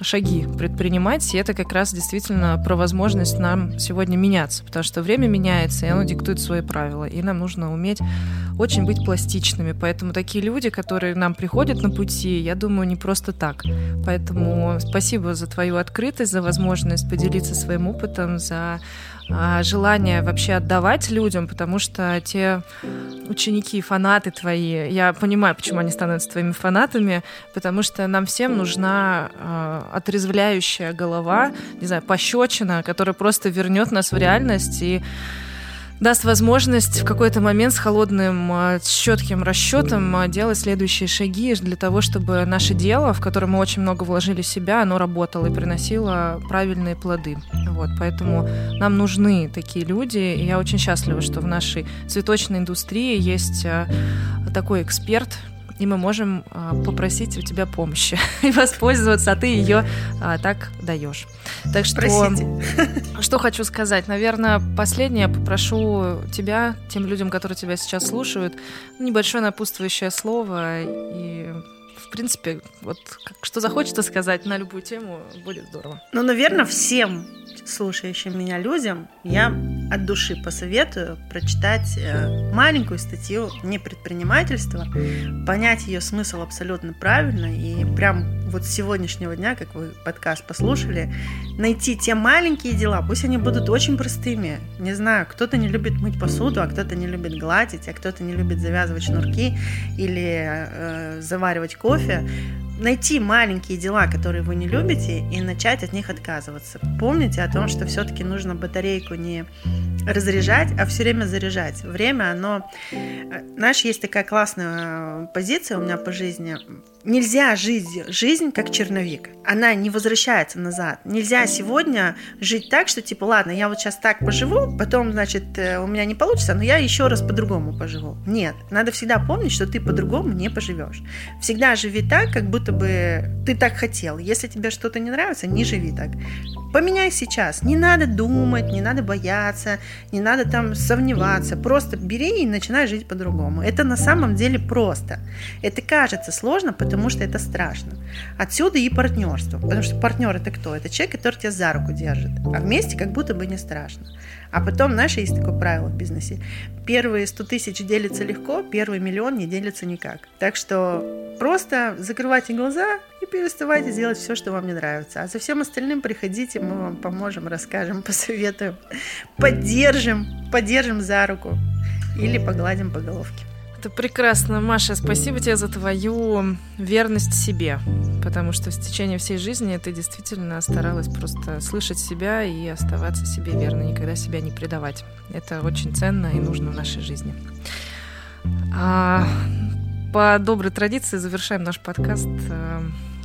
шаги предпринимать, и это как раз действительно про возможность нам сегодня меняться, потому что время меняется, и оно диктует свои правила, и нам нужно уметь очень быть пластичными. Поэтому такие люди, которые нам приходят на пути, я думаю, не просто так. Поэтому спасибо за твою открытость, за возможность поделиться своим опытом, за желание вообще отдавать людям, потому что те ученики, фанаты твои, я понимаю, почему они становятся твоими фанатами, потому что нам всем нужна э, отрезвляющая голова, не знаю, пощечина, которая просто вернет нас в реальность и даст возможность в какой-то момент с холодным, а, с четким расчетом а, делать следующие шаги для того, чтобы наше дело, в которое мы очень много вложили себя, оно работало и приносило правильные плоды. Вот, поэтому нам нужны такие люди, и я очень счастлива, что в нашей цветочной индустрии есть а, такой эксперт, и мы можем а, попросить у тебя помощи и воспользоваться, а ты ее а, так даешь. Так что, Просите. что хочу сказать, наверное, последнее попрошу тебя, тем людям, которые тебя сейчас слушают, небольшое напутствующее слово и в принципе, вот что захочется сказать на любую тему, будет здорово. Ну, наверное, всем слушающим меня людям, я от души посоветую прочитать э, маленькую статью не предпринимательства, понять ее смысл абсолютно правильно и прям вот с сегодняшнего дня, как вы подкаст послушали, найти те маленькие дела, пусть они будут очень простыми. Не знаю, кто-то не любит мыть посуду, а кто-то не любит гладить, а кто-то не любит завязывать шнурки или э, заваривать кофе найти маленькие дела, которые вы не любите, и начать от них отказываться. Помните о том, что все-таки нужно батарейку не разряжать, а все время заряжать. Время, оно... Э, знаешь, есть такая классная позиция у меня по жизни нельзя жить жизнь как черновик. Она не возвращается назад. Нельзя сегодня жить так, что типа, ладно, я вот сейчас так поживу, потом, значит, э, у меня не получится, но я еще раз по-другому поживу. Нет, надо всегда помнить, что ты по-другому не поживешь. Всегда живи так, как будто бы ты так хотел. Если тебе что-то не нравится, не живи так. Поменяй сейчас. Не надо думать, не надо бояться, не надо там сомневаться. Просто бери и начинай жить по-другому. Это на самом деле просто. Это кажется сложно, потому что это страшно. Отсюда и партнерство, потому что партнер это кто? Это человек, который тебя за руку держит, а вместе как будто бы не страшно. А потом, знаешь, есть такое правило в бизнесе. Первые 100 тысяч делятся легко, первый миллион не делится никак. Так что просто закрывайте глаза и переставайте делать все, что вам не нравится. А за всем остальным приходите, мы вам поможем, расскажем, посоветуем, поддержим, поддержим за руку или погладим по головке. Это прекрасно, Маша. Спасибо тебе за твою верность себе, потому что в течение всей жизни ты действительно старалась просто слышать себя и оставаться себе верной, никогда себя не предавать. Это очень ценно и нужно в нашей жизни. А, по доброй традиции завершаем наш подкаст э,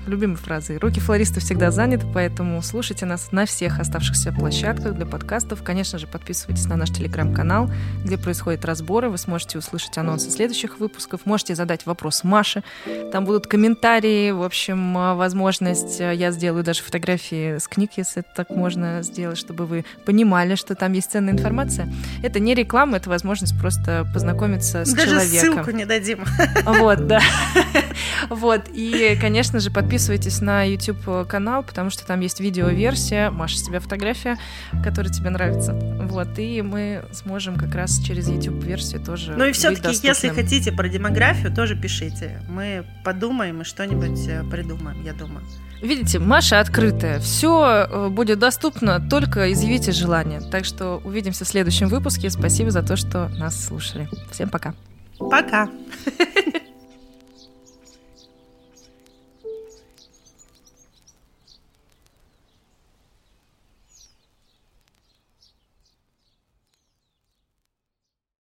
любимой фразой. Руки флориста всегда заняты, поэтому слушайте нас на всех оставшихся площадках для подкастов. Конечно же, подписывайтесь на наш телеграм-канал, где происходят разборы. Вы сможете услышать анонсы следующих выпусков. Можете задать вопрос Маше. Там будут комментарии. В общем, возможность. Я сделаю даже фотографии с книг, если так можно сделать, чтобы вы понимали, что там есть ценная информация. Это не реклама, это возможность просто познакомиться с даже человеком. ссылку не дадим. Вот, да. Вот. И, конечно же, подписывайтесь подписывайтесь на YouTube канал, потому что там есть видеоверсия. Маша, тебя фотография, которая тебе нравится. Вот, и мы сможем как раз через YouTube-версию тоже Ну и все-таки, если хотите про демографию, тоже пишите. Мы подумаем и что-нибудь э, придумаем, я думаю. Видите, Маша открытая. Все э, будет доступно, только изъявите желание. Так что увидимся в следующем выпуске. Спасибо за то, что нас слушали. Всем пока. Пока.